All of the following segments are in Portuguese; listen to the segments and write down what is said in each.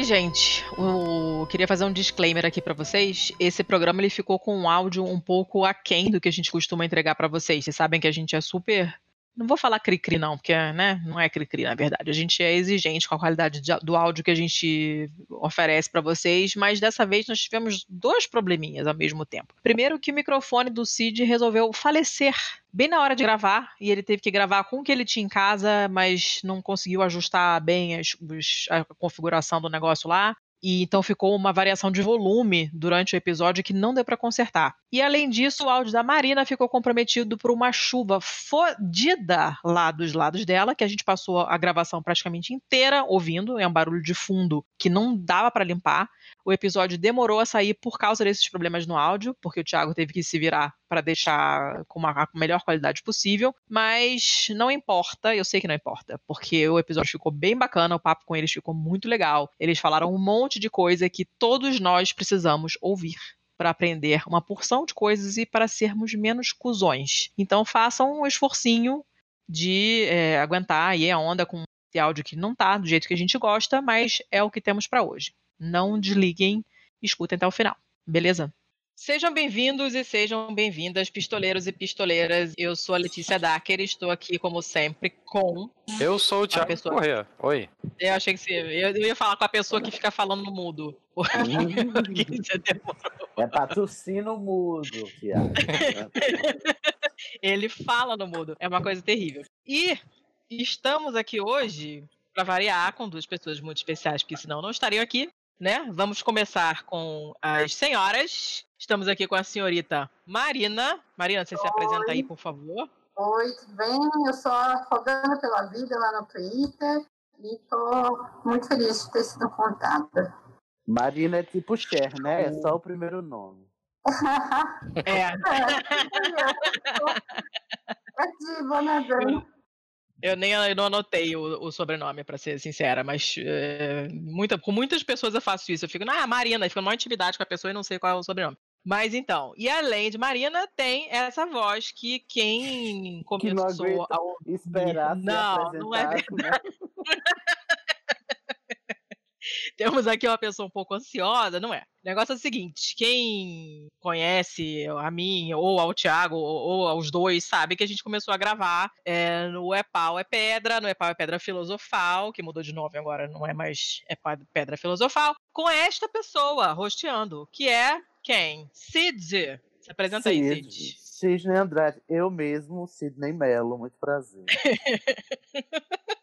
Oi, gente. Queria fazer um disclaimer aqui para vocês. Esse programa ele ficou com um áudio um pouco aquém do que a gente costuma entregar para vocês. Vocês sabem que a gente é super não vou falar cri-cri, não, porque né, não é cri-cri, na verdade. A gente é exigente com a qualidade de, do áudio que a gente oferece para vocês, mas dessa vez nós tivemos dois probleminhas ao mesmo tempo. Primeiro, que o microfone do Cid resolveu falecer bem na hora de gravar, e ele teve que gravar com o que ele tinha em casa, mas não conseguiu ajustar bem as, a configuração do negócio lá e então ficou uma variação de volume durante o episódio que não deu para consertar. E além disso, o áudio da Marina ficou comprometido por uma chuva fodida lá dos lados dela, que a gente passou a gravação praticamente inteira ouvindo, é um barulho de fundo que não dava para limpar. O episódio demorou a sair por causa desses problemas no áudio, porque o Thiago teve que se virar para deixar com a melhor qualidade possível, mas não importa, eu sei que não importa, porque o episódio ficou bem bacana, o papo com eles ficou muito legal. Eles falaram um monte de coisa que todos nós precisamos ouvir para aprender uma porção de coisas e para sermos menos cuzões. Então façam um esforcinho de é, aguentar aí a onda com esse áudio que não tá do jeito que a gente gosta, mas é o que temos para hoje. Não desliguem, escutem até o final. Beleza? Sejam bem-vindos e sejam bem-vindas, pistoleiros e pistoleiras. Eu sou a Letícia Dacker e estou aqui, como sempre, com. Eu sou o Thiago pessoa... Corrêa. Oi. Eu achei que você. Eu ia falar com a pessoa que fica falando no mudo. é patrocínio mudo, Thiago. Ele fala no mudo. É uma coisa terrível. E estamos aqui hoje para variar com duas pessoas muito especiais, porque senão não estariam aqui né? Vamos começar com as senhoras. Estamos aqui com a senhorita Marina. Marina, você Oi. se apresenta aí, por favor. Oi, tudo bem? Eu sou Afogando pela Vida lá no Twitter e estou muito feliz de ter sido contada. Marina é tipo Cher, né? É só o primeiro nome. é. é. É diva, né, eu nem eu não anotei o, o sobrenome, para ser sincera, mas é, muita, com muitas pessoas eu faço isso. Eu fico, ah, Marina, fico numa intimidade com a pessoa e não sei qual é o sobrenome. Mas então, e além de Marina, tem essa voz que quem começou que não a ouvir. Esperar não, não é verdade. Temos aqui uma pessoa um pouco ansiosa, não é? O negócio é o seguinte: quem conhece a mim, ou ao Thiago, ou, ou aos dois, sabe que a gente começou a gravar é, no É Pau é Pedra, no É Pau é Pedra Filosofal, que mudou de nome agora, não é mais É Pau é Pedra Filosofal, com esta pessoa rosteando, que é quem? Cid. Se apresenta Cid. aí, Cid. Sidney Andrade, eu mesmo, Sidney Mello, muito prazer.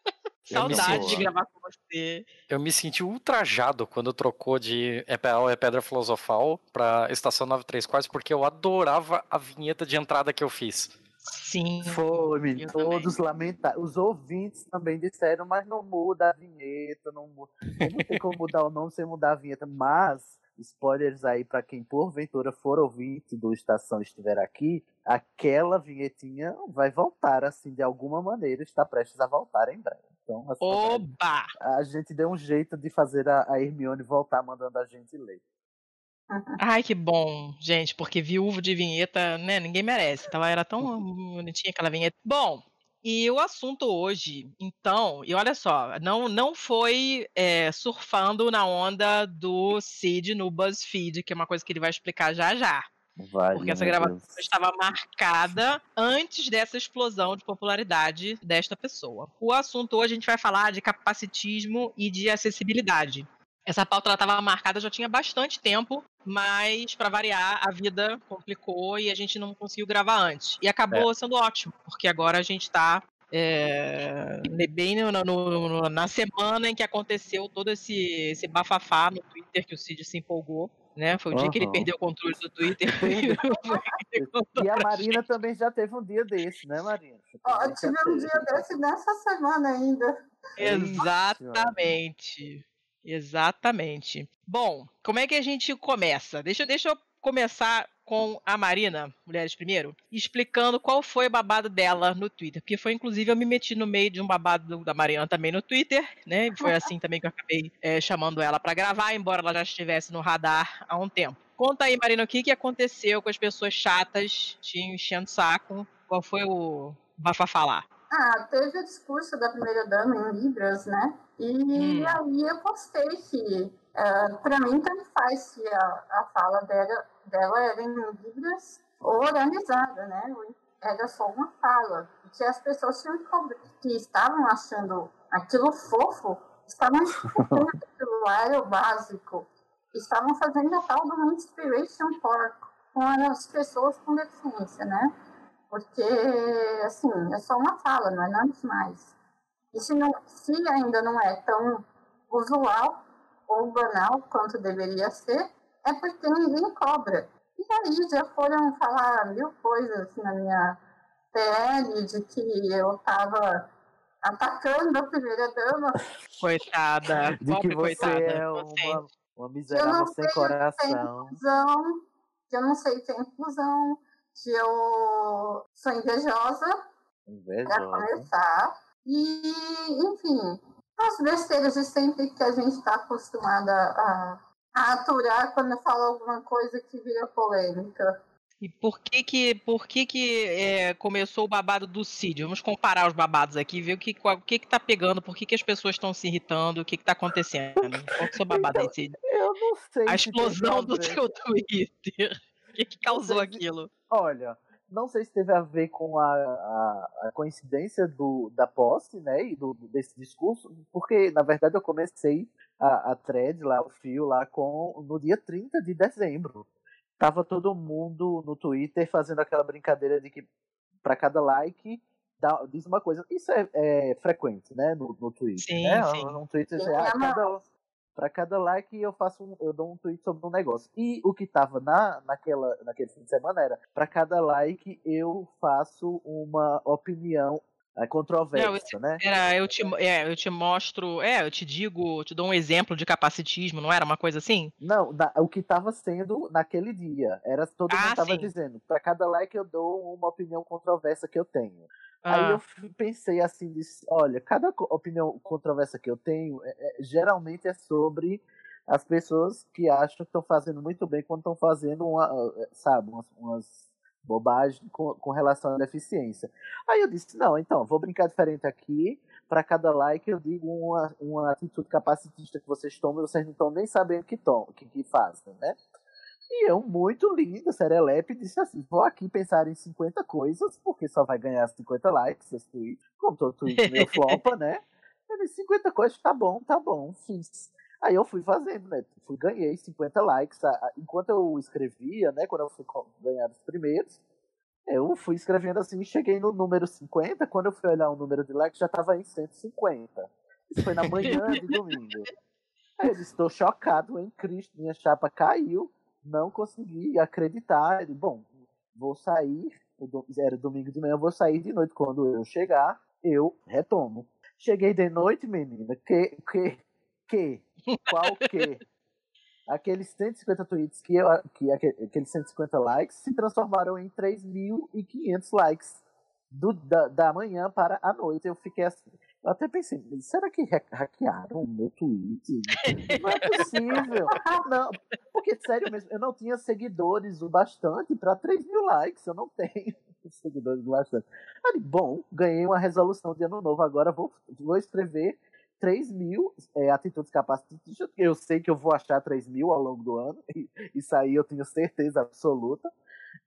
Saudade de gravar com você. Eu me senti ultrajado quando trocou de EPL é Pedra Filosofal pra Estação 93 porque eu adorava a vinheta de entrada que eu fiz. Sim. Foi, todos lamentaram. Os ouvintes também disseram, mas não muda a vinheta, não, muda. não tem como mudar o nome sem mudar a vinheta, mas spoilers aí para quem porventura for ouvinte do Estação estiver aqui, aquela vinhetinha vai voltar assim de alguma maneira, está prestes a voltar em breve. Então, assim, Oba! A gente deu um jeito de fazer a, a Hermione voltar mandando a gente ler. Ai, que bom, gente, porque viúvo de vinheta, né, ninguém merece. Então, era tão bonitinha aquela vinheta. Bom, e o assunto hoje, então, e olha só, não, não foi é, surfando na onda do Cid no BuzzFeed, que é uma coisa que ele vai explicar já já. Vai, porque essa gravação Deus. estava marcada antes dessa explosão de popularidade desta pessoa. O assunto hoje a gente vai falar de capacitismo e de acessibilidade. Essa pauta estava marcada já tinha bastante tempo, mas para variar, a vida complicou e a gente não conseguiu gravar antes. E acabou é. sendo ótimo, porque agora a gente está é, bem no, no, no, na semana em que aconteceu todo esse, esse bafafá no Twitter que o Cid se empolgou né? Foi o uhum. dia que ele perdeu o controle do Twitter. e a Marina também já teve um dia desse, né, Marina? Ó, tive um dia desse nessa semana ainda. Exatamente. Exatamente. Bom, como é que a gente começa? Deixa, deixa eu começar com a Marina, Mulheres Primeiro, explicando qual foi o babado dela no Twitter. Porque foi, inclusive, eu me meti no meio de um babado da Marina também no Twitter, né? Foi assim também que eu acabei é, chamando ela para gravar, embora ela já estivesse no radar há um tempo. Conta aí, Marina, o que, que aconteceu com as pessoas chatas te enchendo o saco? Qual foi o bafafá lá? Ah, teve o discurso da primeira-dama em Libras, né? E hum. aí eu postei que, é, para mim, tanto faz se a, a fala dela, dela era em Libras ou organizada, né? Era só uma fala. Que as pessoas que estavam achando aquilo fofo estavam escutando aquilo lá, era o básico. Estavam fazendo a tal do Inspiration Pork com as pessoas com deficiência, né? Porque, assim, é só uma fala, não é nada demais. E se, não, se ainda não é tão usual ou banal quanto deveria ser, é porque ninguém cobra. E aí já foram falar mil coisas na minha PL de que eu estava atacando a primeira dama. Coitada, de que você coitada. é uma, uma miserável sem coração. Inclusão, que eu não sei ter inclusão, que eu sou invejosa, invejosa. para começar. E, enfim, as besteiras de sempre que a gente está acostumada a, a aturar quando fala alguma coisa que vira polêmica. E por que que, por que, que é, começou o babado do Cid? Vamos comparar os babados aqui, ver o que, o que que tá pegando, por que, que as pessoas estão se irritando, o que que tá acontecendo. Qual que é o seu babado aí, Cid? Eu não sei. A explosão do seu Twitter. O que, que causou aquilo? Olha, não sei se teve a ver com a, a, a, coincidência do, da posse, né, e do, desse discurso, porque, na verdade, eu comecei a, a thread lá, o fio lá, com, no dia 30 de dezembro. Tava todo mundo no Twitter fazendo aquela brincadeira de que para cada like dá, diz uma coisa. Isso é, é frequente, né, no, no Twitter, sim, né? Sim. No Twitter, você, ah, cada, para cada like eu faço um, eu dou um tweet sobre um negócio. E o que tava na, naquela, naquele fim de semana era, para cada like eu faço uma opinião é controversa, não, né? Era, eu te, é, eu te mostro, é, eu te digo, te dou um exemplo de capacitismo, não era uma coisa assim? Não, na, o que estava sendo naquele dia, era todo ah, mundo estava dizendo, para cada like eu dou uma opinião controversa que eu tenho. Ah. Aí eu pensei assim, disse, olha, cada opinião controversa que eu tenho, é, é, geralmente é sobre as pessoas que acham que estão fazendo muito bem quando estão fazendo uma, é, sabe, umas, umas bobagens com, com relação à deficiência. Aí eu disse, não, então, vou brincar diferente aqui, para cada like eu digo uma, uma atitude capacitista que vocês tomam, vocês não estão nem sabendo que tomam, que, que fazem, né? E eu, muito lindo, Serelepe, disse assim: vou aqui pensar em 50 coisas, porque só vai ganhar 50 likes esse tweet. Como todo tweet meu flopa, né? Eu disse: 50 coisas, tá bom, tá bom, fiz. Aí eu fui fazendo, né? Fui, ganhei 50 likes. Enquanto eu escrevia, né? Quando eu fui ganhar os primeiros, eu fui escrevendo assim, cheguei no número 50. Quando eu fui olhar o número de likes, já tava em 150. Isso foi na manhã de domingo. Aí eu disse: estou chocado em Cristo, minha chapa caiu não consegui acreditar. Ele, bom, vou sair, era domingo de manhã, vou sair de noite. Quando eu chegar, eu retomo. Cheguei de noite, menina, que, que, que, qual que? Aqueles 150 tweets, que, eu, que aqueles 150 likes, se transformaram em 3.500 likes do, da, da manhã para a noite. Eu fiquei assim, eu até pensei, será que hackearam o meu tweet? Não é possível. não, porque, sério mesmo, eu não tinha seguidores o bastante para 3 mil likes. Eu não tenho seguidores o bastante. Bom, ganhei uma resolução de ano novo. Agora vou, vou escrever 3 mil é, atitudes capacitistas. Eu sei que eu vou achar 3 mil ao longo do ano. E, isso aí eu tenho certeza absoluta.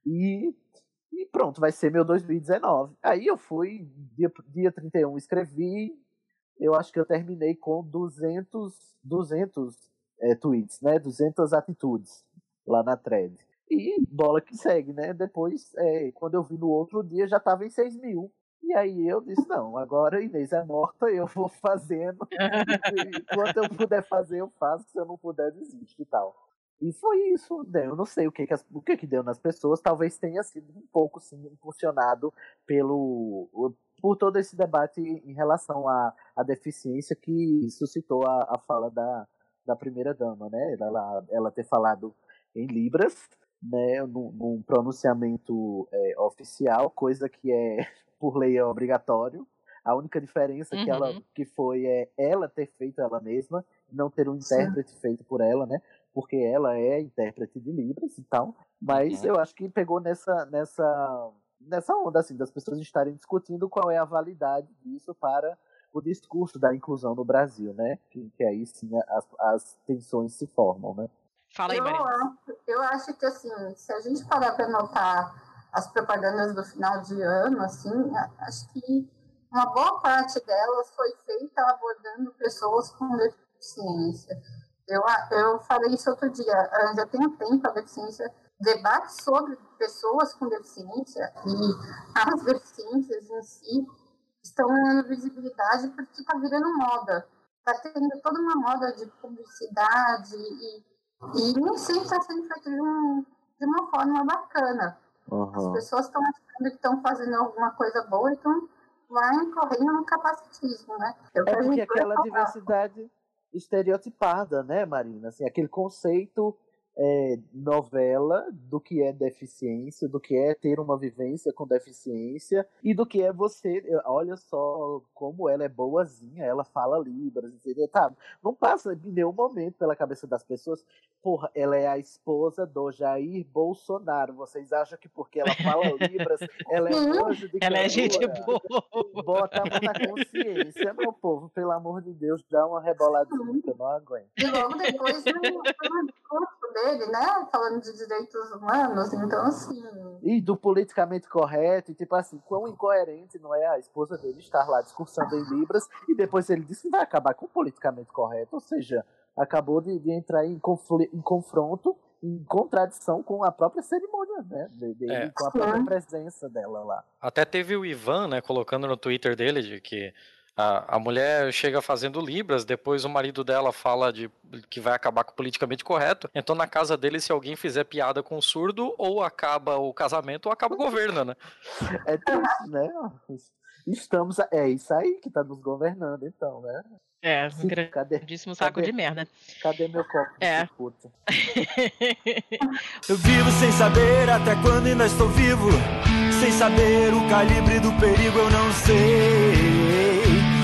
E e pronto, vai ser meu 2019. Aí eu fui, dia, dia 31, escrevi. Eu acho que eu terminei com 200, 200 é, tweets, né? 200 atitudes lá na thread. E bola que segue, né? Depois, é, quando eu vi no outro dia, já estava em 6 mil. E aí eu disse, não, agora Inês é morta, eu vou fazendo. Enquanto eu puder fazer, eu faço. Se eu não puder, desisto e tal. E foi isso, né? Eu não sei o que, que, as, o que, que deu nas pessoas, talvez tenha sido um pouco sim, impulsionado pelo, por todo esse debate em relação à, à deficiência que suscitou a, a fala da, da primeira dama, né? Ela, ela ter falado em Libras, né? Num, num pronunciamento é, oficial, coisa que é por lei é obrigatório. A única diferença uhum. que ela uhum. que foi é ela ter feito ela mesma, não ter um intérprete Sim. feito por ela, né? porque ela é intérprete de Libras e tal. Mas uhum. eu acho que pegou nessa, nessa, nessa onda, assim, das pessoas estarem discutindo qual é a validade disso para o discurso da inclusão no Brasil, né? Que, que aí sim as, as tensões se formam, né? Fala aí, eu, Marina. Eu acho que, assim, se a gente parar para notar as propagandas do final de ano, assim, acho que uma boa parte delas foi feita abordando pessoas com deficiência. Eu, eu falei isso outro dia, já tem um tempo a deficiência, debate sobre pessoas com deficiência e as deficiências em si estão ganhando visibilidade porque está virando moda. Está tendo toda uma moda de publicidade e, e nem sempre está sendo feito de, um, de uma forma bacana. Uhum. As pessoas estão achando que estão fazendo alguma coisa boa e estão lá incorrendo no capacitismo, né? Eu é porque aquela diversidade estereotipada, né, Marina? Assim, aquele conceito é, novela do que é deficiência, do que é ter uma vivência com deficiência e do que é você. Olha só como ela é boazinha, ela fala Libras, entendeu? Tá, não passa em nenhum momento pela cabeça das pessoas, porra, ela é a esposa do Jair Bolsonaro. Vocês acham que porque ela fala Libras, ela é de Ela é gente boa. Bota a mão na consciência, meu povo, pelo amor de Deus, dá uma reboladinha eu não aguento. E logo depois, no discurso dele, né? Falando de direitos humanos, então assim. E do politicamente correto, e tipo assim, quão incoerente não é a esposa dele estar lá discursando em Libras e depois ele disse que vai acabar com o politicamente correto, ou seja, acabou de, de entrar em, em confronto em contradição com a própria cerimônia, né? Dele, é. Com a própria presença dela lá. Até teve o Ivan, né, colocando no Twitter dele de que a, a mulher chega fazendo libras, depois o marido dela fala de que vai acabar com o politicamente correto. Então, na casa dele, se alguém fizer piada com o surdo, ou acaba o casamento, ou acaba o governo, né? É triste, né? Estamos. É isso aí que tá nos governando, então, né? É, um grandíssimo saco cadê, de merda. Cadê meu copo? É. Eu vivo sem saber até quando ainda estou vivo. Sem saber o calibre do perigo, eu não sei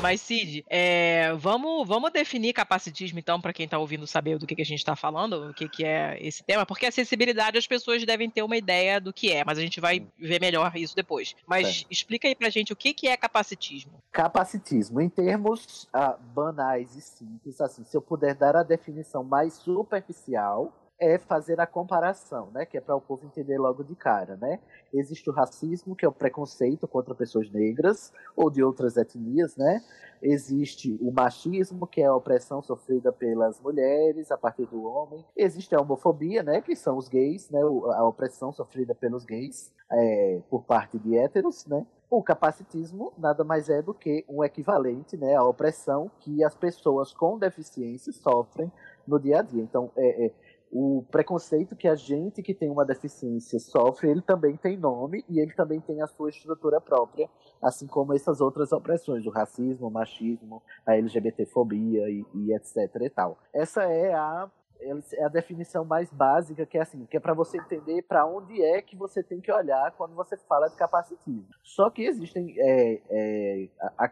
Mas, Cid, é, vamos, vamos definir capacitismo, então, para quem está ouvindo saber do que, que a gente está falando, o que, que é esse tema, porque acessibilidade as pessoas devem ter uma ideia do que é, mas a gente vai ver melhor isso depois. Mas é. explica aí pra gente o que, que é capacitismo. Capacitismo, em termos ah, banais e simples, assim, se eu puder dar a definição mais superficial, é fazer a comparação, né? Que é para o povo entender logo de cara, né? Existe o racismo, que é o preconceito contra pessoas negras ou de outras etnias, né? Existe o machismo, que é a opressão sofrida pelas mulheres a partir do homem. Existe a homofobia, né? Que são os gays, né? A opressão sofrida pelos gays é, por parte de héteros, né? O capacitismo nada mais é do que um equivalente né, à opressão que as pessoas com deficiência sofrem no dia a dia. Então, é, é o preconceito que a gente que tem uma deficiência sofre, ele também tem nome e ele também tem a sua estrutura própria, assim como essas outras opressões, o racismo, o machismo, a LGBTfobia e, e etc e tal. Essa é a é a definição mais básica, que é assim, que é para você entender para onde é que você tem que olhar quando você fala de capacitismo. Só que existem é, é, a,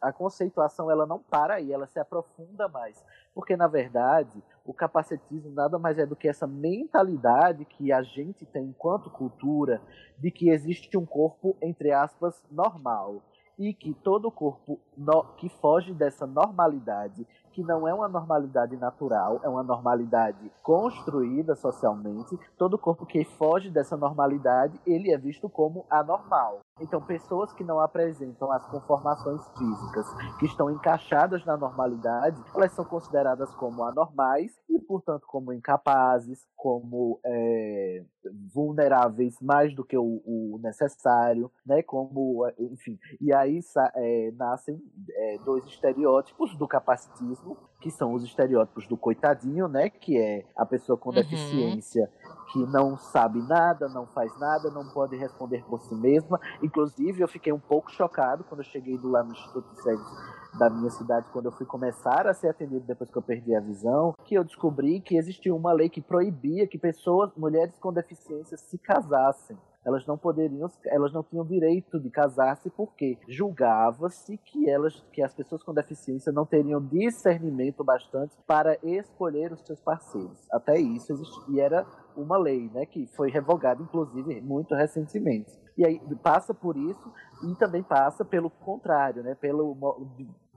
a, conceituação ela não para aí, ela se aprofunda mais, porque na verdade o capacitismo nada mais é do que essa mentalidade que a gente tem enquanto cultura de que existe um corpo, entre aspas, normal. E que todo corpo no, que foge dessa normalidade que não é uma normalidade natural, é uma normalidade construída socialmente. Todo corpo que foge dessa normalidade, ele é visto como anormal. Então, pessoas que não apresentam as conformações físicas que estão encaixadas na normalidade, elas são consideradas como anormais e, portanto, como incapazes, como é, vulneráveis mais do que o, o, necessário, né? Como, enfim. E aí é, nascem é, dois estereótipos do capacitismo que são os estereótipos do coitadinho, né? Que é a pessoa com uhum. deficiência que não sabe nada, não faz nada, não pode responder por si mesma. Inclusive, eu fiquei um pouco chocado quando eu cheguei lá no Instituto de Cegos da minha cidade, quando eu fui começar a ser atendido depois que eu perdi a visão, que eu descobri que existia uma lei que proibia que pessoas, mulheres com deficiência, se casassem elas não poderiam, elas não tinham direito de casar-se porque julgava-se que elas, que as pessoas com deficiência não teriam discernimento bastante para escolher os seus parceiros. Até isso existia, e era uma lei, né, que foi revogada inclusive muito recentemente. E aí passa por isso e também passa pelo contrário, né, pelo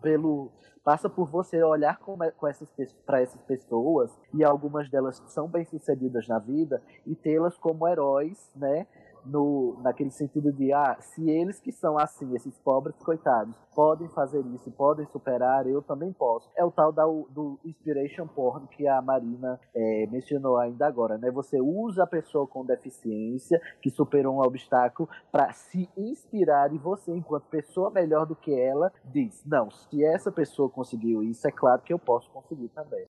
pelo passa por você olhar essas para essas pessoas e algumas delas são bem sucedidas na vida e tê-las como heróis, né? No, naquele sentido de, ah, se eles que são assim, esses pobres coitados, podem fazer isso, podem superar, eu também posso. É o tal da, do inspiration porn que a Marina é, mencionou ainda agora, né? Você usa a pessoa com deficiência que superou um obstáculo para se inspirar e você, enquanto pessoa melhor do que ela, diz, não, se essa pessoa conseguiu isso, é claro que eu posso conseguir também.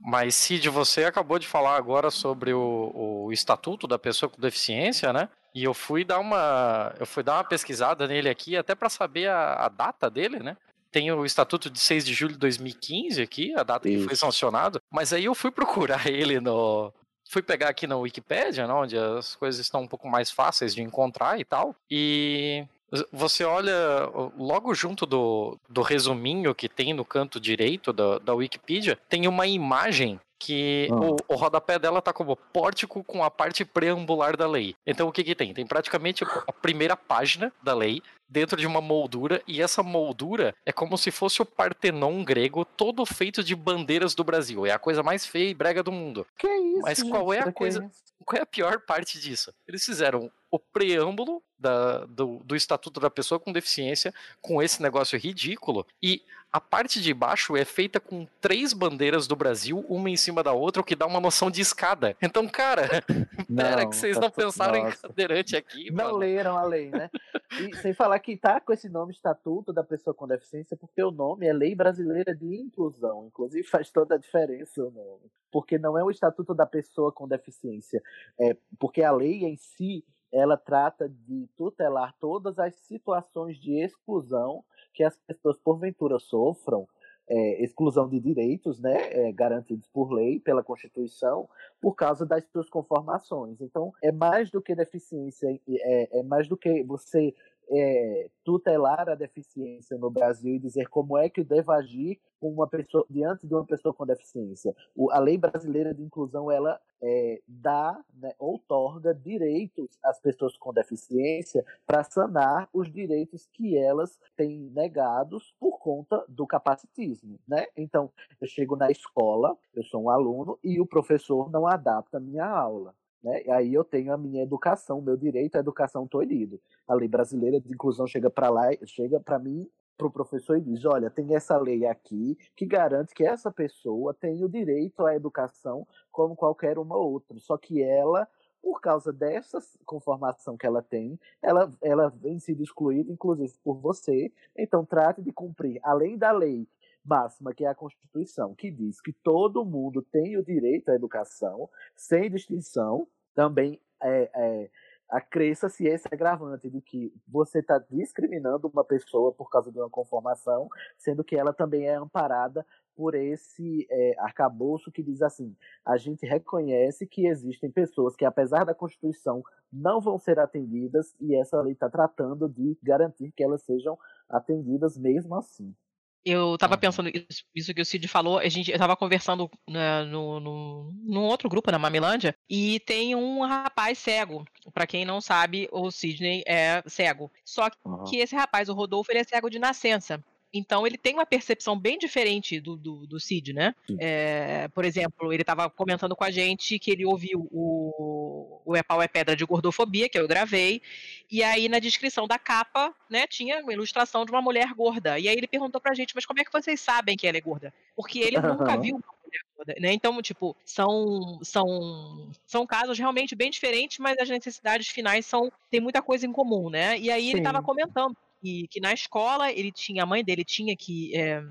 Mas, Cid, você acabou de falar agora sobre o, o estatuto da pessoa com deficiência, né? E eu fui dar uma, eu fui dar uma pesquisada nele aqui, até para saber a, a, data dele, né? Tem o estatuto de 6 de julho de 2015 aqui, a data Isso. que foi sancionado. Mas aí eu fui procurar ele no, fui pegar aqui na Wikipédia, né, onde as coisas estão um pouco mais fáceis de encontrar e tal. E você olha logo junto do, do resuminho que tem no canto direito da, da Wikipedia, tem uma imagem que ah. o, o rodapé dela tá como pórtico com a parte preambular da lei. Então o que que tem? Tem praticamente a primeira página da lei dentro de uma moldura e essa moldura é como se fosse o Partenon grego todo feito de bandeiras do Brasil. É a coisa mais feia e brega do mundo. Que isso? Mas qual é a coisa? Qual é a pior parte disso? Eles fizeram o preâmbulo da, do, do Estatuto da Pessoa com Deficiência com esse negócio ridículo e a parte de baixo é feita com três bandeiras do Brasil, uma em cima da outra, o que dá uma noção de escada. Então, cara, não, pera que vocês tá não pensaram nossa. em cadeirante aqui. Não mano. leram a lei, né? E sem falar que tá com esse nome Estatuto da Pessoa com Deficiência, porque o nome é Lei Brasileira de Inclusão. Inclusive faz toda a diferença o nome. Porque não é o Estatuto da Pessoa com Deficiência. É porque a lei em si ela trata de tutelar todas as situações de exclusão que as pessoas porventura sofram, é, exclusão de direitos, né, é, garantidos por lei, pela Constituição, por causa das suas conformações. Então, é mais do que deficiência, é, é mais do que você é, tutelar a deficiência no Brasil e dizer como é que eu devo agir uma pessoa diante de uma pessoa com deficiência. O, a lei brasileira de inclusão ela é, dá, né, outorga direitos às pessoas com deficiência para sanar os direitos que elas têm negados por conta do capacitismo, né? Então, eu chego na escola, eu sou um aluno e o professor não adapta a minha aula. Né? E aí eu tenho a minha educação, meu direito à educação tolhido. A lei brasileira de inclusão chega para lá, chega para mim, para o professor e diz: olha, tem essa lei aqui que garante que essa pessoa tem o direito à educação como qualquer uma outra. Só que ela, por causa dessa conformação que ela tem, ela, ela vem sendo excluída, inclusive por você. Então trate de cumprir, além da lei máxima, que é a Constituição, que diz que todo mundo tem o direito à educação, sem distinção, também é, é, acresça-se esse agravante de que você está discriminando uma pessoa por causa de uma conformação, sendo que ela também é amparada por esse é, arcabouço que diz assim: a gente reconhece que existem pessoas que, apesar da Constituição, não vão ser atendidas e essa lei está tratando de garantir que elas sejam atendidas mesmo assim. Eu tava pensando isso, isso, que o Cid falou, a gente, eu tava conversando né, no, no, num outro grupo, na Mamilândia, e tem um rapaz cego. Para quem não sabe, o Sidney é cego. Só que uhum. esse rapaz, o Rodolfo, ele é cego de nascença. Então ele tem uma percepção bem diferente do, do, do Cid, né? É, por exemplo, ele estava comentando com a gente que ele ouviu o, o É Pau é Pedra de Gordofobia, que eu gravei, e aí na descrição da capa, né, tinha uma ilustração de uma mulher gorda. E aí ele perguntou pra gente, mas como é que vocês sabem que ela é gorda? Porque ele nunca viu uma mulher gorda, né? Então, tipo, são, são, são casos realmente bem diferentes, mas as necessidades finais são tem muita coisa em comum, né? E aí Sim. ele estava comentando que, que na escola ele tinha, a mãe dele tinha que. É,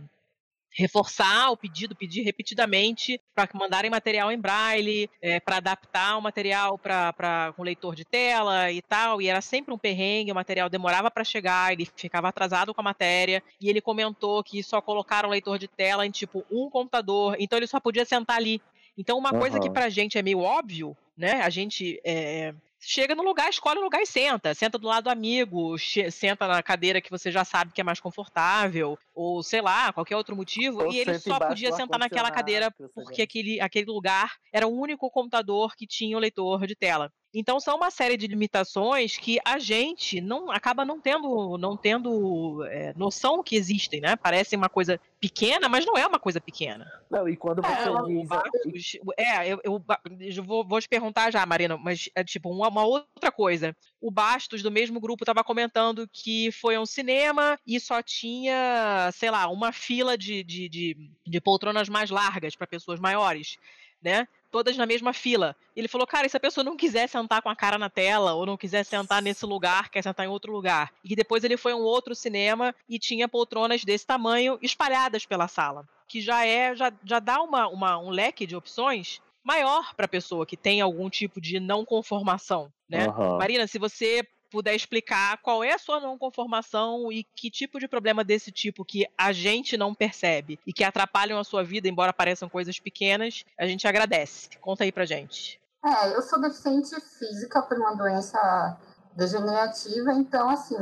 reforçar o pedido, pedir repetidamente para mandarem material em braille, é, para adaptar o material para um leitor de tela e tal. E era sempre um perrengue, o material demorava para chegar, ele ficava atrasado com a matéria. E ele comentou que só colocaram o leitor de tela em tipo um computador, então ele só podia sentar ali. Então, uma uhum. coisa que pra gente é meio óbvio, né? A gente é, chega no lugar, escolhe o lugar e senta. Senta do lado do amigo, senta na cadeira que você já sabe que é mais confortável, ou sei lá, qualquer outro motivo. Ou e ele só podia sentar naquela cadeira porque aquele, aquele lugar era o único computador que tinha o leitor de tela. Então são uma série de limitações que a gente não acaba não tendo, não tendo é, noção que existem, né? Parece uma coisa pequena, mas não é uma coisa pequena. Não, e quando você é, diz... É, eu, eu, eu vou, vou, te perguntar já, Marina, mas é tipo uma, uma outra coisa. O Bastos, do mesmo grupo, estava comentando que foi a um cinema e só tinha, sei lá, uma fila de, de, de, de poltronas mais largas para pessoas maiores, né? todas na mesma fila. Ele falou, cara, e se a pessoa não quiser sentar com a cara na tela, ou não quiser sentar nesse lugar, quer sentar em outro lugar. E depois ele foi a um outro cinema e tinha poltronas desse tamanho espalhadas pela sala. Que já é, já, já dá uma, uma um leque de opções maior para a pessoa que tem algum tipo de não conformação, né? Uhum. Marina, se você puder explicar qual é a sua não conformação e que tipo de problema desse tipo que a gente não percebe e que atrapalham a sua vida, embora pareçam coisas pequenas, a gente agradece. Conta aí pra gente. É, eu sou deficiente física por uma doença degenerativa, então assim,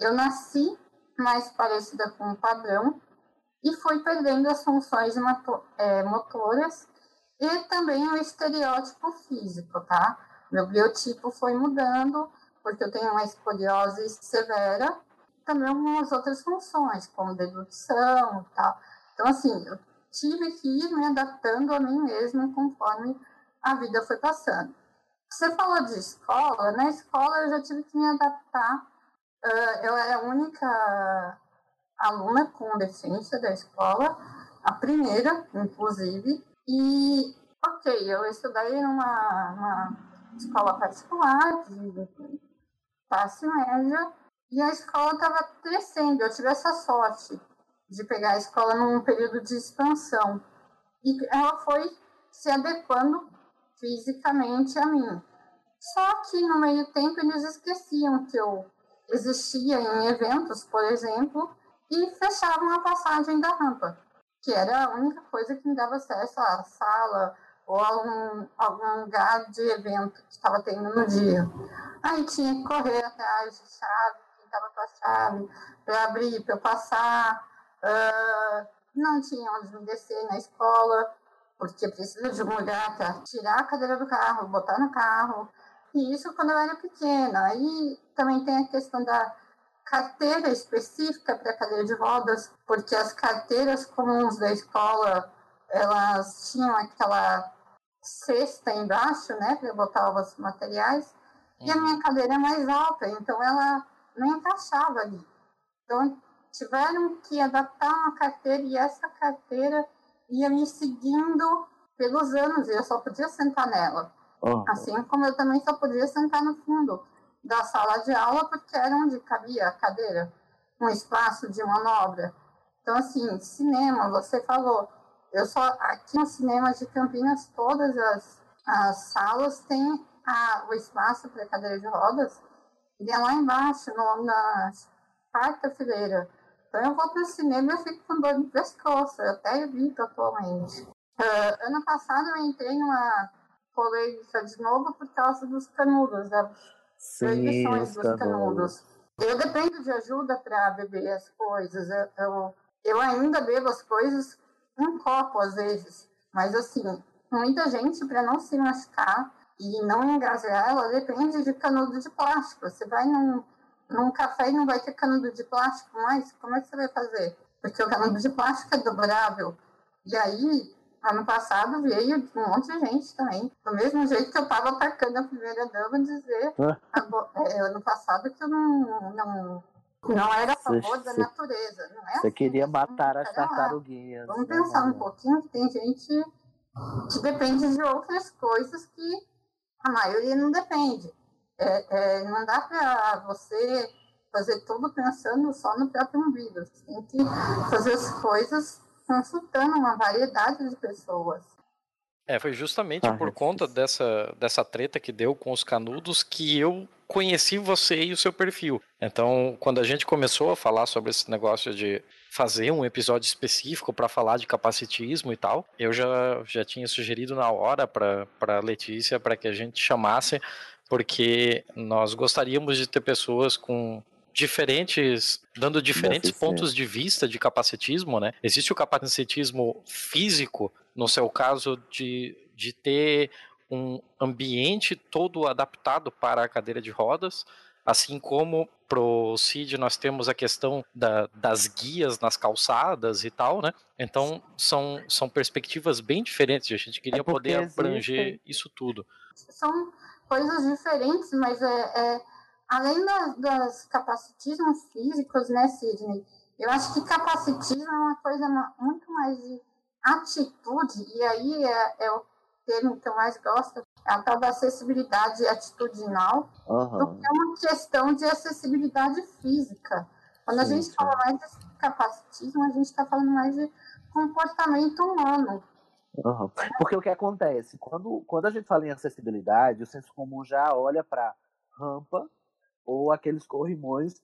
eu nasci mais parecida com o padrão e fui perdendo as funções é, motoras e também o estereótipo físico, tá? Meu biotipo foi mudando porque eu tenho uma escoliose severa, também algumas outras funções, como dedução e tal. Então, assim, eu tive que ir me adaptando a mim mesma conforme a vida foi passando. Você falou de escola, na escola eu já tive que me adaptar. Eu era a única aluna com deficiência da escola, a primeira, inclusive, e, ok, eu estudei numa, numa escola particular, de classe média, e a escola estava crescendo. Eu tive essa sorte de pegar a escola num período de expansão. E ela foi se adequando fisicamente a mim. Só que no meio tempo eles esqueciam que eu existia em eventos, por exemplo, e fechavam a passagem da rampa, que era a única coisa que me dava acesso à sala, ou algum, algum lugar de evento que estava tendo no dia. Aí tinha que correr atrás de chave, quem estava com a chave, para abrir, para passar. Uh, não tinha onde me descer na escola, porque precisa de um lugar para tirar a cadeira do carro, botar no carro. E isso quando eu era pequena. Aí também tem a questão da carteira específica para cadeira de rodas, porque as carteiras comuns da escola elas tinham aquela cesta embaixo, né, para botar os materiais. E a minha cadeira é mais alta, então ela não encaixava ali. Então, tiveram que adaptar uma carteira e essa carteira ia me seguindo pelos anos e eu só podia sentar nela. Assim como eu também só podia sentar no fundo da sala de aula porque era onde cabia a cadeira, um espaço de manobra. Então, assim, cinema, você falou, eu só aqui no cinema de Campinas todas as, as salas têm a, o espaço para cadeira de rodas e é lá embaixo no, na quarta fileira. Então eu vou para o cinema e eu fico com dor no pescoço, eu até evito atualmente. Uh, ano passado eu entrei numa polêmica de novo por causa dos canudos, das proibições dos canudos. Eu dependo de ajuda para beber as coisas. Eu, eu, eu ainda bebo as coisas um copo às vezes. Mas assim, muita gente, para não se machucar e não engasgar ela, depende de canudo de plástico. Você vai num, num café e não vai ter canudo de plástico mais, como é que você vai fazer? Porque o canudo de plástico é dobrável. E aí, ano passado veio um monte de gente também. Do mesmo jeito que eu estava atacando a primeira dama, dizer é, ano passado que eu não, não não era a favor da natureza. Não é você assim, queria matar as tartaruguinhas. Vamos né, pensar um pouquinho que tem gente que depende de outras coisas que a maioria não depende. É, é, não dá para você fazer tudo pensando só no próprio umbigo. Você tem que fazer as coisas consultando uma variedade de pessoas. É, foi justamente ah, por conta dessa, dessa treta que deu com os canudos que eu conheci você e o seu perfil. Então, quando a gente começou a falar sobre esse negócio de fazer um episódio específico para falar de capacitismo e tal, eu já, já tinha sugerido na hora para Letícia para que a gente chamasse, porque nós gostaríamos de ter pessoas com diferentes, dando diferentes pontos de vista de capacitismo, né? Existe o capacitismo físico, no seu caso de, de ter um ambiente todo adaptado para a cadeira de rodas, assim como pro CID nós temos a questão da, das guias nas calçadas e tal, né? Então são, são perspectivas bem diferentes. A gente queria é poder abranger isso tudo. São coisas diferentes, mas é, é além das, das capacitismos físicos, né, Sidney? Eu acho que capacitismo é uma coisa muito mais de atitude, e aí é, é o termo que eu mais gosto, é a tal da acessibilidade atitudinal, uhum. do que é uma questão de acessibilidade física. Quando sim, a gente sim. fala mais de capacitismo, a gente está falando mais de comportamento humano. Uhum. Porque o que acontece? Quando, quando a gente fala em acessibilidade, o senso comum já olha para rampa ou aqueles corrimões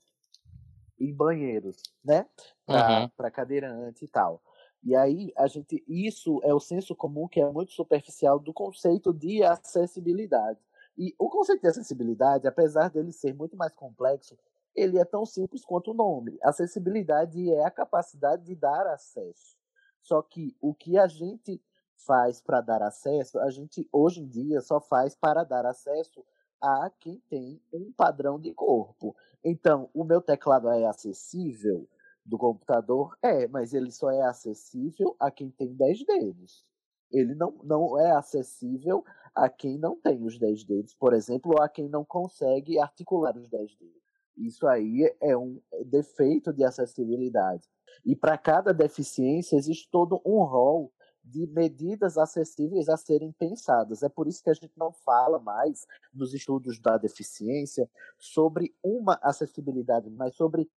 em banheiros, né? Para uhum. cadeirante e tal. E aí a gente isso é o senso comum que é muito superficial do conceito de acessibilidade. E o conceito de acessibilidade, apesar dele ser muito mais complexo, ele é tão simples quanto o nome. Acessibilidade é a capacidade de dar acesso. Só que o que a gente faz para dar acesso, a gente hoje em dia só faz para dar acesso a quem tem um padrão de corpo. Então, o meu teclado é acessível do computador? É, mas ele só é acessível a quem tem 10 dedos. Ele não, não é acessível a quem não tem os 10 dedos, por exemplo, ou a quem não consegue articular os 10 dedos. Isso aí é um defeito de acessibilidade. E para cada deficiência existe todo um rol de medidas acessíveis a serem pensadas. É por isso que a gente não fala mais nos estudos da deficiência sobre uma acessibilidade, mas sobre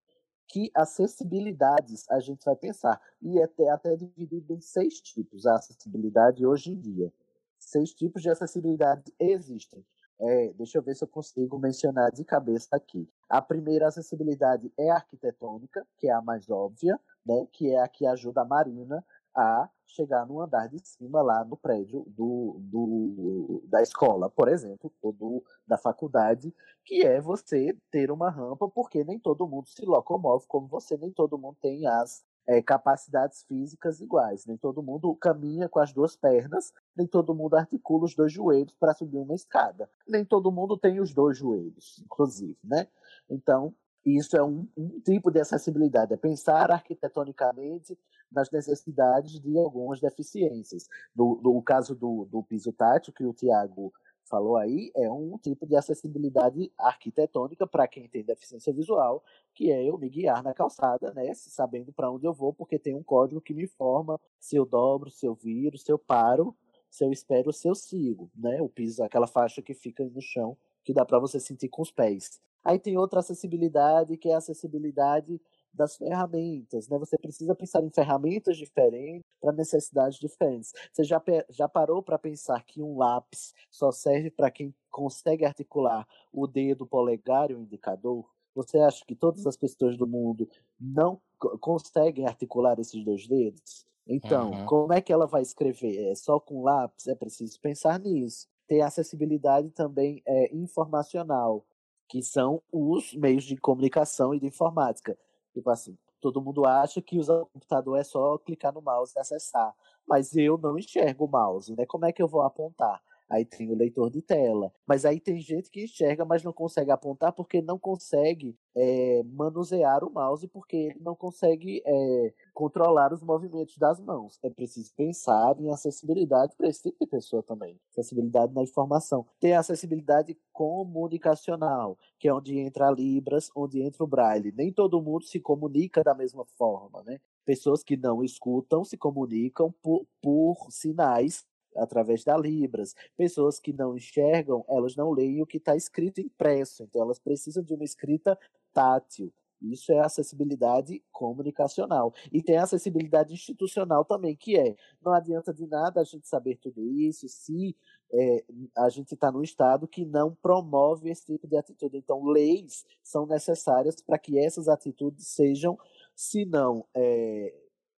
que acessibilidades a gente vai pensar. E é até, até dividido em seis tipos a acessibilidade hoje em dia. Seis tipos de acessibilidade existem. É, deixa eu ver se eu consigo mencionar de cabeça aqui. A primeira acessibilidade é arquitetônica, que é a mais óbvia, né, que é a que ajuda a Marina a chegar no andar de cima lá no prédio do, do, da escola, por exemplo, ou do, da faculdade, que é você ter uma rampa, porque nem todo mundo se locomove como você, nem todo mundo tem as é, capacidades físicas iguais, nem todo mundo caminha com as duas pernas, nem todo mundo articula os dois joelhos para subir uma escada, nem todo mundo tem os dois joelhos, inclusive, né? Então, isso é um, um, tipo de acessibilidade, é pensar arquitetonicamente nas necessidades de algumas deficiências. No, no caso do, do piso tátil, que o Tiago falou aí, é um tipo de acessibilidade arquitetônica para quem tem deficiência visual, que é eu me guiar na calçada, né, sabendo para onde eu vou, porque tem um código que me informa se eu dobro, se eu viro, se eu paro, se eu espero, se eu sigo, né? O piso, aquela faixa que fica no chão, que dá para você sentir com os pés. Aí tem outra acessibilidade, que é a acessibilidade das ferramentas, né? Você precisa pensar em ferramentas diferentes para necessidades diferentes. Você já, já parou para pensar que um lápis só serve para quem consegue articular o dedo polegar e o indicador? Você acha que todas as pessoas do mundo não conseguem articular esses dois dedos? Então, uhum. como é que ela vai escrever? É só com lápis? É preciso pensar nisso. Tem acessibilidade também é, informacional que são os meios de comunicação e de informática. Tipo assim, todo mundo acha que usar o computador é só clicar no mouse e acessar, mas eu não enxergo o mouse, né? Como é que eu vou apontar? Aí tem o leitor de tela. Mas aí tem gente que enxerga, mas não consegue apontar porque não consegue é, manusear o mouse, porque ele não consegue é, controlar os movimentos das mãos. É preciso pensar em acessibilidade para esse tipo de pessoa também. Acessibilidade na informação. Tem acessibilidade comunicacional, que é onde entra a Libras, onde entra o Braille. Nem todo mundo se comunica da mesma forma, né? Pessoas que não escutam se comunicam por, por sinais através da Libras. Pessoas que não enxergam, elas não leem o que está escrito impresso, então elas precisam de uma escrita tátil. Isso é acessibilidade comunicacional. E tem acessibilidade institucional também, que é não adianta de nada a gente saber tudo isso se é, a gente está num estado que não promove esse tipo de atitude. Então, leis são necessárias para que essas atitudes sejam, se não é,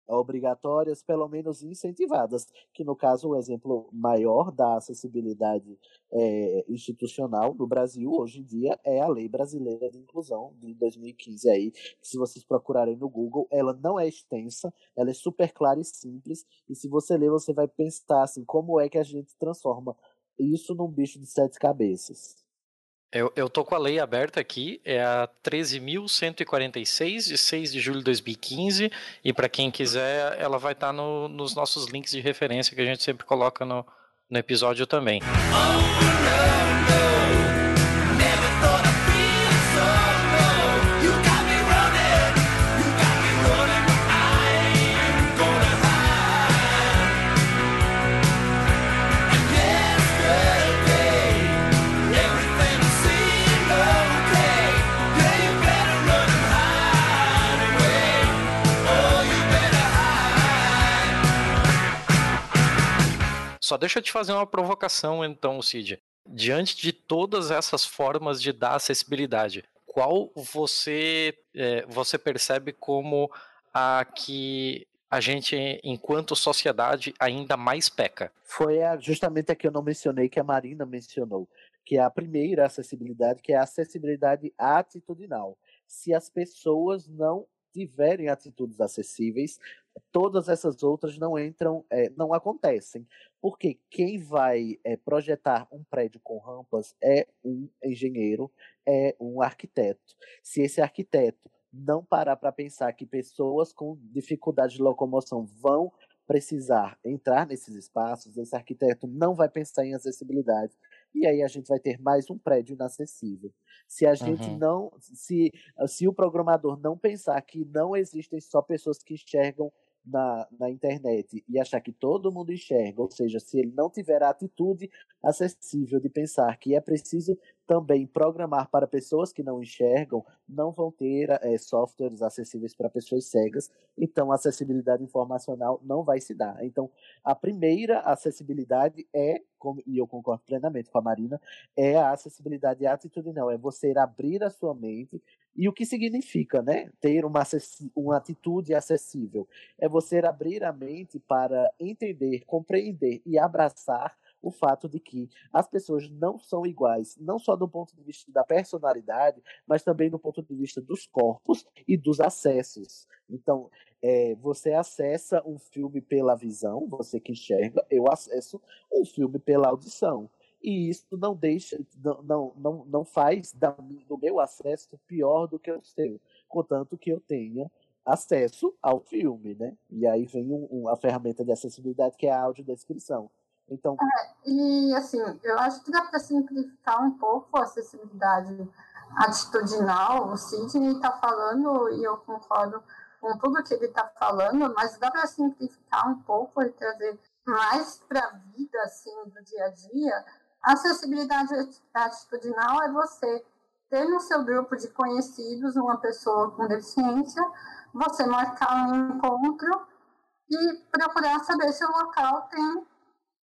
obrigatórias, pelo menos incentivadas, que no caso o exemplo maior da acessibilidade é, institucional no Brasil hoje em dia é a Lei Brasileira de Inclusão de 2015 aí, que se vocês procurarem no Google, ela não é extensa, ela é super clara e simples, e se você ler, você vai pensar assim, como é que a gente transforma isso num bicho de sete cabeças. Eu, eu tô com a lei aberta aqui, é a 13.146, de 6 de julho de 2015, e para quem quiser, ela vai estar tá no, nos nossos links de referência que a gente sempre coloca no, no episódio também. Oh, Só deixa eu te fazer uma provocação, então, Cid. Diante de todas essas formas de dar acessibilidade, qual você, é, você percebe como a que a gente, enquanto sociedade, ainda mais peca? Foi justamente a que eu não mencionei, que a Marina mencionou, que é a primeira acessibilidade, que é a acessibilidade atitudinal. Se as pessoas não tiverem atitudes acessíveis, todas essas outras não entram, é, não acontecem. Porque quem vai é, projetar um prédio com rampas é um engenheiro, é um arquiteto. Se esse arquiteto não parar para pensar que pessoas com dificuldade de locomoção vão precisar entrar nesses espaços, esse arquiteto não vai pensar em acessibilidade. E aí a gente vai ter mais um prédio inacessível. Se a gente uhum. não, se, se o programador não pensar que não existem só pessoas que enxergam na, na internet e achar que todo mundo enxerga, ou seja, se ele não tiver a atitude acessível de pensar que é preciso também programar para pessoas que não enxergam, não vão ter é, softwares acessíveis para pessoas cegas, então a acessibilidade informacional não vai se dar. Então, a primeira acessibilidade é, e eu concordo plenamente com a Marina, é a acessibilidade atitudinal, é você abrir a sua mente e o que significa, né? Ter uma, uma atitude acessível. É você abrir a mente para entender, compreender e abraçar o fato de que as pessoas não são iguais, não só do ponto de vista da personalidade, mas também do ponto de vista dos corpos e dos acessos. Então, é, você acessa um filme pela visão, você que enxerga, eu acesso um filme pela audição e isso não deixa, não, não, não, faz do meu acesso pior do que o seu, contanto que eu tenha acesso ao filme, né? E aí vem um, um, a ferramenta de acessibilidade que é a audiodescrição. Então, é, e assim, eu acho que dá para simplificar um pouco a acessibilidade atitudinal. O Sidney está falando e eu concordo com tudo que ele está falando, mas dá para simplificar um pouco e trazer mais para a vida assim do dia a dia Acessibilidade atitudinal é você ter no seu grupo de conhecidos uma pessoa com deficiência, você marcar um encontro e procurar saber se o local tem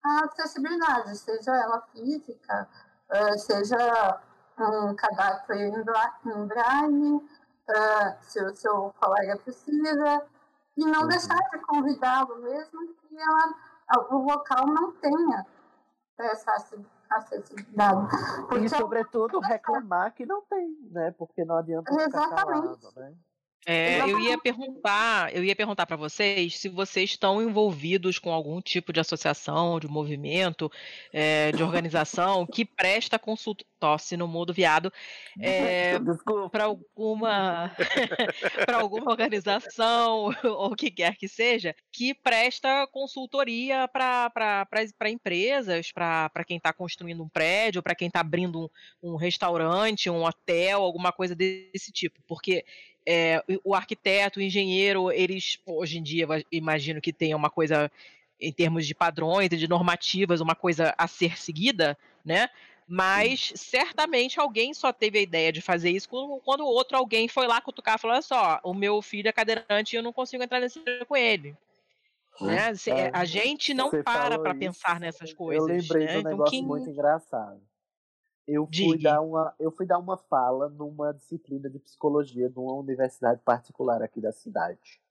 a acessibilidade, seja ela física, eh, seja um cadastro em braille, eh, se o seu colega precisa, e não uhum. deixar de convidá-lo mesmo que ela, o local não tenha essa acessibilidade. Porque e, sobretudo, reclamar que não tem, né? Porque não adianta ficar Exatamente. calado, né? É, eu ia perguntar, eu ia perguntar para vocês se vocês estão envolvidos com algum tipo de associação, de movimento, é, de organização que presta consulta, tosse no mudo viado, é, para alguma para alguma organização ou o que quer que seja que presta consultoria para empresas, para quem está construindo um prédio, para quem está abrindo um, um restaurante, um hotel, alguma coisa desse tipo, porque é, o arquiteto, o engenheiro, eles hoje em dia imagino que tenha uma coisa em termos de padrões e de normativas, uma coisa a ser seguida, né? Mas certamente alguém só teve a ideia de fazer isso quando outro alguém foi lá cutucar e falou: olha só, o meu filho é cadeirante e eu não consigo entrar nesse com ele. Né? É, a gente não para para pensar nessas coisas. Eu lembrei né? de um então, negócio quem... muito engraçado. Eu fui, dar uma, eu fui dar uma fala numa disciplina de psicologia de uma universidade particular aqui da cidade.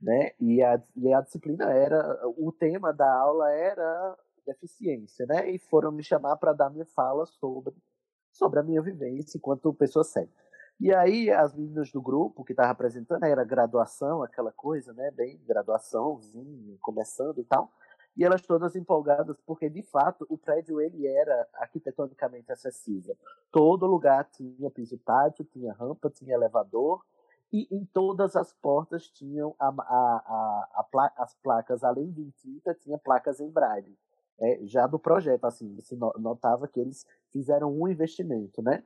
Né? E, a, e a disciplina era. O tema da aula era deficiência, né? E foram me chamar para dar minha fala sobre, sobre a minha vivência enquanto pessoa cega. E aí as meninas do grupo que estava apresentando era graduação, aquela coisa, né? Bem, graduaçãozinho, começando e tal. E elas todas empolgadas, porque de fato o prédio ele era arquitetonicamente acessível. Todo lugar tinha piso tátil, tinha rampa, tinha elevador, e em todas as portas tinham a, a, a, a as placas, além de tinta, tinha placas em braille. É, já do projeto, assim, você notava que eles fizeram um investimento, né?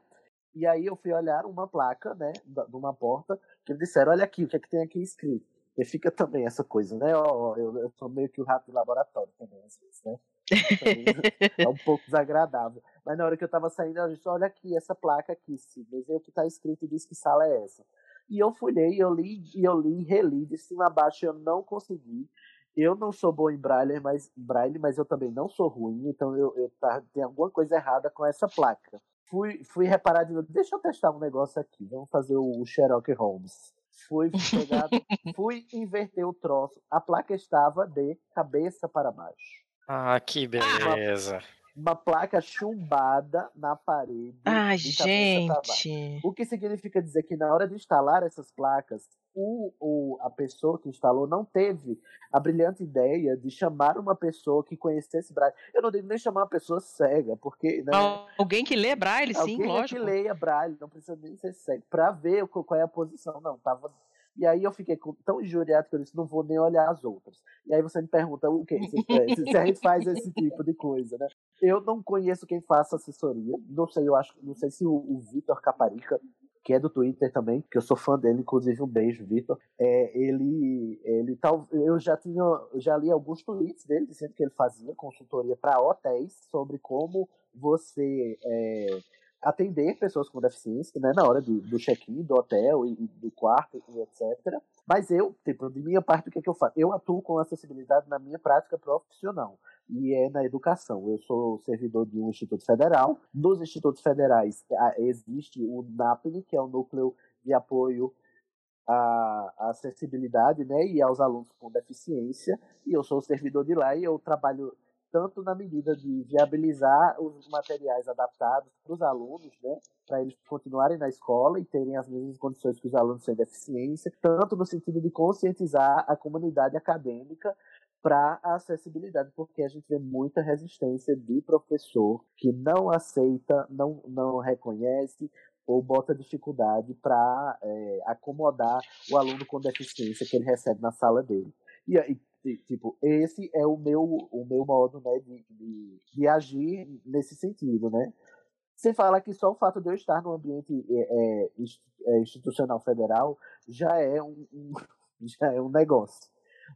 E aí eu fui olhar uma placa, né, de uma porta, que eles disseram, olha aqui, o que é que tem aqui escrito? E fica também essa coisa, né? Ó, eu, eu sou meio que o rato de laboratório também, às vezes, né? é um pouco desagradável. Mas na hora que eu tava saindo, eu disse, olha aqui, essa placa aqui, Sidney, o que tá escrito e diz que sala é essa. E eu fui ler, eu li, e eu li, reli, de cima a baixo, eu não consegui. Eu não sou bom em braille, mas, braille, mas eu também não sou ruim, então eu, eu tá, tem alguma coisa errada com essa placa fui, fui reparar de novo. Deixa eu testar um negócio aqui. Vamos fazer o Sherlock Holmes. Fui pegado, fui inverter o troço. A placa estava de cabeça para baixo. Ah, que beleza. Uma, uma placa chumbada na parede. Ah, gente. O que significa dizer que na hora de instalar essas placas, o, o, a pessoa que instalou não teve a brilhante ideia de chamar uma pessoa que conhecesse Braille. Eu não devo nem chamar uma pessoa cega, porque. Né, alguém que lê Braille, sim, alguém lógico. que leia Braille, não precisa nem ser cego, para ver qual é a posição. Não, tava. E aí eu fiquei tão injuriado que eu disse, não vou nem olhar as outras. E aí você me pergunta o quê? Se, se a gente faz esse tipo de coisa, né? Eu não conheço quem faça assessoria. Não sei, eu acho, não sei se o, o Vitor Caparica que é do Twitter também, que eu sou fã dele, inclusive um beijo, Vitor. É, ele, ele tal, eu já tinha, já li alguns tweets dele dizendo que ele fazia consultoria para hotéis sobre como você é, atender pessoas com deficiência, né, na hora do, do check-in do hotel e, do quarto e etc. Mas eu, tipo, de minha parte, o que, é que eu faço? Eu atuo com acessibilidade na minha prática profissional e é na educação. Eu sou servidor de um instituto federal. Nos institutos federais existe o NAPNE, que é o Núcleo de Apoio à acessibilidade né, e aos alunos com deficiência. E eu sou servidor de lá e eu trabalho tanto na medida de viabilizar os materiais adaptados para os alunos, né, para eles continuarem na escola e terem as mesmas condições que os alunos sem deficiência, tanto no sentido de conscientizar a comunidade acadêmica para a acessibilidade, porque a gente vê muita resistência de professor que não aceita, não, não reconhece ou bota dificuldade para é, acomodar o aluno com deficiência que ele recebe na sala dele. E, e tipo, esse é o meu, o meu modo né, de, de, de agir nesse sentido, né? Sem falar que só o fato de eu estar no ambiente é, é, é institucional federal já é um, um, já é um negócio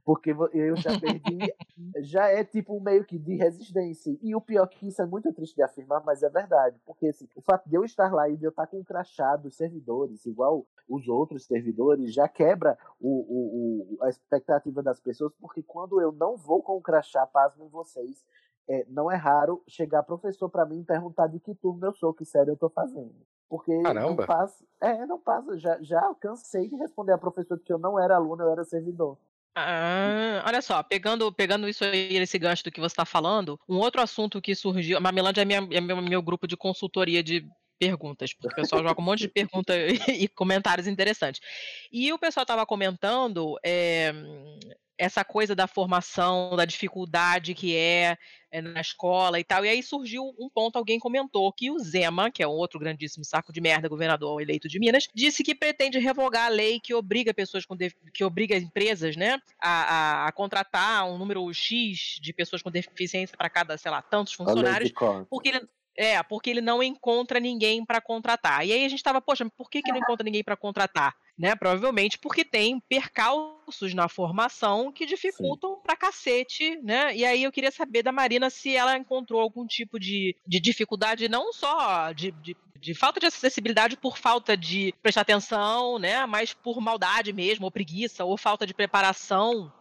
porque eu já perdi, já é tipo meio que de resistência. E o pior que isso é muito triste de afirmar, mas é verdade, porque assim, o fato de eu estar lá e de eu estar com um crachá dos servidores, igual os outros servidores, já quebra o, o, o, a expectativa das pessoas, porque quando eu não vou com o crachá, pasmem vocês, é, não é raro chegar professor para mim e perguntar de que turno eu sou, que série eu estou fazendo. Porque Caramba. não passa. É, não passa. Já, já cansei de responder a professor que eu não era aluno, eu era servidor. Ah, olha só, pegando, pegando isso aí, esse gancho do que você está falando, um outro assunto que surgiu. A Mamilândia é, minha, é meu, meu grupo de consultoria de perguntas, porque o pessoal joga um monte de perguntas e comentários interessantes. E o pessoal estava comentando é, essa coisa da formação, da dificuldade que é, é, na escola e tal. E aí surgiu um ponto, alguém comentou que o Zema, que é um outro grandíssimo saco de merda governador eleito de Minas, disse que pretende revogar a lei que obriga pessoas com que obriga empresas, né, a, a, a, contratar um número X de pessoas com deficiência para cada, sei lá, tantos funcionários, porque ele é, porque ele não encontra ninguém para contratar. E aí a gente estava, poxa, por que, que não encontra ninguém para contratar? Né? Provavelmente porque tem percalços na formação que dificultam Sim. pra cacete, né? E aí eu queria saber da Marina se ela encontrou algum tipo de, de dificuldade, não só de, de de falta de acessibilidade por falta de prestar atenção, né? Mas por maldade mesmo, ou preguiça, ou falta de preparação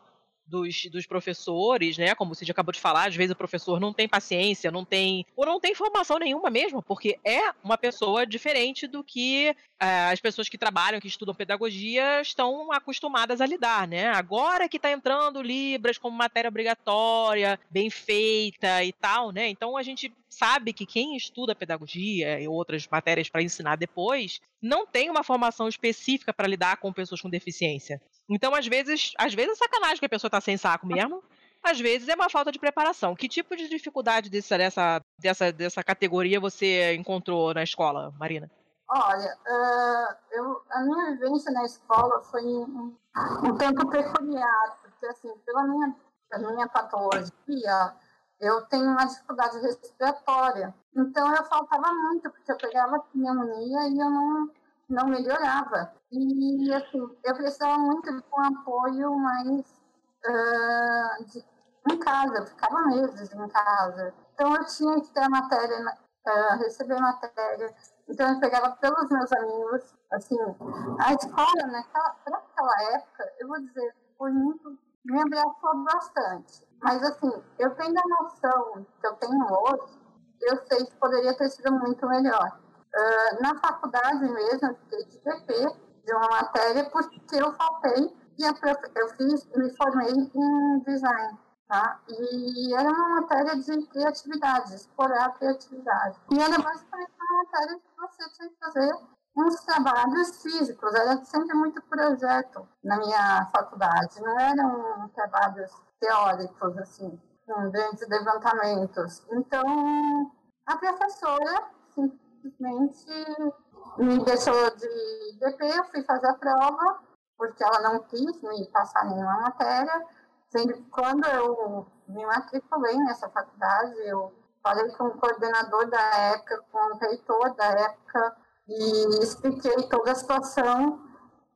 dos, dos professores, né? Como você já acabou de falar, às vezes o professor não tem paciência, não tem. ou não tem formação nenhuma mesmo, porque é uma pessoa diferente do que é, as pessoas que trabalham, que estudam pedagogia, estão acostumadas a lidar, né? Agora que está entrando Libras como matéria obrigatória, bem feita e tal, né? Então a gente sabe que quem estuda pedagogia e outras matérias para ensinar depois não tem uma formação específica para lidar com pessoas com deficiência. Então, às vezes, às vezes é sacanagem que a pessoa está sem saco mesmo. Às vezes é uma falta de preparação. Que tipo de dificuldade dessa, dessa, dessa, dessa categoria você encontrou na escola, Marina? Olha, uh, eu, a minha vivência na escola foi um, um tanto peculiar, porque assim, pela minha, pela minha patologia, eu tenho uma dificuldade respiratória. Então eu faltava muito, porque eu pegava pneumonia e eu não, não melhorava. E assim, eu precisava muito de um apoio mais uh, de, em casa, eu ficava meses em casa. Então eu tinha que ter a matéria, uh, receber matéria. Então eu pegava pelos meus amigos, assim, a escola naquela, naquela época, eu vou dizer, foi muito, me abraçou bastante. Mas, assim, eu tenho a noção que eu tenho hoje, eu sei que poderia ter sido muito melhor. Uh, na faculdade mesmo, eu fiquei de PP de uma matéria porque eu faltei e eu fiz, me formei em design. Tá? E era uma matéria de criatividade, explorar a criatividade. E era basicamente uma matéria que você tinha que fazer uns trabalhos físicos, era sempre muito projeto na minha faculdade, não eram trabalhos teóricos, assim, com grandes levantamentos. Então, a professora simplesmente me deixou de DP, eu fui fazer a prova, porque ela não quis me passar nenhuma matéria, sendo que quando eu me matriculei nessa faculdade, eu falei com o coordenador da época, com o reitor da época, e expliquei toda a situação.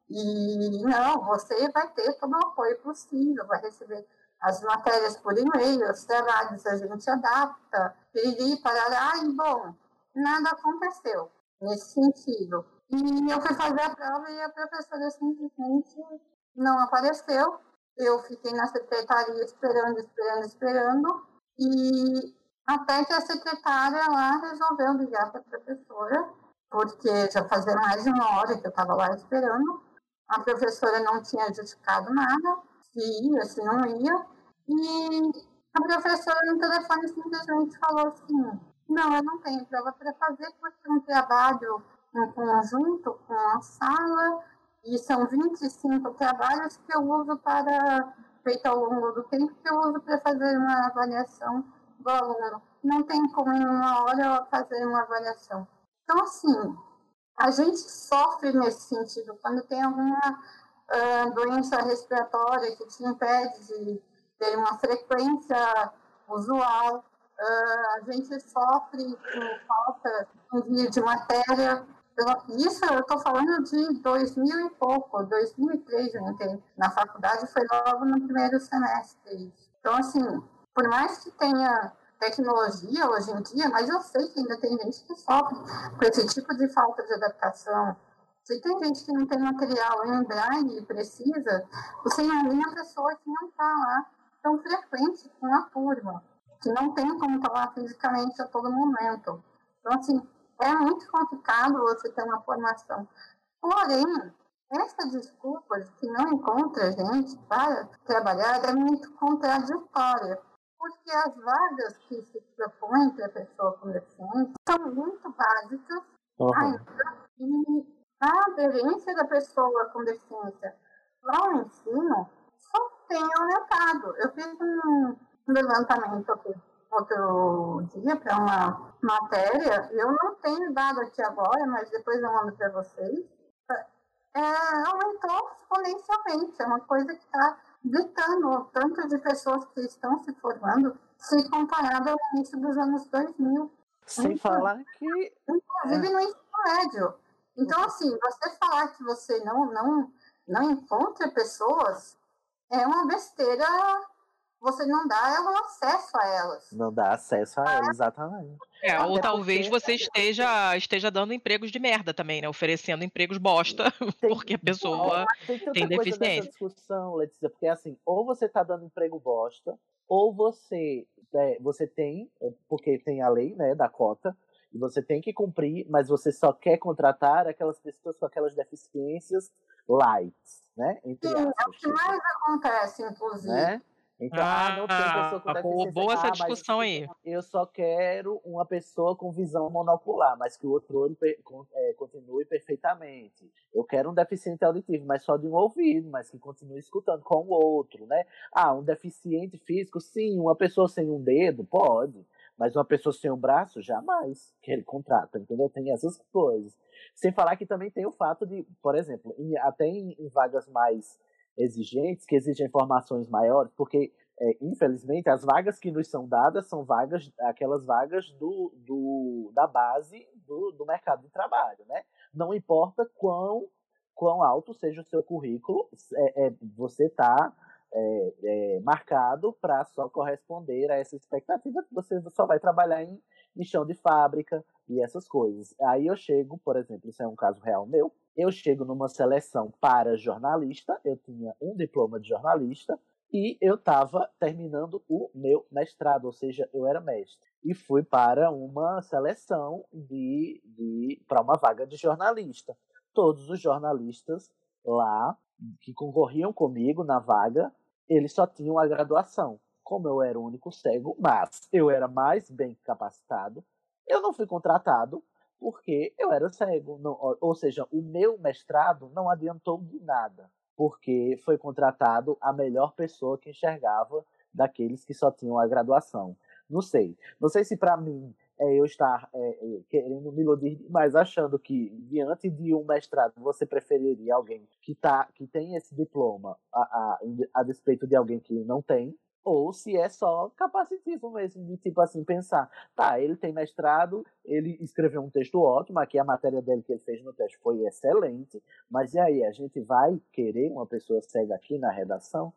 E não, você vai ter todo o apoio possível, vai receber as matérias por e-mail, os trabalhos a gente adapta, e parará, e bom, nada aconteceu nesse sentido. E eu fui fazer a prova e a professora simplesmente não apareceu. Eu fiquei na secretaria esperando, esperando, esperando, e até que a secretária lá resolveu ligar para a professora porque já fazia mais de uma hora que eu estava lá esperando. A professora não tinha justificado nada, se ia, se não ia. E a professora no telefone simplesmente falou assim: Não, eu não tenho prova para fazer porque um trabalho em conjunto com a sala, e são 25 trabalhos que eu uso para, feito ao longo do tempo, que eu uso para fazer uma avaliação do aluno. Não tem como em uma hora fazer uma avaliação. Então, assim, a gente sofre nesse sentido quando tem alguma uh, doença respiratória que te impede de ter uma frequência usual. Uh, a gente sofre com falta de matéria. Isso eu estou falando de 2000 e pouco, 2003 eu entrei na faculdade, foi logo no primeiro semestre. Então, assim, por mais que tenha tecnologia hoje em dia, mas eu sei que ainda tem gente que sofre com esse tipo de falta de adaptação. Se tem gente que não tem material braille e precisa, você imagina a pessoa que não está lá tão frequente com a turma, que não tem como estar lá fisicamente a todo momento. Então, assim, é muito complicado você ter uma formação. Porém, essa desculpa de que não encontra gente para trabalhar é muito contraditória, porque as vagas que se propõem para a pessoa com deficiência são muito básicas uhum. ainda, e a aderência da pessoa com deficiência ao ensino só tem aumentado. Eu fiz um levantamento aqui outro dia para uma matéria, eu não tenho dado aqui agora, mas depois eu mando para vocês. É, aumentou exponencialmente, é uma coisa que está gritando o tanto de pessoas que estão se formando se comparado ao início dos anos 2000. Sem então, falar que. Inclusive é. no ensino médio. Então, assim, você falar que você não, não, não encontra pessoas é uma besteira você não dá ela acesso a elas. Não dá acesso a elas, exatamente. É, ou talvez você esteja, esteja dando empregos de merda também, né? Oferecendo empregos bosta, tem, porque a pessoa tem, tem deficiência. discussão, Letícia, porque assim, ou você está dando emprego bosta, ou você, é, você tem, é, porque tem a lei né, da cota, e você tem que cumprir, mas você só quer contratar aquelas pessoas com aquelas deficiências light, né? Entre Sim, aspas, é o que tipo. mais acontece, inclusive. Né? Então, ah, ah não tem pessoa com deficiência. Boa essa ah, discussão aí. Eu só quero uma pessoa com visão monocular, mas que o outro olho é, continue perfeitamente. Eu quero um deficiente auditivo, mas só de um ouvido, mas que continue escutando com o outro, né? Ah, um deficiente físico, sim. Uma pessoa sem um dedo, pode. Mas uma pessoa sem um braço, jamais que ele contrata, entendeu? Tem essas coisas. Sem falar que também tem o fato de, por exemplo, em, até em, em vagas mais exigentes, que exigem informações maiores, porque, é, infelizmente, as vagas que nos são dadas são vagas, aquelas vagas do, do, da base do, do mercado de trabalho, né? Não importa quão, quão alto seja o seu currículo, é, é você está é, é, marcado para só corresponder a essa expectativa que você só vai trabalhar em, em chão de fábrica e essas coisas. Aí eu chego, por exemplo, isso é um caso real meu, eu chego numa seleção para jornalista, eu tinha um diploma de jornalista e eu estava terminando o meu mestrado, ou seja, eu era mestre. E fui para uma seleção de, de para uma vaga de jornalista. Todos os jornalistas lá que concorriam comigo na vaga, eles só tinham a graduação. Como eu era o único cego, mas eu era mais bem capacitado, eu não fui contratado porque eu era cego. Não, ou seja, o meu mestrado não adiantou de nada, porque foi contratado a melhor pessoa que enxergava daqueles que só tinham a graduação. Não sei. Não sei se para mim é eu estar é, é, querendo me iludir, mas achando que diante de um mestrado você preferiria alguém que, tá, que tem esse diploma a, a, a despeito de alguém que não tem, ou se é só capacitismo mesmo, de tipo assim, pensar, tá, ele tem mestrado, ele escreveu um texto ótimo, aqui a matéria dele que ele fez no teste foi excelente, mas e aí, a gente vai querer uma pessoa cega aqui na redação?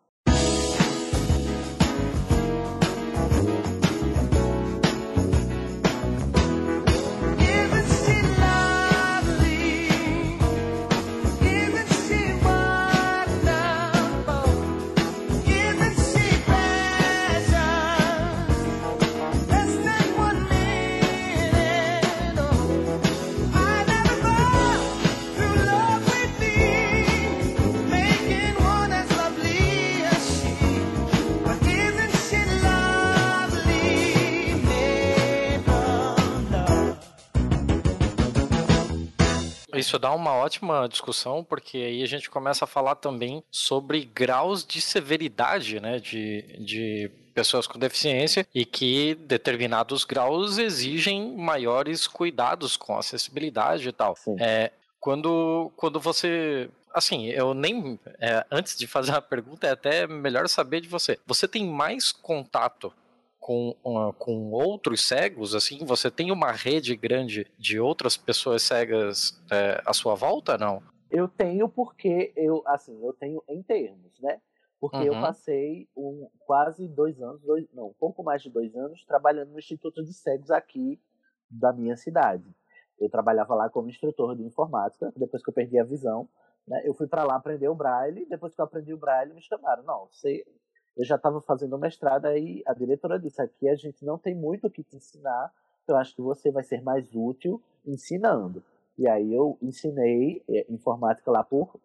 Isso dá uma ótima discussão, porque aí a gente começa a falar também sobre graus de severidade, né, de, de pessoas com deficiência e que determinados graus exigem maiores cuidados com acessibilidade e tal. É, quando, quando você assim, eu nem. É, antes de fazer a pergunta, é até melhor saber de você. Você tem mais contato com, uh, com outros cegos, assim, você tem uma rede grande de outras pessoas cegas é, à sua volta, não? Eu tenho porque eu, assim, eu tenho em termos, né? Porque uhum. eu passei um, quase dois anos, dois, não, um pouco mais de dois anos, trabalhando no Instituto de Cegos aqui da minha cidade. Eu trabalhava lá como instrutor de informática, depois que eu perdi a visão, né? Eu fui para lá aprender o braille, depois que eu aprendi o braille, me chamaram, não, você eu já estava fazendo mestrado aí a diretora disse aqui a gente não tem muito o que te ensinar eu acho que você vai ser mais útil ensinando. E aí eu ensinei é, informática lá por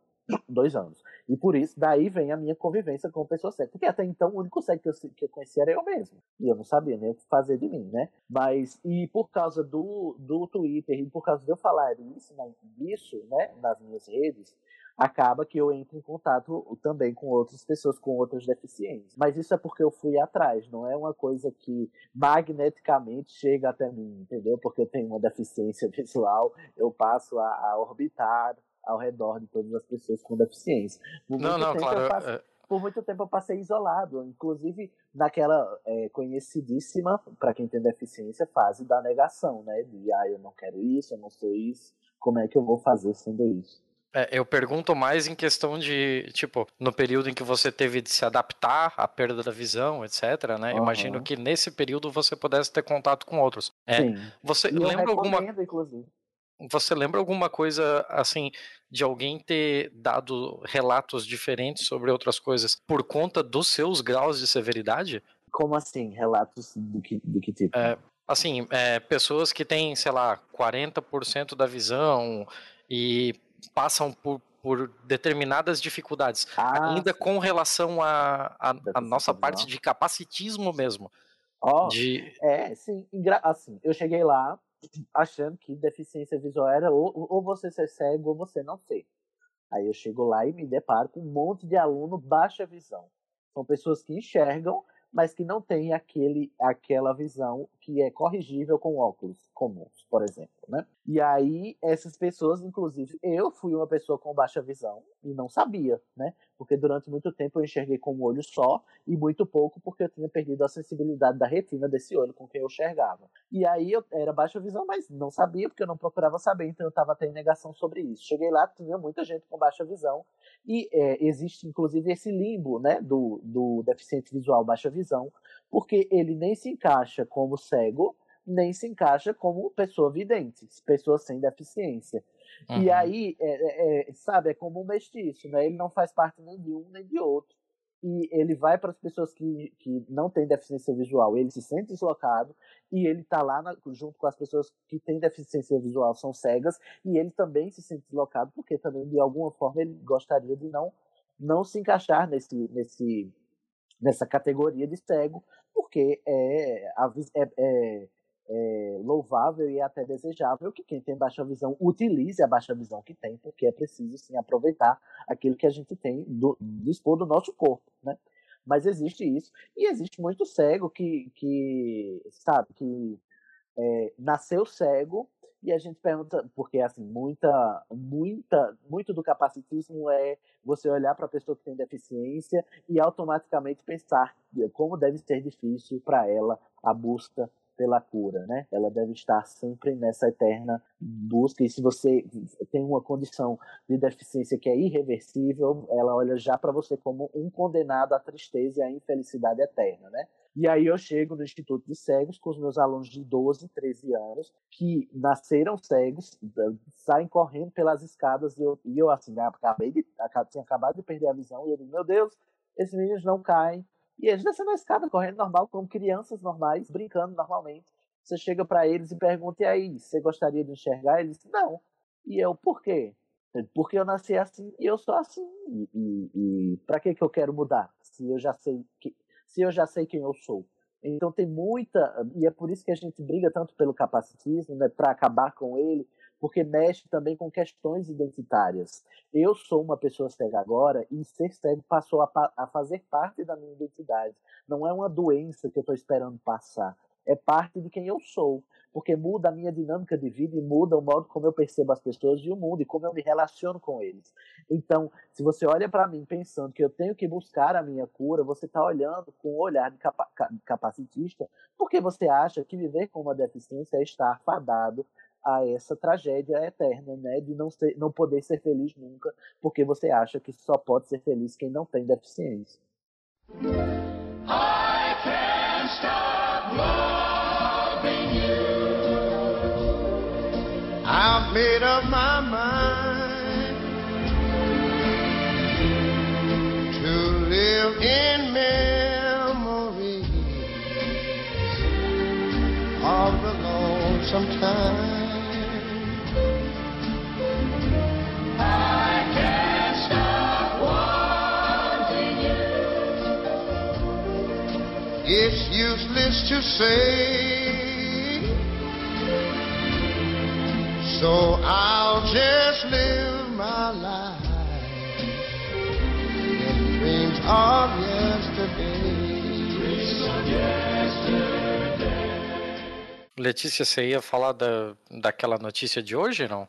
dois anos. E por isso daí vem a minha convivência com pessoa cega porque até então o único cego que eu, que eu conhecia era eu mesmo e eu não sabia nem o que fazer de mim né? Mas e por causa do, do Twitter e por causa de eu falar isso, isso né nas minhas redes acaba que eu entro em contato também com outras pessoas com outras deficiências. Mas isso é porque eu fui atrás, não é uma coisa que magneticamente chega até mim, entendeu? Porque eu tenho uma deficiência visual, eu passo a, a orbitar ao redor de todas as pessoas com deficiência. não, não, claro. Faço... É, por muito tempo eu passei isolado, inclusive naquela é, conhecidíssima, para quem tem deficiência, fase da negação, né? De, ah, eu não quero isso, eu não sou isso, como é que eu vou fazer sendo isso? É, eu pergunto mais em questão de, tipo, no período em que você teve de se adaptar à perda da visão, etc, né? Uhum. Imagino que nesse período você pudesse ter contato com outros. É, Sim. Você e lembra alguma inclusive. Você lembra alguma coisa assim de alguém ter dado relatos diferentes sobre outras coisas por conta dos seus graus de severidade? Como assim? Relatos do que, do que tipo? É, assim, é, pessoas que têm, sei lá, 40% da visão e passam por, por determinadas dificuldades, ah, ainda sim. com relação à a, a, a, nossa parte de capacitismo mesmo. Oh, de... É, sim. Assim, eu cheguei lá achando que deficiência visual era ou, ou você ser cego ou você não ser. Aí eu chego lá e me deparo com um monte de aluno baixa visão. São pessoas que enxergam, mas que não têm aquele, aquela visão que é corrigível com óculos comuns, por exemplo, né? E aí essas pessoas, inclusive, eu fui uma pessoa com baixa visão e não sabia, né? Porque durante muito tempo eu enxerguei com um olho só e muito pouco porque eu tinha perdido a sensibilidade da retina desse olho com quem eu enxergava. E aí eu era baixa visão, mas não sabia porque eu não procurava saber, então eu estava tendo negação sobre isso. Cheguei lá, tinha muita gente com baixa visão e é, existe inclusive esse limbo, né, do, do deficiente visual baixa visão, porque ele nem se encaixa como cego, nem se encaixa como pessoa vidente, pessoa sem deficiência. Uhum. E aí, é, é, sabe, é como um mestiço, né? Ele não faz parte nem de um nem de outro. E ele vai para as pessoas que, que não têm deficiência visual, ele se sente deslocado e ele está lá na, junto com as pessoas que têm deficiência visual, são cegas, e ele também se sente deslocado porque também, de alguma forma, ele gostaria de não, não se encaixar nesse, nesse, nessa categoria de cego, porque é, é, é, é, louvável e até desejável que quem tem baixa visão utilize a baixa visão que tem, porque é preciso sim aproveitar aquilo que a gente tem do, dispor do nosso corpo, né? Mas existe isso e existe muito cego que, que sabe que é, nasceu cego e a gente pergunta porque assim muita muita muito do capacitismo é você olhar para a pessoa que tem deficiência e automaticamente pensar como deve ser difícil para ela a busca pela cura, né? Ela deve estar sempre nessa eterna busca. E se você tem uma condição de deficiência que é irreversível, ela olha já para você como um condenado à tristeza e à infelicidade eterna, né? E aí eu chego no Instituto de Cegos com os meus alunos de 12, 13 anos, que nasceram cegos, saem correndo pelas escadas, e eu, e eu assim, né, acabei de, tinha acabado de perder a visão, e eu digo, meu Deus, esses meninos não caem, e eles descendo a escada, correndo normal, como crianças normais, brincando normalmente. Você chega para eles e pergunta, e aí, você gostaria de enxergar? Eles não. E eu, por quê? Porque eu nasci assim e eu sou assim. E, e, e para que, que eu quero mudar? Se eu já sei que, se eu já sei quem eu sou. Então tem muita, e é por isso que a gente briga tanto pelo capacitismo, né, para acabar com ele, porque mexe também com questões identitárias. Eu sou uma pessoa cega agora e ser cego passou a, a fazer parte da minha identidade. Não é uma doença que eu estou esperando passar. É parte de quem eu sou, porque muda a minha dinâmica de vida e muda o modo como eu percebo as pessoas e o mundo e como eu me relaciono com eles. Então, se você olha para mim pensando que eu tenho que buscar a minha cura, você está olhando com um olhar de capa capacitista, porque você acha que viver com uma deficiência é estar fadado a essa tragédia eterna, né, de não ser, não poder ser feliz nunca, porque você acha que só pode ser feliz quem não tem deficiência. I can't stop loving you. I've made up my mind to live in memories of say. So I'll just live my life in. Dreams of yesterday. Letícia, você ia falar da, daquela notícia de hoje, não?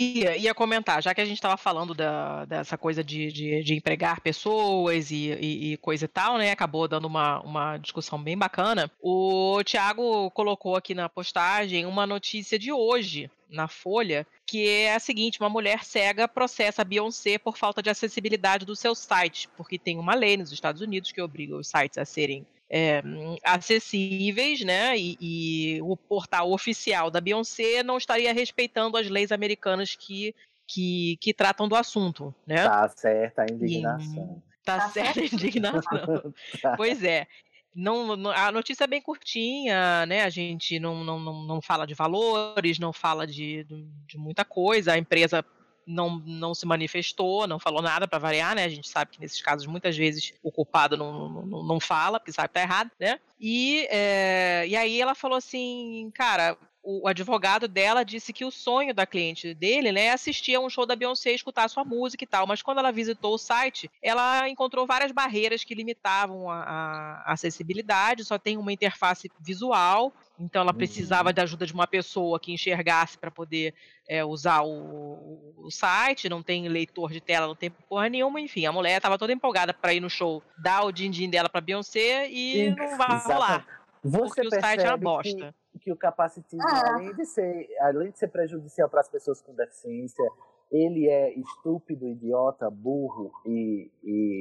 Ia, ia comentar, já que a gente estava falando da, dessa coisa de, de, de empregar pessoas e, e, e, coisa e tal, né? Acabou dando uma, uma discussão bem bacana. O Thiago colocou aqui na postagem uma notícia de hoje na Folha, que é a seguinte: uma mulher cega processa a Beyoncé por falta de acessibilidade do seu site, porque tem uma lei nos Estados Unidos que obriga os sites a serem é, acessíveis, né? E, e, o portal oficial da Beyoncé não estaria respeitando as leis americanas que, que, que tratam do assunto, né? Tá certa a indignação. E, tá, tá certa a indignação. tá. Pois é. Não, não, a notícia é bem curtinha, né? A gente não, não, não, não fala de valores, não fala de, de muita coisa. A empresa não, não se manifestou, não falou nada para variar, né? A gente sabe que nesses casos muitas vezes o culpado não, não, não fala, porque sabe que tá errado, né? E, é, e aí ela falou assim, cara, o advogado dela disse que o sonho da cliente dele, né, é assistir a um show da Beyoncé, escutar sua música e tal. Mas quando ela visitou o site, ela encontrou várias barreiras que limitavam a, a acessibilidade. Só tem uma interface visual, então ela precisava uhum. da ajuda de uma pessoa que enxergasse para poder é, usar o, o, site. Não tem leitor de tela, não tem porra nenhuma. Enfim, a mulher estava toda empolgada para ir no show, dar o din-din dela para Beyoncé e não vai rolar. Você porque o site é uma bosta. Que, que o capacitismo, ah. além, de ser, além de ser prejudicial para as pessoas com deficiência, ele é estúpido, idiota, burro e, e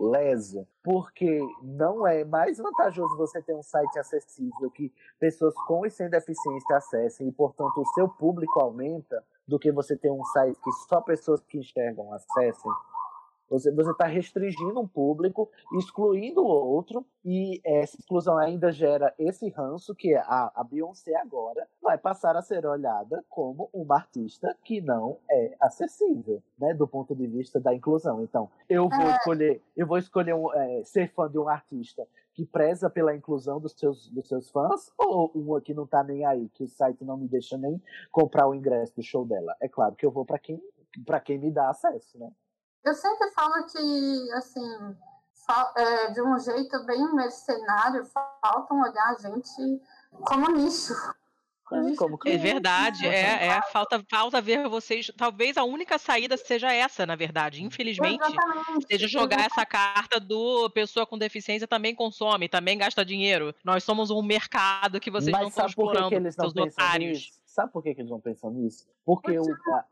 leso, porque não é mais vantajoso você ter um site acessível que pessoas com e sem deficiência acessem e, portanto, o seu público aumenta do que você ter um site que só pessoas que enxergam acessem. Você está restringindo um público, excluindo o outro, e essa exclusão ainda gera esse ranço que a, a Beyoncé agora vai passar a ser olhada como uma artista que não é acessível, né, do ponto de vista da inclusão. Então, eu vou é. escolher, eu vou escolher um, é, ser fã de um artista que preza pela inclusão dos seus, dos seus fãs, ou uma que não está nem aí, que o site não me deixa nem comprar o ingresso do show dela. É claro que eu vou para quem, para quem me dá acesso, né? Eu sempre falo que, assim, é, de um jeito bem mercenário, faltam olhar a gente como nicho. É, é verdade, é, é falta, falta ver vocês. Talvez a única saída seja essa, na verdade. Infelizmente, Exatamente. seja jogar essa carta do pessoa com deficiência também consome, também gasta dinheiro. Nós somos um mercado que vocês Mas não estão explorando, que seus otários. Sabe por que, que eles não pensam nisso? Porque o, a,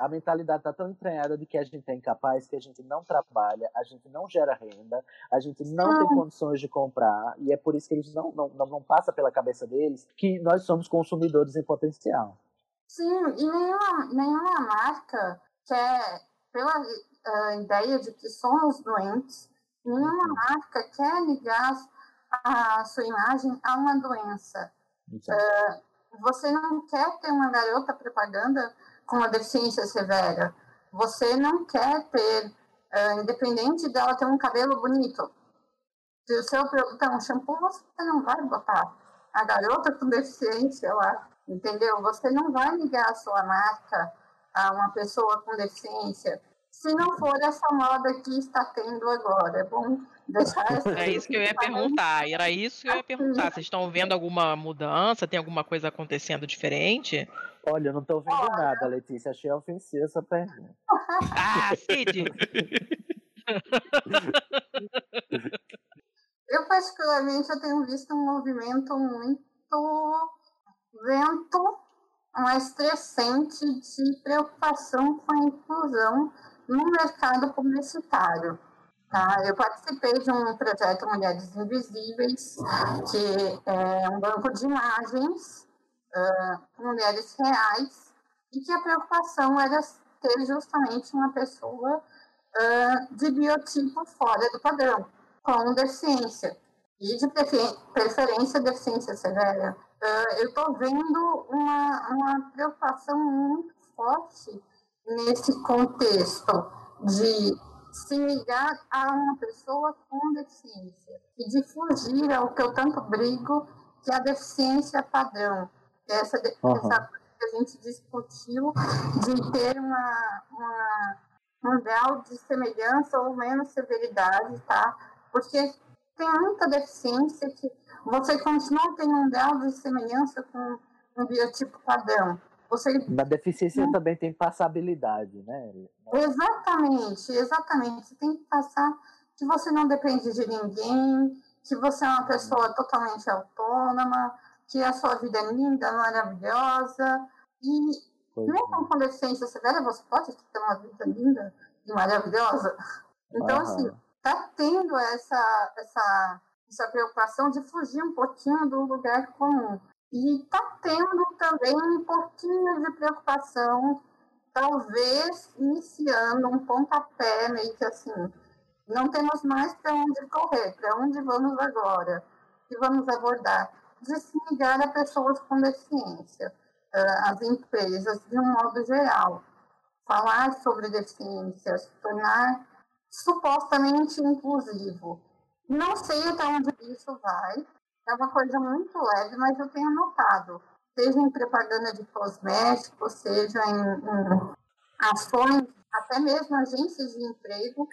a, mentalidade está tão entranhada de que a gente é incapaz, que a gente não trabalha, a gente não gera renda, a gente não tem condições de comprar, e é por isso que eles não, não, não, não passa pela cabeça deles que nós somos consumidores em potencial. Sim, e nenhuma, nenhuma marca quer, pela uh, ideia de que somos doentes, nenhuma uhum. marca quer ligar a sua imagem a uma doença. Uh, você não quer ter uma garota propaganda com uma deficiência severa. Você não quer ter, uh, independente dela ter um cabelo bonito. Se o seu produto é um shampoo, você não vai botar a garota com deficiência lá, entendeu? Você não vai ligar a sua marca a uma pessoa com deficiência se não for essa moda que está tendo agora. É bom. É isso que eu ia perguntar. Era isso que eu ia perguntar. Vocês estão vendo alguma mudança? Tem alguma coisa acontecendo diferente? Olha, eu não estou vendo Olha. nada, Letícia. Achei ofensiva essa pergunta. ah, Cid! eu, particularmente, eu tenho visto um movimento muito lento, mas crescente de preocupação com a inclusão no mercado publicitário. Tá? Eu participei de um projeto Mulheres Invisíveis, que é um banco de imagens uh, mulheres reais, e que a preocupação era ter justamente uma pessoa uh, de biotipo fora do padrão, com deficiência, e de preferência deficiência severa. Uh, eu estou vendo uma, uma preocupação muito forte nesse contexto de se ligar a uma pessoa com deficiência e de fugir ao que eu tanto brigo, que é a deficiência padrão. Essa, uhum. essa que a gente discutiu de ter uma, uma, um grau de semelhança ou menos severidade, tá? Porque tem muita deficiência que você continua tendo um grau de semelhança com um biotipo padrão Você... Na deficiência hum. também tem passabilidade, né? Exatamente, exatamente. Você tem que passar que você não depende de ninguém, que você é uma pessoa totalmente autônoma, que a sua vida é linda, maravilhosa. E pois mesmo é. com deficiência severa, você pode ter uma vida linda e maravilhosa. Então, Aham. assim, tá tendo essa, essa, essa preocupação de fugir um pouquinho do lugar comum. E está tendo também um pouquinho de preocupação, talvez iniciando um pontapé, meio que assim, não temos mais para onde correr, para onde vamos agora, que vamos abordar. De se ligar a pessoas com deficiência, as empresas de um modo geral. Falar sobre deficiência, se tornar supostamente inclusivo. Não sei até onde isso vai, é uma coisa muito leve, mas eu tenho notado, seja em propaganda de cosméticos, seja em, em ações, até mesmo agências de emprego,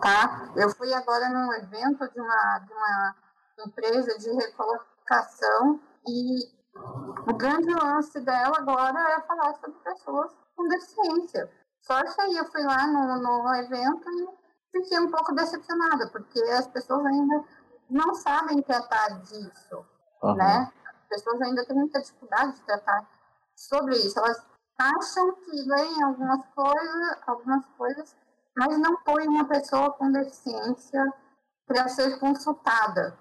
tá? Eu fui agora num evento de uma, de uma empresa de recolocação e o grande lance dela agora é falar sobre pessoas com deficiência. Só que aí eu fui lá no, no evento e fiquei um pouco decepcionada, porque as pessoas ainda não sabem tratar disso, uhum. né? As pessoas ainda têm muita dificuldade de tratar sobre isso. Elas acham que leem algumas coisas, algumas coisas, mas não põem uma pessoa com deficiência para ser consultada,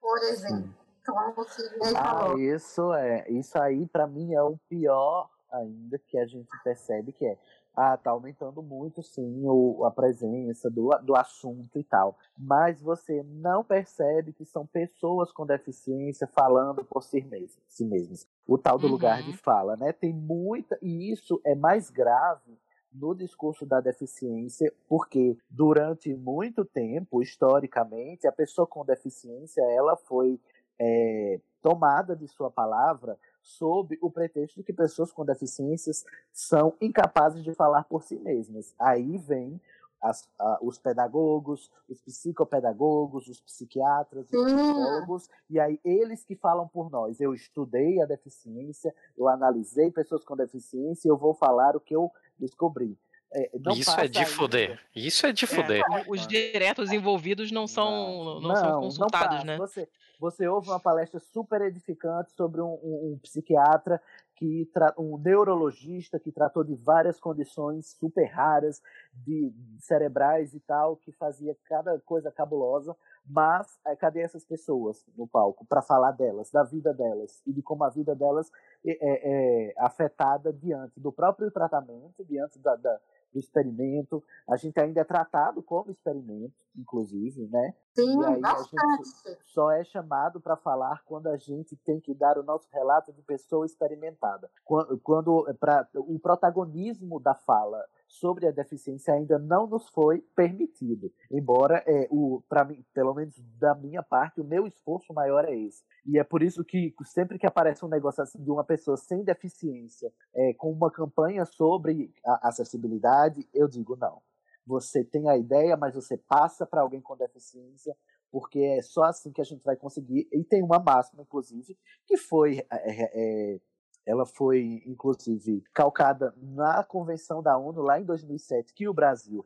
por exemplo. Como você ah, falou. Isso é, isso aí para mim é o pior ainda que a gente percebe que é ah, tá aumentando muito sim o, a presença do, do assunto e tal. Mas você não percebe que são pessoas com deficiência falando por si mesmas. Si mesmas. O tal do uhum. lugar de uhum. fala, né? Tem muita. E isso é mais grave no discurso da deficiência, porque durante muito tempo, historicamente, a pessoa com deficiência ela foi é, tomada de sua palavra sob o pretexto de que pessoas com deficiências são incapazes de falar por si mesmas. Aí vem as, a, os pedagogos, os psicopedagogos, os psiquiatras, os psicólogos, e aí eles que falam por nós. Eu estudei a deficiência, eu analisei pessoas com deficiência e eu vou falar o que eu descobri. É, isso é de foder. Isso é de foder. É, os diretos envolvidos não são, não, não são consultados, né? Você, você ouve uma palestra super edificante sobre um, um, um psiquiatra que um neurologista que tratou de várias condições super raras de cerebrais e tal, que fazia cada coisa cabulosa, mas é, cadê essas pessoas no palco para falar delas, da vida delas e de como a vida delas é, é, é afetada diante do próprio tratamento, diante da, da experimento. A gente ainda é tratado como experimento, inclusive, né? Sim, e aí bastante. a gente só é chamado para falar quando a gente tem que dar o nosso relato de pessoa experimentada. Quando, quando pra, o protagonismo da fala sobre a deficiência ainda não nos foi permitido. Embora, é, o, para mim, pelo menos da minha parte, o meu esforço maior é esse. E é por isso que sempre que aparece um negócio assim de uma pessoa sem deficiência, é, com uma campanha sobre acessibilidade, eu digo não. Você tem a ideia, mas você passa para alguém com deficiência, porque é só assim que a gente vai conseguir. E tem uma máxima, inclusive, que foi é, é, é ela foi, inclusive, calcada na Convenção da ONU lá em 2007, que o Brasil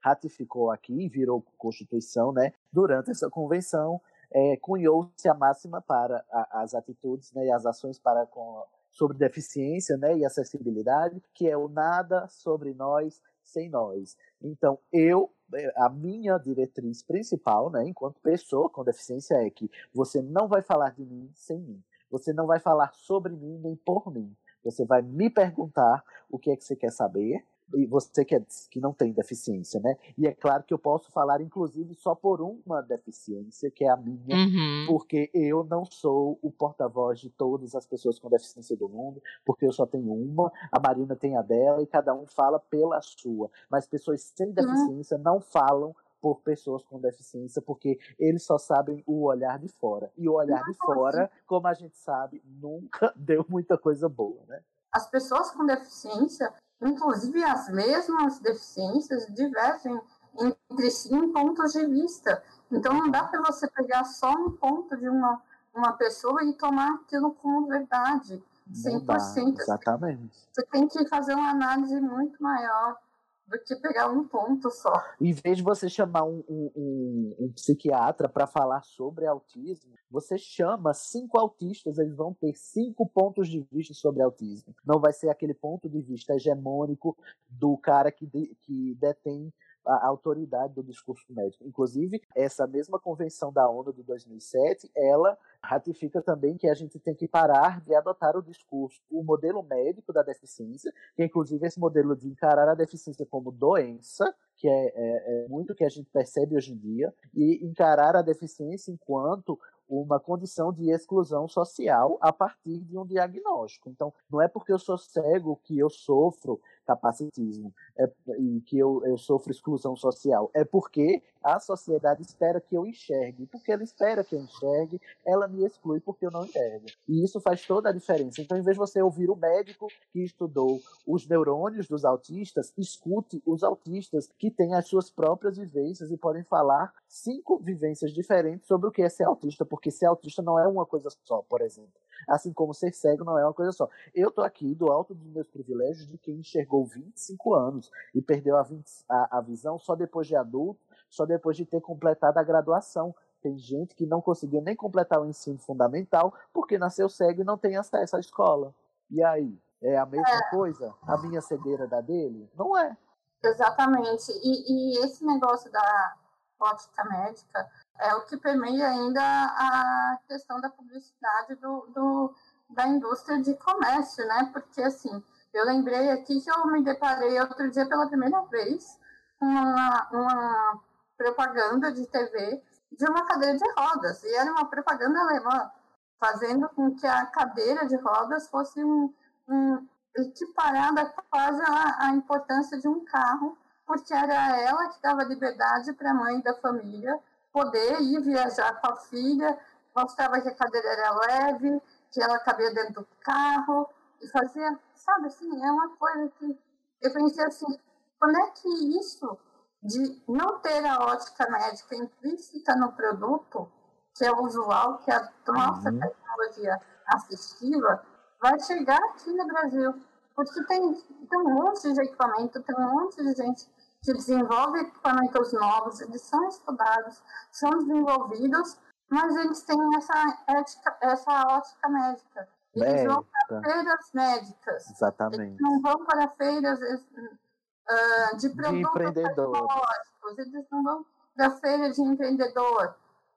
ratificou aqui e virou Constituição, né? Durante essa convenção, é, cunhou-se a máxima para a, as atitudes né, e as ações para com, sobre deficiência né, e acessibilidade, que é o nada sobre nós sem nós. Então, eu, é, a minha diretriz principal, né, enquanto pessoa com deficiência, é que você não vai falar de mim sem mim. Você não vai falar sobre mim nem por mim. Você vai me perguntar o que é que você quer saber, e você que, é, que não tem deficiência, né? E é claro que eu posso falar, inclusive, só por uma deficiência, que é a minha, uhum. porque eu não sou o porta-voz de todas as pessoas com deficiência do mundo, porque eu só tenho uma, a Marina tem a dela, e cada um fala pela sua. Mas pessoas sem deficiência uhum. não falam por pessoas com deficiência, porque eles só sabem o olhar de fora. E o olhar de fora, como a gente sabe, nunca deu muita coisa boa, né? As pessoas com deficiência, inclusive as mesmas deficiências, divergem entre si em pontos de vista. Então não dá para você pegar só um ponto de uma, uma pessoa e tomar aquilo como verdade. Não dá, 100%. exatamente. Você tem que fazer uma análise muito maior do que pegar um ponto só. Em vez de você chamar um, um, um, um psiquiatra para falar sobre autismo, você chama cinco autistas, eles vão ter cinco pontos de vista sobre autismo. Não vai ser aquele ponto de vista hegemônico do cara que, de, que detém a autoridade do discurso médico. Inclusive, essa mesma convenção da ONU de 2007, ela ratifica também que a gente tem que parar de adotar o discurso, o modelo médico da deficiência, que inclusive esse modelo de encarar a deficiência como doença, que é, é, é muito que a gente percebe hoje em dia, e encarar a deficiência enquanto uma condição de exclusão social a partir de um diagnóstico. Então, não é porque eu sou cego que eu sofro capacitismo é, e que eu, eu sofro exclusão social. É porque a sociedade espera que eu enxergue. Porque ela espera que eu enxergue, ela me exclui porque eu não enxergo. E isso faz toda a diferença. Então, em vez de você ouvir o médico que estudou os neurônios dos autistas, escute os autistas que têm as suas próprias vivências e podem falar cinco vivências diferentes sobre o que é ser autista, porque ser autista não é uma coisa só, por exemplo. Assim como ser cego não é uma coisa só. Eu tô aqui do alto dos meus privilégios de quem enxergou 25 anos e perdeu a, 20, a, a visão só depois de adulto, só depois de ter completado a graduação. Tem gente que não conseguiu nem completar o ensino fundamental porque nasceu cego e não tem acesso à escola. E aí? É a mesma é. coisa? A minha cegueira da dele? Não é. Exatamente. E, e esse negócio da ótica médica é o que permeia ainda a questão da publicidade do, do, da indústria de comércio, né? Porque, assim, eu lembrei aqui que eu me deparei outro dia pela primeira vez com uma, uma propaganda de TV de uma cadeira de rodas, e era uma propaganda alemã, fazendo com que a cadeira de rodas fosse um, um equiparada quase à, à importância de um carro, porque era ela que dava liberdade para a mãe da família poder ir viajar com a filha, mostrava que a cadeira era leve, que ela cabia dentro do carro, e fazia, sabe assim, é uma coisa que eu pensei assim, quando é que isso de não ter a ótica médica implícita no produto, que é usual, que é a nossa uhum. tecnologia assistiva, vai chegar aqui no Brasil. Porque tem, tem um monte de equipamento, tem um monte de gente que desenvolve equipamentos novos, eles são estudados, são desenvolvidos, mas eles têm essa, ética, essa ótica médica. Eles vão para feiras médicas. Exatamente. Eles não vão para feiras uh, de produtos tecnológicos, eles não vão para feira de empreendedor.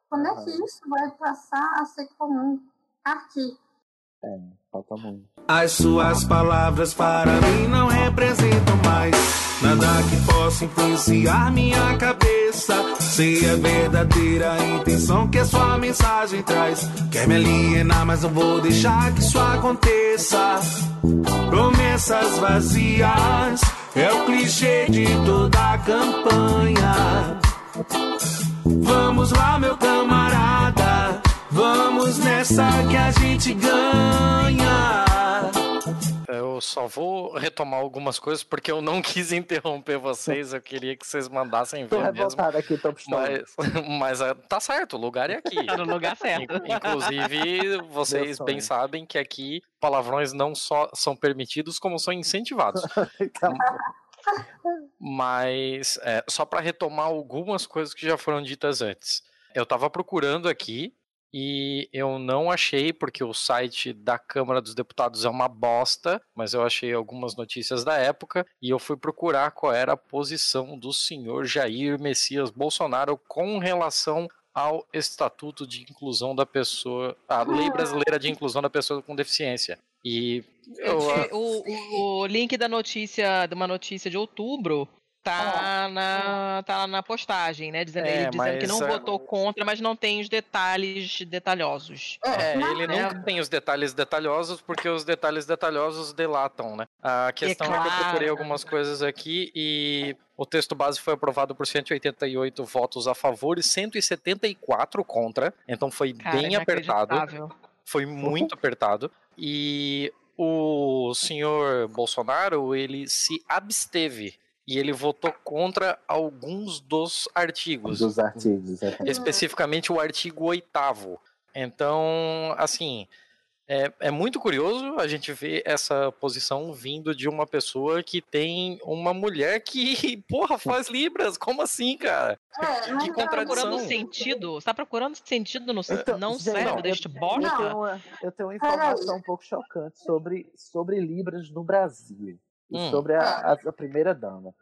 Quando uhum. é que isso vai passar a ser comum aqui? É, falta muito. As suas palavras para mim não representam mais nada que possa influenciar minha cabeça. Sei a verdadeira intenção que a sua mensagem traz. Quer me alienar, mas não vou deixar que isso aconteça. Promessas vazias é o clichê de toda a campanha. Vamos lá, meu camarada. Vamos nessa que a gente ganha. Eu só vou retomar algumas coisas porque eu não quis interromper vocês. Eu queria que vocês mandassem ver Tô mesmo. aqui, tô mas, mas ah, tá certo, o lugar é aqui. Tá no lugar certo. Inclusive, vocês bem sabem que aqui palavrões não só são permitidos, como são incentivados. Mas é, só para retomar algumas coisas que já foram ditas antes. Eu estava procurando aqui e eu não achei, porque o site da Câmara dos Deputados é uma bosta, mas eu achei algumas notícias da época e eu fui procurar qual era a posição do senhor Jair Messias Bolsonaro com relação ao Estatuto de Inclusão da Pessoa, a Lei ah. Brasileira de Inclusão da Pessoa com Deficiência. E eu, o, o, link da notícia, de uma notícia de outubro, tá na tá na postagem, né? Dizendo, é, ele dizendo que não votou contra, mas não tem os detalhes detalhosos. É, ele não é. tem os detalhes detalhosos porque os detalhes detalhosos delatam, né? A questão é, claro. é que eu procurei algumas coisas aqui e o texto base foi aprovado por 188 votos a favor e 174 contra, então foi Cara, bem apertado. Foi muito apertado e o senhor Bolsonaro, ele se absteve e ele votou contra alguns dos artigos. Dos artigos, Especificamente o artigo 8 Então, assim, é, é muito curioso a gente ver essa posição vindo de uma pessoa que tem uma mulher que, porra, faz Libras. Como assim, cara? É, que tá procurando contradição. sentido? Você tá procurando sentido no Então, não eu- deste Eu bosta? tenho uma, eu tenho uma informação um pouco chocante sobre, sobre Libras no Brasil. E Hum. sobre a, a, a primeira dama.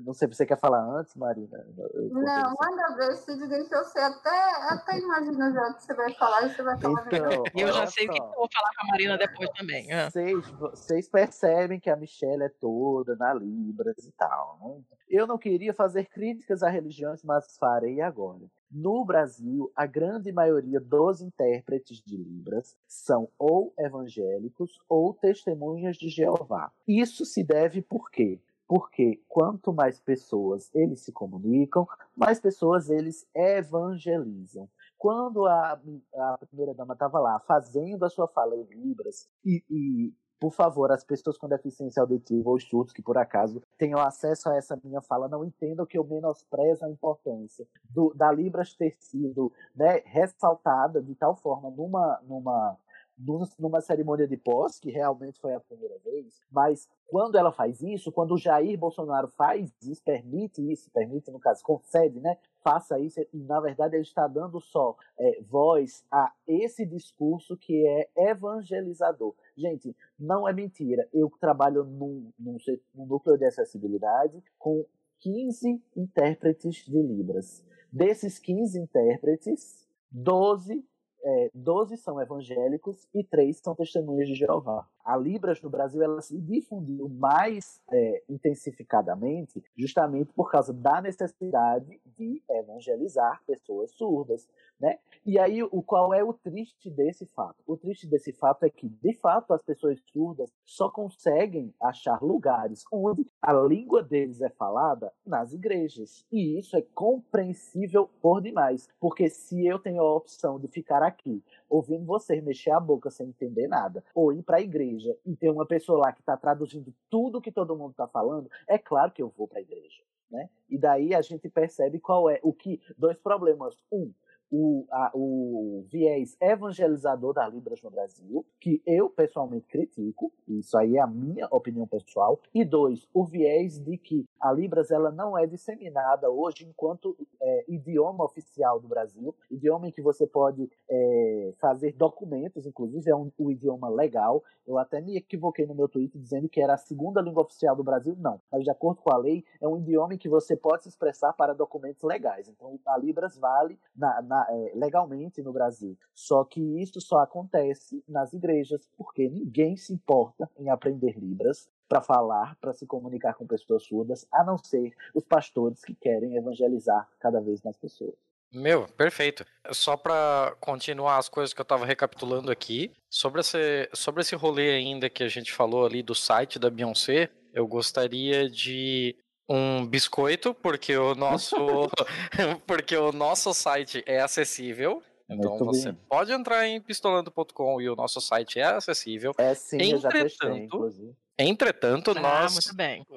Não sei se você quer falar antes, Marina. Eu- eu- Não, manda ver, Cid, deixa eu ser. Até, até imagino já o que você vai falar e você vai falar. Então, E eu já sei o que eu vou falar com a Marina depois também. ah. Vocês, vocês percebem que a Michelle é toda na Libras e tal. Né? Eu não queria fazer críticas a religiões, mas farei agora. No Brasil, a grande maioria dos intérpretes de Libras são ou evangélicos ou testemunhas de Jeová. Isso se deve por quê? Porque quanto mais pessoas eles se comunicam, mais pessoas eles evangelizam. Quando a, a primeira dama estava lá fazendo a sua fala em Libras, e, e, por favor, as pessoas com deficiência auditiva ou surdos que por acaso tenham acesso a essa minha fala, não entendam que eu menosprezo a importância do, da Libras ter sido né, ressaltada de tal forma numa, numa, num- numa cerimônia de posse, que realmente foi a primeira vez, mas quando ela faz isso, quando o Jair Bolsonaro faz isso, permite isso, permite, no caso, concede, né? Faça isso, e na verdade ele está dando só é, voz a esse discurso que é evangelizador. Gente, não é mentira. Eu trabalho num, num, num núcleo de acessibilidade com 15 intérpretes de Libras. Desses 15 intérpretes, 12 é, 12 são evangélicos e 3 são testemunhas de Jeová. A Libras no Brasil ela se difundiu mais é, intensificadamente justamente por causa da necessidade de evangelizar pessoas surdas. Né? E aí, o qual é o triste desse fato? O triste desse fato é que, de fato, as pessoas surdas só conseguem achar lugares onde a língua deles é falada nas igrejas. E isso é compreensível por demais. Porque se eu tenho a opção de ficar aqui ouvindo você mexer a boca sem entender nada, ou ir para a igreja e ter uma pessoa lá que está traduzindo tudo que todo mundo está falando, é claro que eu vou para a igreja. Né? E daí a gente percebe qual é o que. Dois problemas. Um, o, a- o viés evangelizador da Libras no Brasil, que eu pessoalmente critico, isso aí é a minha opinião pessoal, e dois, o viés de que a Libras ela não é disseminada hoje enquanto é, idioma oficial do Brasil, idioma em que você pode é, fazer documentos, inclusive é um, um idioma legal. Eu até me equivoquei no meu tweet dizendo que era a segunda língua oficial do Brasil, não, mas de acordo com a lei, é um idioma em que você pode se expressar para documentos legais. Então a Libras vale na- na- é, legalmente no Brasil. Só que isso só acontece nas igrejas, porque ninguém se importa em aprender Libras para falar, para se comunicar com pessoas surdas, a não ser os pastores que querem evangelizar cada vez mais pessoas. Meu, perfeito. Só pra continuar as coisas que eu tava recapitulando aqui, sobre esse, sobre esse rolê ainda que a gente falou ali do site da Beyoncé, eu gostaria de um biscoito, porque o nosso porque o nosso site é acessível. Então Muito você bem. pode entrar em pistolando.com e o nosso site é acessível. É sim, eu já testei, Entretanto, inclusive. Entretanto, Ah, nós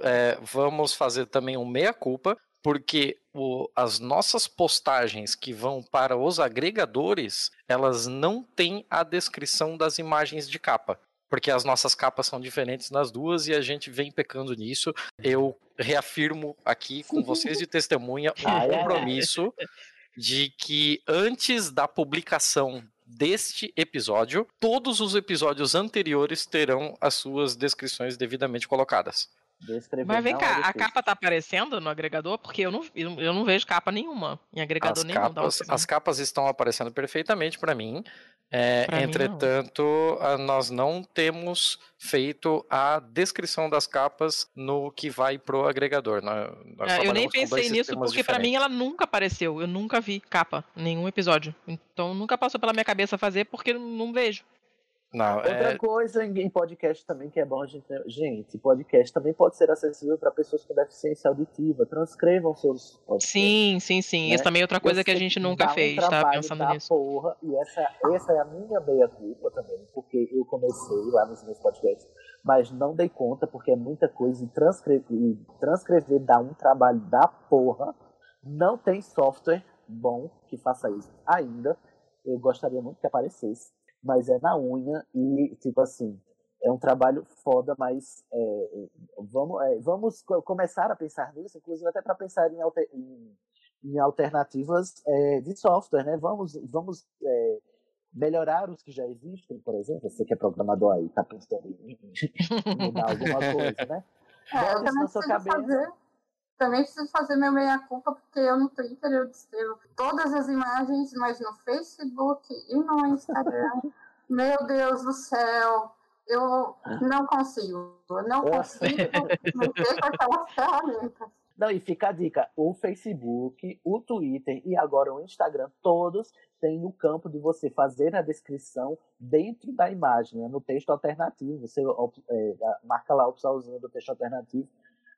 é, vamos fazer também um meia-culpa, porque o- as nossas postagens que vão para os agregadores, elas não têm a descrição das imagens de capa. Porque as nossas capas são diferentes nas duas e a gente vem pecando nisso. Eu reafirmo aqui com vocês de testemunha um compromisso de que antes da publicação deste episódio, todos os episódios anteriores terão as suas descrições devidamente colocadas. Descrever Mas vem cá, a capa tá aparecendo no agregador? Porque eu não, eu não vejo capa nenhuma em agregador As nenhum. capas, as capas estão aparecendo perfeitamente para mim. É, não. entretanto, a- nós não temos feito a descrição das capas no que vai pro agregador. Nós- nós É, eu nem pensei nisso porque pra mim ela nunca apareceu. Eu nunca vi capa em nenhum episódio. Então nunca passou pela minha cabeça fazer porque não vejo. Não, Outra é, coisa em podcast também que é bom a gente. Gente, podcast também pode ser acessível para pessoas com deficiência auditiva. Transcrevam seus podcasts. Sim, sim, sim. Né? Isso também é outra coisa que a gente nunca um fez, trabalho pensando da nisso. Porra, e essa, essa é a minha meia-culpa também, porque eu comecei lá nos meus podcasts, mas não dei conta, porque é muita coisa, e transcrever, e transcrever dá um trabalho da porra. Não tem software bom que faça isso ainda. Eu gostaria muito que aparecesse. Mas é na unha e, tipo assim, é um trabalho foda, mas é, vamos, é, vamos começar a pensar nisso, inclusive até para pensar em, alter, em, em alternativas é, de software, né? Vamos, vamos é, melhorar os que já existem, por exemplo. Você que é programador aí, tá pensando em mudar alguma coisa, né? É, eu também preciso, fazer, também preciso fazer meu meia-culpa, porque eu no Twitter eu descrevo todas as imagens, mas no Facebook e no Instagram, meu Deus do céu, eu não consigo. Eu não consigo mexer com aquelas ferramentas. Não, e fica a dica: o Facebook, o Twitter e agora o Instagram, todos têm o campo de você fazer a descrição dentro da imagem, né? no texto alternativo. Você é, marca lá o opçãozinho do texto alternativo.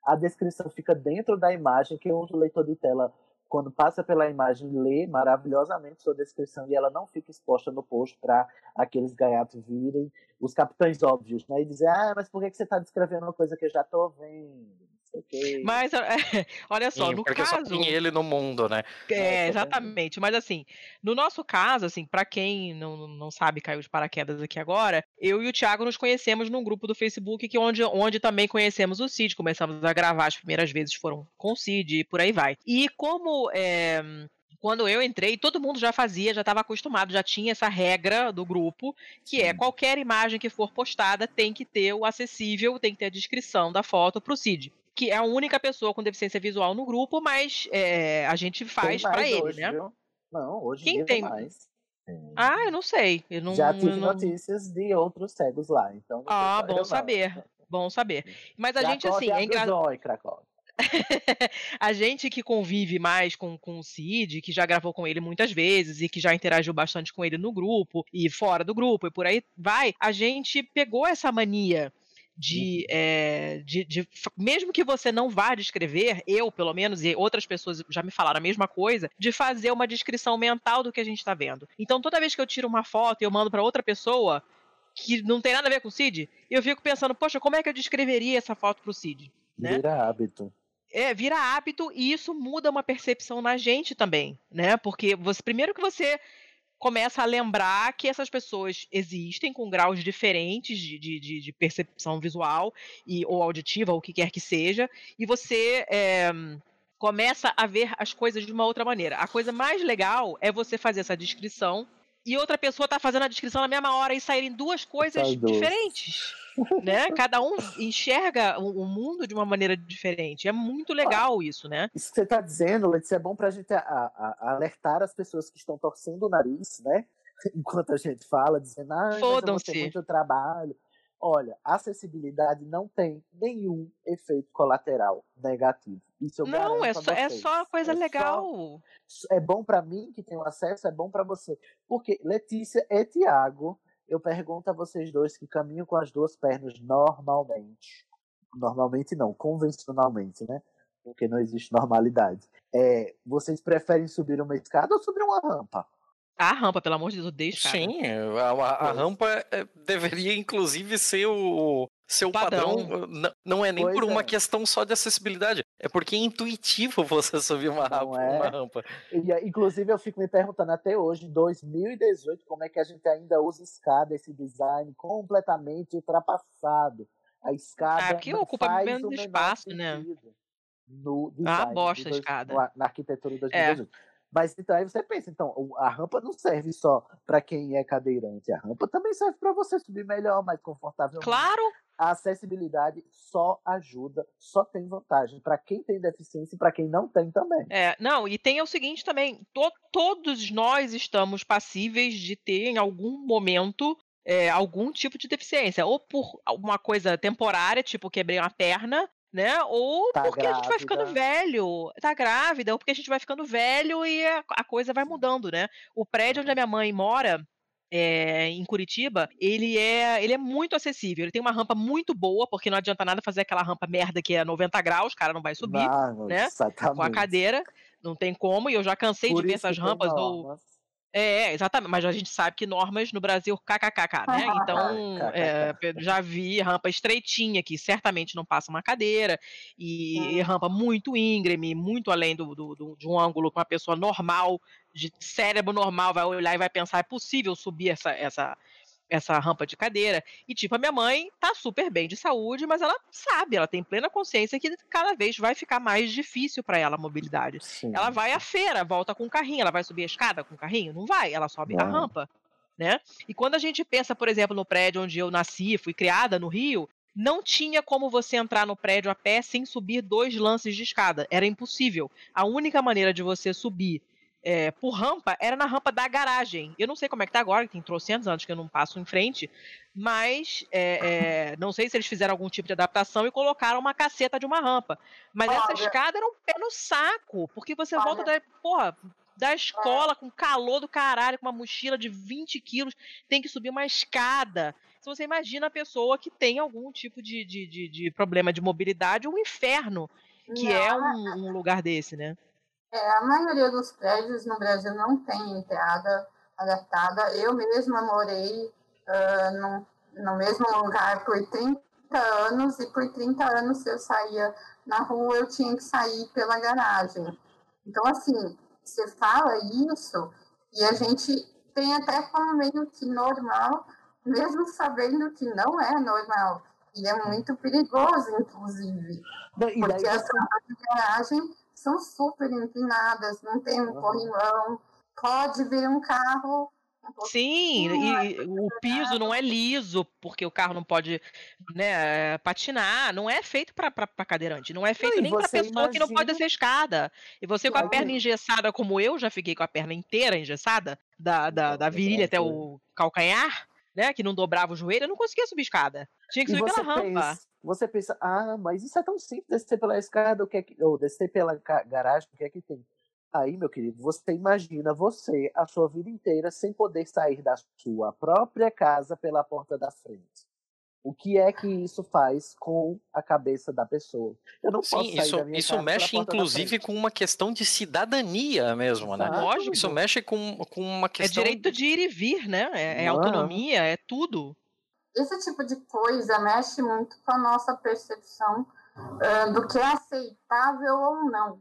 A descrição fica dentro da imagem, que o leitor de tela, quando passa pela imagem, lê maravilhosamente sua descrição e ela não fica exposta no post para aqueles gaiatos virem, os capitães óbvios, né? E dizer, ah, mas por que você está descrevendo uma coisa que eu já estou vendo? Okay. Mas, olha só, Sim, no porque caso... só tem ele no mundo, né? É, exatamente. Mas assim, no nosso caso, assim, para quem não, não sabe, caiu de paraquedas aqui agora, eu e o Thiago nos conhecemos num grupo do Facebook que onde, onde também conhecemos o Cid, começamos a gravar, as primeiras vezes foram com o Cid e por aí vai. E como é, quando eu entrei, todo mundo já fazia, já estava acostumado, já tinha essa regra do grupo, que é qualquer imagem que for postada tem que ter o acessível, tem que ter a descrição da foto para o Cid que é a única pessoa com deficiência visual no grupo, mas é, a gente faz para ele, hoje, né? Viu? Não, hoje Quem tem mais. Ah, eu não sei. Eu não, Já tive não... notícias de outros cegos lá, então. Ah, bom saber. Bom saber. Mas a gente assim, é engraçado. a gente que convive mais com, com o Cid, que já gravou com ele muitas vezes e que já interagiu bastante com ele no grupo e fora do grupo e por aí vai, a gente pegou essa mania de, é, de, de, mesmo que você não vá descrever, eu pelo menos e outras pessoas já me falaram a mesma coisa, de fazer uma descrição mental do que a gente está vendo. Então toda vez que eu tiro uma foto e eu mando para outra pessoa que não tem nada a ver com o Cid, eu fico pensando, poxa, como é que eu descreveria essa foto pro Cid? Né? Vira hábito. É, vira hábito e isso muda uma percepção na gente também, né? Porque você, primeiro que você começa a lembrar que essas pessoas existem com graus diferentes de, de, de percepção visual e, ou auditiva, ou o que quer que seja, e você é, começa a ver as coisas de uma outra maneira. A coisa mais legal é você fazer essa descrição e outra pessoa tá fazendo a descrição na mesma hora e saírem duas coisas diferentes. né? Cada um enxerga o mundo de uma maneira diferente. É muito legal ah, isso, né? Isso que você está dizendo, Letícia, é bom para a gente alertar as pessoas que estão torcendo o nariz, né? Enquanto a gente fala, dizendo, ah, mas muito trabalho. Olha, acessibilidade não tem nenhum efeito colateral negativo. Isso eu não, é só, é só coisa é legal. Só, é bom para mim que tenho acesso, é bom para você. Porque Letícia e Tiago, eu pergunto a vocês dois que caminham com as duas pernas normalmente. Normalmente não, convencionalmente, né? Porque não existe normalidade. É, vocês preferem subir uma escada ou subir uma rampa? A rampa, pelo amor de Deus, deixa. Sim, a, a, a rampa é, deveria inclusive ser o, seu padrão. padrão. Não é nem pois por uma é. questão só de acessibilidade, é porque é intuitivo você subir uma, rampa, é. uma rampa. E, inclusive, eu fico me perguntando até hoje, em 2018, como é que a gente ainda usa escada, esse design completamente ultrapassado. A escada. Ah, que ocupa menos espaço, né? No ah, design, ah, bosta a escada. Na arquitetura de 2018. É. Mas então aí você pensa, então, a rampa não serve só para quem é cadeirante, a rampa também serve para você subir melhor, mais confortável. Claro! A acessibilidade só ajuda, só tem vantagem para quem tem deficiência e para quem não tem também. É, não, e tem o seguinte também, to todos nós estamos passíveis de ter em algum momento é, algum tipo de deficiência, ou por uma coisa temporária, tipo quebrei uma perna, né? Ou tá porque grávida. a gente vai ficando velho, tá grávida, ou porque a gente vai ficando velho e a, a coisa vai mudando, né? O prédio onde a minha mãe mora, é, em Curitiba, ele é, ele é muito acessível. Ele tem uma rampa muito boa, porque não adianta nada fazer aquela rampa merda que é 90 graus, o cara não vai subir, não, né? Exatamente. Com a cadeira, não tem como, e eu já cansei Por de ver essas rampas ou é, exatamente. Mas a gente sabe que normas no Brasil, kkkk, né? Então, é, já vi rampa estreitinha, que certamente não passa uma cadeira, e, e rampa muito íngreme, muito além do, do, do, de um ângulo que uma pessoa normal, de cérebro normal, vai olhar e vai pensar: é possível subir essa, essa, essa rampa de cadeira. E, tipo, a minha mãe tá super bem de saúde, mas ela sabe, ela tem plena consciência que cada vez vai ficar mais difícil para ela a mobilidade. Sim. Ela vai à feira, volta com o carrinho, ela vai subir a escada com o carrinho? Não vai, ela sobe Não. a rampa. Né? E quando a gente pensa, por exemplo, no prédio onde eu nasci, fui criada no Rio, não tinha como você entrar no prédio a pé sem subir dois lances de escada. Era impossível. A única maneira de você subir é, por rampa era na rampa da garagem. Eu não sei como é que tá agora, que tem trocentos anos que eu não passo em frente, mas é, é, não sei se eles fizeram algum tipo de adaptação e colocaram uma caceta de uma rampa. Mas Olha. essa escada era um pé no saco, porque você Olha. volta da, porra, da escola com calor do caralho, com uma mochila de 20 quilos, tem que subir uma escada. Se você imagina a pessoa que tem algum tipo de, de, de, de problema de mobilidade, um inferno que é não. é um, um lugar desse, né? É, a maioria dos prédios no Brasil não tem entrada adaptada. Eu mesma morei uh, no, no mesmo lugar por 30 anos e por 30 anos se eu saía na rua eu tinha que sair pela garagem. Então, assim, você fala isso e a gente tem até como meio que normal, mesmo sabendo que não é normal. E é muito perigoso, inclusive. porque as rampas de garagem são super inclinadas, não tem um corrimão, pode vir um carro. Um Sim, e o piso não é liso, porque o carro não pode né, patinar, não é feito para cadeirante, não é feito não, nem para pessoa imagina... que não pode descer escada. E você com a perna engessada, como eu, já fiquei com a perna inteira engessada, da, da, da virilha até o calcanhar, né, que não dobrava o joelho, eu não conseguia subir escada. Tinha que subir pela rampa. Pensa, você pensa, ah, mas isso é tão simples, descer pela escada, o que é que, ou descer pela garagem, o que é que tem? Aí, meu querido, você imagina você a sua vida inteira sem poder sair da sua própria casa pela porta da frente. O que é que isso faz com a cabeça da pessoa? Eu não Sim, posso sair isso, da minha isso mexe inclusive com uma questão de cidadania mesmo, né? Lógico. Isso mexe com, com uma é questão. É direito de ir e vir, né? É, é autonomia, é tudo. Esse tipo de coisa mexe muito com a nossa percepção uh, do que é aceitável ou não,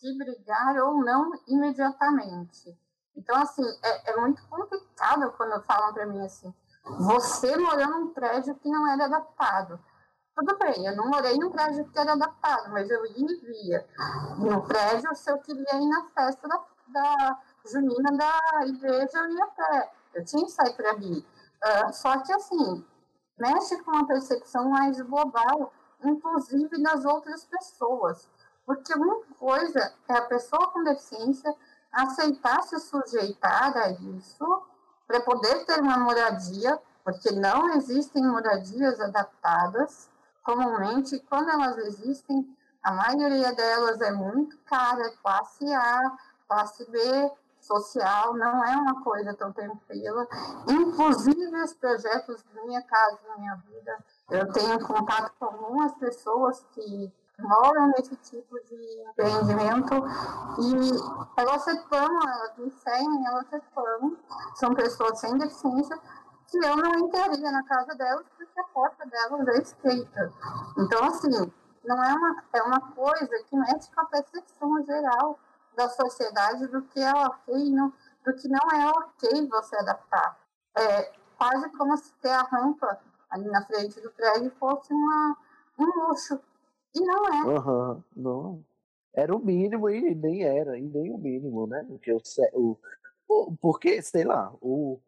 de brigar ou não imediatamente. Então, assim, é, é muito complicado quando falam para mim assim, você morou num prédio que não era adaptado. Tudo bem, eu não morei num prédio que era adaptado, mas eu ia e via. No prédio, se eu queria ir na festa da, da junina da igreja, eu ia a pé. Eu tinha que sair para ali. Uh, só que, assim, mexe com uma percepção mais global, inclusive das outras pessoas. Porque uma coisa é a pessoa com deficiência aceitar se sujeitar a isso para poder ter uma moradia, porque não existem moradias adaptadas. Comumente, quando elas existem, a maioria delas é muito cara, classe A, classe B, social, não é uma coisa tão tranquila. Inclusive, os projetos Minha Casa Minha Vida, eu tenho contato com algumas pessoas que moram nesse tipo de empreendimento e elas reclamam, elas me seguem, elas reclamam, são pessoas sem deficiência, que eu não entraria na casa delas porque a porta delas é estreita. Então, assim, não é uma, é uma coisa que mexe com a percepção geral da sociedade do que é ok não, do que não é ok você adaptar. É quase como se ter a rampa ali na frente do prédio fosse uma, um luxo e não é. Uhum, não. Era o mínimo e nem era, e nem o mínimo, né? Porque, o, o, porque sei lá, o,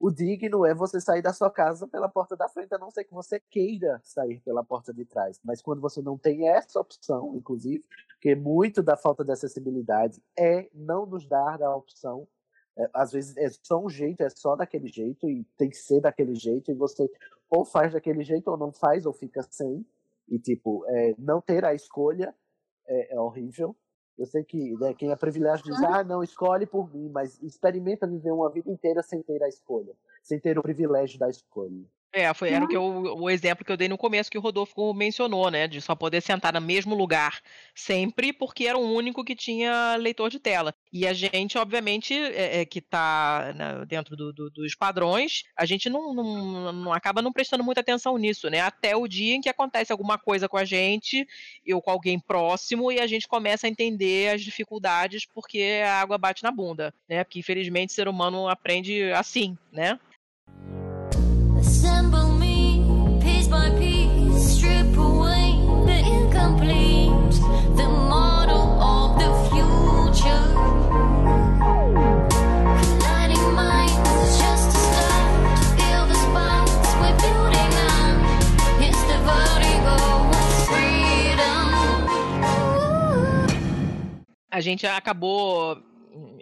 o digno é você sair da sua casa pela porta da frente, a não ser que você queira sair pela porta de trás. Mas quando você não tem essa opção, inclusive, porque muito da falta de acessibilidade é não nos dar a opção. É, às vezes é só um jeito, é só daquele jeito, e tem que ser daquele jeito, e você ou faz daquele jeito, ou não faz, ou fica sem. E, tipo, é, não ter a escolha é, é horrível. Eu sei que né, quem é privilegiado diz, ah, não, escolhe por mim, mas experimenta viver uma vida inteira sem ter a escolha, sem ter o privilégio da escolha. É, foi, era o, que eu, o exemplo que eu dei no começo, que o Rodolfo mencionou, né? De só poder sentar no mesmo lugar sempre, porque era o único que tinha leitor de tela. E a gente, obviamente, é, é que está né, dentro do, do, dos padrões, a gente não, não, não, acaba não prestando muita atenção nisso, né? Até o dia em que acontece alguma coisa com a gente, ou com alguém próximo, e a gente começa a entender as dificuldades porque a água bate na bunda, né? Porque, infelizmente, o ser humano aprende assim, né? A gente acabou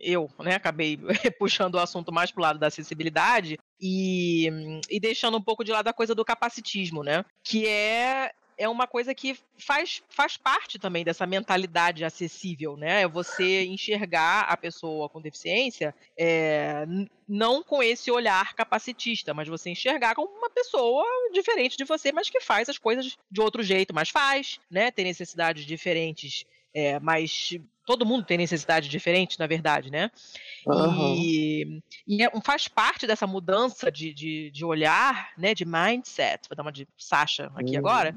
eu, né, acabei puxando o assunto mais pro lado da acessibilidade e, e deixando um pouco de lado a coisa do capacitismo, né? Que é é uma coisa que faz, faz parte também dessa mentalidade acessível, né? É você enxergar a pessoa com deficiência é, não com esse olhar capacitista, mas você enxergar como uma pessoa diferente de você, mas que faz as coisas de outro jeito, mas faz, né? Tem necessidades diferentes, é, mas todo mundo tem necessidade diferente, na verdade, né? Uhum. E, e é, faz parte dessa mudança de, de, de, olhar, né? De mindset, vou dar uma de Sasha aqui uhum. agora,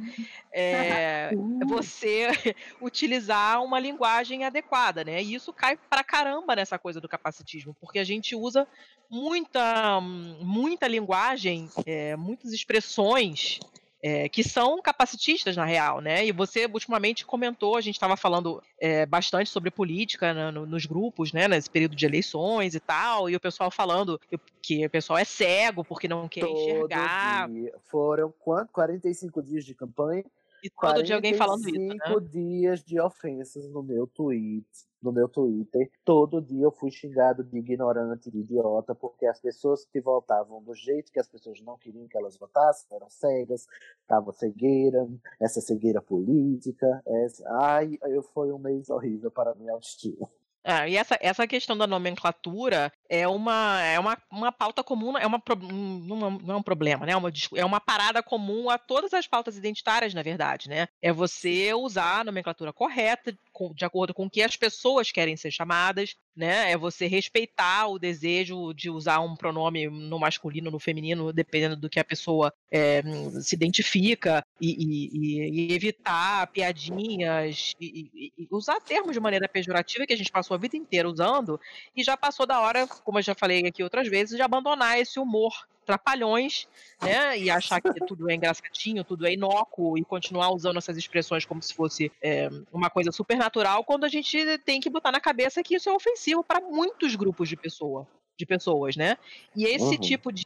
é, uhum. você utilizar uma linguagem adequada, né? E isso cai pra caramba nessa coisa do capacitismo, porque a gente usa muita, muita linguagem, é, muitas expressões é, que são capacitistas na real, né? E você ultimamente comentou, a gente estava falando é, bastante sobre política né, no, nos grupos, né? Nesse período de eleições e tal, e o pessoal falando que o pessoal é cego porque não quer Todo enxergar. Dia. Foram quanto? 45 dias de campanha e todo dia alguém falando isso, né? dias de ofensas no meu tweet, no meu Twitter. Todo dia eu fui xingado de ignorante, de idiota, porque as pessoas que votavam do jeito que as pessoas não queriam que elas votassem eram cegas, tava cegueira, essa cegueira política. Essa... Ai, eu foi um mês horrível para a minha autoestima. É, e essa, essa questão da nomenclatura é uma, é uma, uma pauta comum, é uma, não, não é um problema, né? É uma, é uma parada comum a todas as pautas identitárias, na verdade, né? É você usar a nomenclatura correta, de acordo com o que as pessoas querem ser chamadas, né? É você respeitar o desejo de usar um pronome no masculino, no feminino, dependendo do que a pessoa é, se identifica, e, e, e evitar piadinhas, e, e, usar termos de maneira pejorativa que a gente passou a vida inteira usando, e já passou da hora, como eu já falei aqui outras vezes, de abandonar esse humor trapalhões, né? E achar que tudo é engraçadinho, tudo é inócuo e continuar usando essas expressões como se fosse é, uma coisa super natural, quando a gente tem que botar na cabeça que isso é ofensivo para muitos grupos de pessoa, de pessoas, né? E esse uhum. tipo de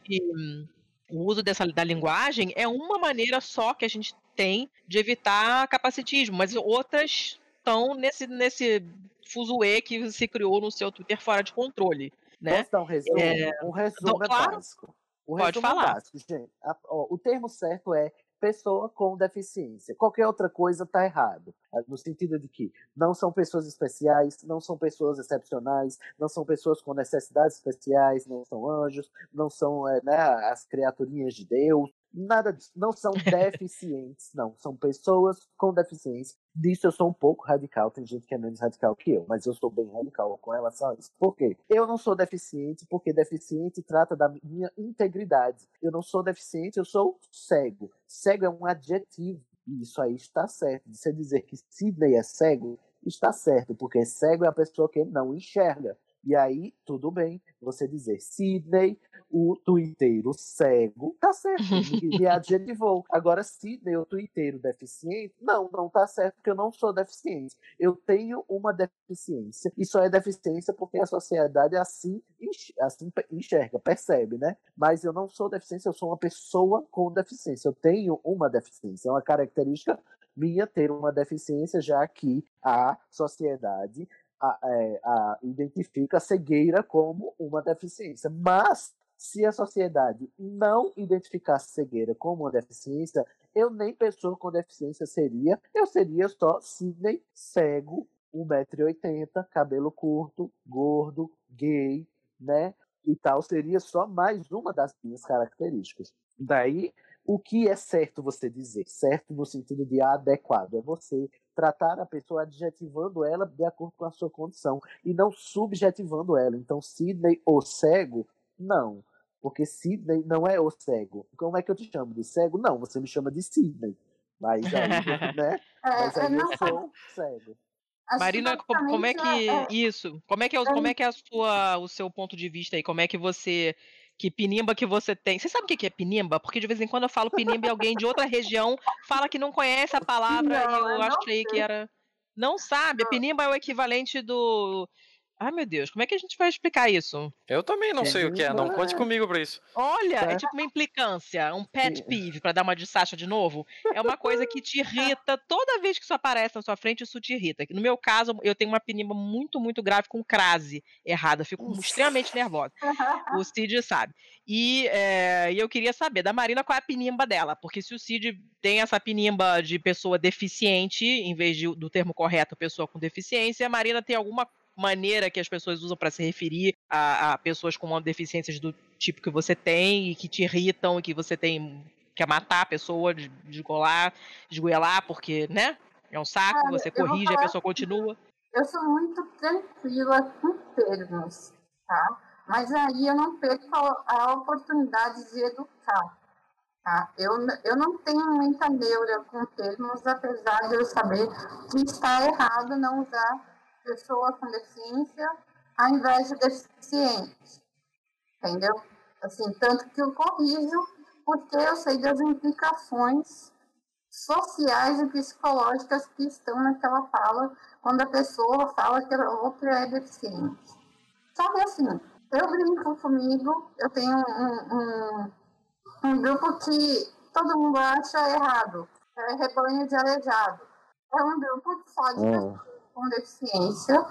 o uso dessa da linguagem é uma maneira só que a gente tem de evitar capacitismo, mas outras estão nesse nesse fuzuê que se criou no seu Twitter fora de controle. Né? Posso dar um resumo? É... Um resumo então, é claro, básico. O Pode falar. Básico, gente. A, ó, o termo certo é pessoa com deficiência. Qualquer outra coisa está errado. Ah, no sentido de que não são pessoas especiais, não são pessoas excepcionais, não são pessoas com necessidades especiais, não são anjos, não são é, né, as criaturinhas de Deus, Nada disso. Não são deficientes, não. São pessoas com deficiência. Disso eu sou um pouco radical. Tem gente que é menos radical que eu, mas eu sou bem radical com relação a isso. Por quê? Eu não sou deficiente, porque deficiente trata da minha integridade. Eu não sou deficiente, eu sou cego. Cego é um adjetivo. E isso aí está certo. Você dizer que Sidney é cego, está certo, porque cego é a pessoa que não enxerga. E aí, tudo bem, você dizer Sidney, o tuiteiro cego, tá certo, me adjetivou. Agora, Sidney, o tuiteiro deficiente, não, não tá certo, porque eu não sou deficiente. Eu tenho uma deficiência, e só é deficiência porque a sociedade assim, assim enxerga, percebe, né? Mas eu não sou deficiente, eu sou uma pessoa com deficiência. Eu tenho uma deficiência, é uma característica minha ter uma deficiência, já que a sociedade a, é, a, identifica a cegueira como uma deficiência. Mas, se a sociedade não identificasse cegueira como uma deficiência, eu nem pessoa com deficiência seria, eu seria só Sidney cego, 1,80m, cabelo curto, gordo, gay, né? E tal, seria só mais uma das minhas características. Daí, o que é certo você dizer? Certo no sentido de adequado. É você tratar a pessoa adjetivando ela de acordo com a sua condição e não subjetivando ela. Então, Sidney, o cego, não. Porque Sidney não é o cego. Como é que eu te chamo? De cego? Não, você me chama de Sidney. Mas aí, né? É, Mas aí eu sou cego. Marina, como é que é, isso? Como é que é, como é que é a sua, o seu ponto de vista aí? Como é que você que pinimba que você tem. Você sabe o que é pinimba? Porque de vez em quando eu falo pinimba e alguém de outra região fala que não conhece a palavra não, e eu achei que era. Não sabe? Não. Pinimba é o equivalente do Ai, meu Deus, como é que a gente vai explicar isso? Eu também não sei o que é, não conte comigo pra isso. Olha, é tipo uma implicância, um pet peeve, pra dar uma de Sasha de novo. É uma coisa que te irrita, toda vez que isso aparece na sua frente, isso te irrita. No meu caso, eu tenho uma penima muito, muito grave com crase errada, fico extremamente nervosa. O Cid sabe. E, é, e eu queria saber da Marina qual é a pinimba dela, porque se o Cid tem essa pinimba de pessoa deficiente, em vez de, do termo correto, pessoa com deficiência, a Marina tem alguma maneira que as pessoas usam para se referir a, a, pessoas com deficiências do tipo que você tem e que te irritam e que você tem quer matar a pessoa, desgolar, desgoelar, porque, né? É um saco, você corrige, a pessoa continua. Eu sou muito tranquila com termos, tá? Mas aí eu não perco a, a oportunidade de educar. Tá? Eu, eu não tenho muita neura com termos, apesar de eu saber que está errado não usar pessoa com deficiência ao invés de deficiente. Entendeu? Assim, tanto que eu corrijo porque eu sei das implicações sociais e psicológicas que estão naquela fala quando a pessoa fala que a outra é deficiente. Só que assim, eu brinco comigo, eu tenho um, um, um grupo que todo mundo acha errado, é rebanho de aleijado. É um grupo só de pessoas com deficiência,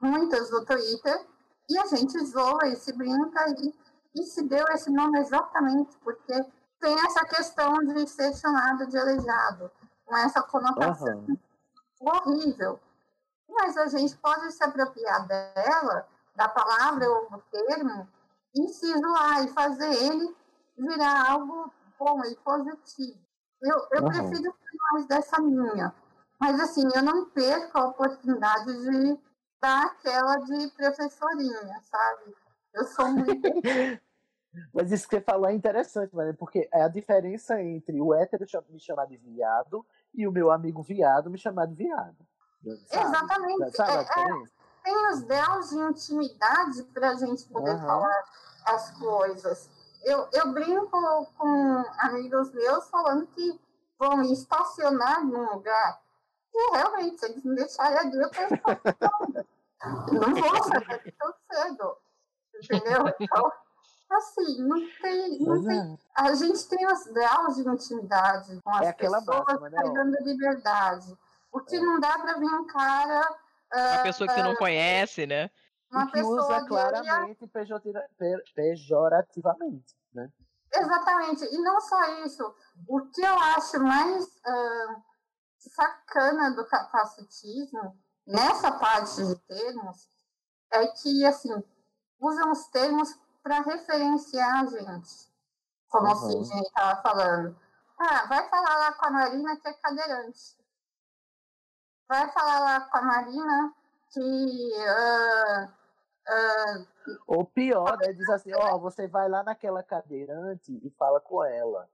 muitas do Twitter, e a gente zoa e se brinca e, e se deu esse nome exatamente porque tem essa questão de ser chamado de aleijado, com essa conotação uhum. horrível. Mas a gente pode se apropriar dela, da palavra ou do termo, e se zoar e fazer ele virar algo bom e positivo. Eu, eu uhum. prefiro mais dessa linha. Mas, assim, eu não perco a oportunidade de dar aquela de professorinha, sabe? Eu sou muito. Mas isso que você falou é interessante, mano, porque é a diferença entre o hétero me chamar de viado e o meu amigo viado me chamar de viado. Sabe? Exatamente. Sabe a é? É, tem os graus de intimidade para a gente poder uhum. falar as coisas. Eu, eu brinco com amigos meus falando que vão estacionar num lugar e realmente, se eles me deixarem ali, eu penso, não vou sair tão cedo. Entendeu? Então, assim, não tem. Não tem é. A gente tem os graus de intimidade com as é pessoas máxima, né? dando liberdade. O que é. não dá para vir um cara. Uma uh, pessoa que você não conhece, né? Uma que usa claramente pejorativamente, né? Exatamente. E não só isso. O que eu acho mais. Uh, sacana do capacitismo, nessa parte de termos, é que, assim, usam os termos para referenciar a gente, como uhum. o Sidney estava falando. Ah, vai falar lá com a Marina que é cadeirante. Vai falar lá com a Marina que. Uh, uh, Ou pior, né? Diz assim: ó, oh, você vai lá naquela cadeirante e fala com ela.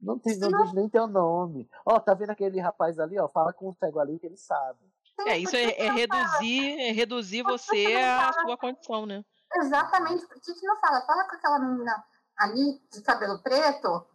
Não, tem, não diz nem teu nome. Ó, tá vendo aquele rapaz ali, ó? Fala com o cego ali que ele sabe. É, isso é, é reduzir, é reduzir você à sua condição, né? Exatamente. Por que, que não fala? Fala com aquela menina ali de cabelo preto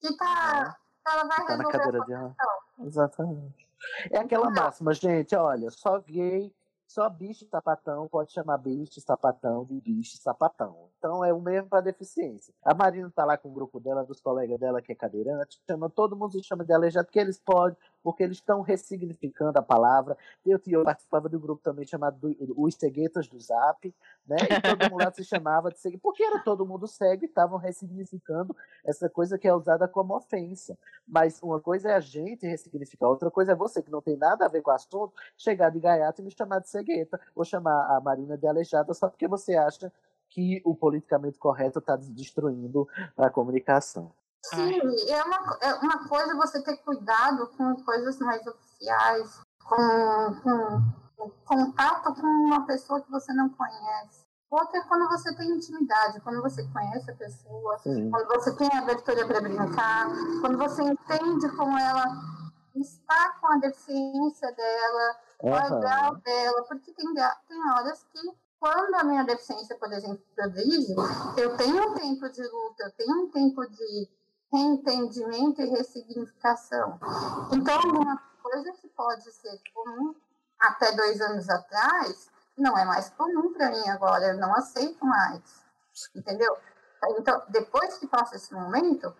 que tá. É. Ela vai tá resolver na cadeira dela. Exatamente. É aquela máxima, gente, olha, só gay só bicho sapatão pode chamar bicho sapatão de bicho sapatão. Então é o mesmo para deficiência. A Marina tá lá com o grupo dela, dos colegas dela que é cadeirante, chama todo mundo se chama de aleijado, que eles podem, porque eles estão ressignificando a palavra. Eu, eu participava um grupo também chamado do, Os Ceguetas do Zap, né? E todo mundo lá se chamava de cegueta, porque era todo mundo cego e estavam ressignificando essa coisa que é usada como ofensa. Mas uma coisa é a gente ressignificar, outra coisa é você, que não tem nada a ver com o assunto, chegar de gaiato e me chamar de cegueta, ou chamar a Marina de aleijada só porque você acha que o politicamente correto está destruindo a comunicação. Sim, é uma, é uma coisa você ter cuidado com coisas mais oficiais, com, com, contato com uma pessoa que você não conhece. Outra é quando você tem intimidade, quando você conhece a pessoa, Sim. quando você tem abertura para brincar, quando você entende como ela está com a deficiência dela, uhum. o grau dela, porque tem, tem horas que quando a minha deficiência, por exemplo, progride, eu tenho um tempo de luta, eu tenho um tempo de reentendimento e ressignificação. Então, alguma coisa que pode ser comum até dois anos atrás, não é mais comum para mim agora, eu não aceito mais, entendeu? Então, depois que passa esse momento,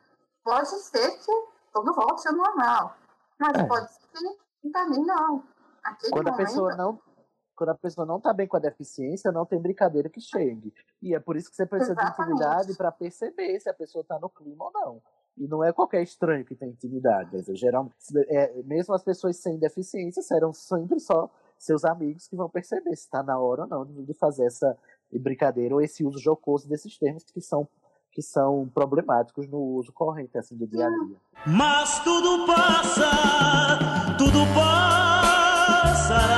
pode ser que tudo volte ao normal, mas é. pode ser que também não. Aquele quando momento, a pessoa não quando a pessoa não está bem com a deficiência, não tem brincadeira que chegue. E é por isso que você precisa Exatamente. de intimidade para perceber se a pessoa está no clima ou não. E não é qualquer estranho que tem intimidade. Dizer, geral, é, mesmo as pessoas sem deficiência serão sempre só seus amigos que vão perceber se está na hora ou não de fazer essa brincadeira ou esse uso jocoso desses termos que são que são problemáticos no uso corrente assim do dia a dia. Mas tudo passa, tudo passará.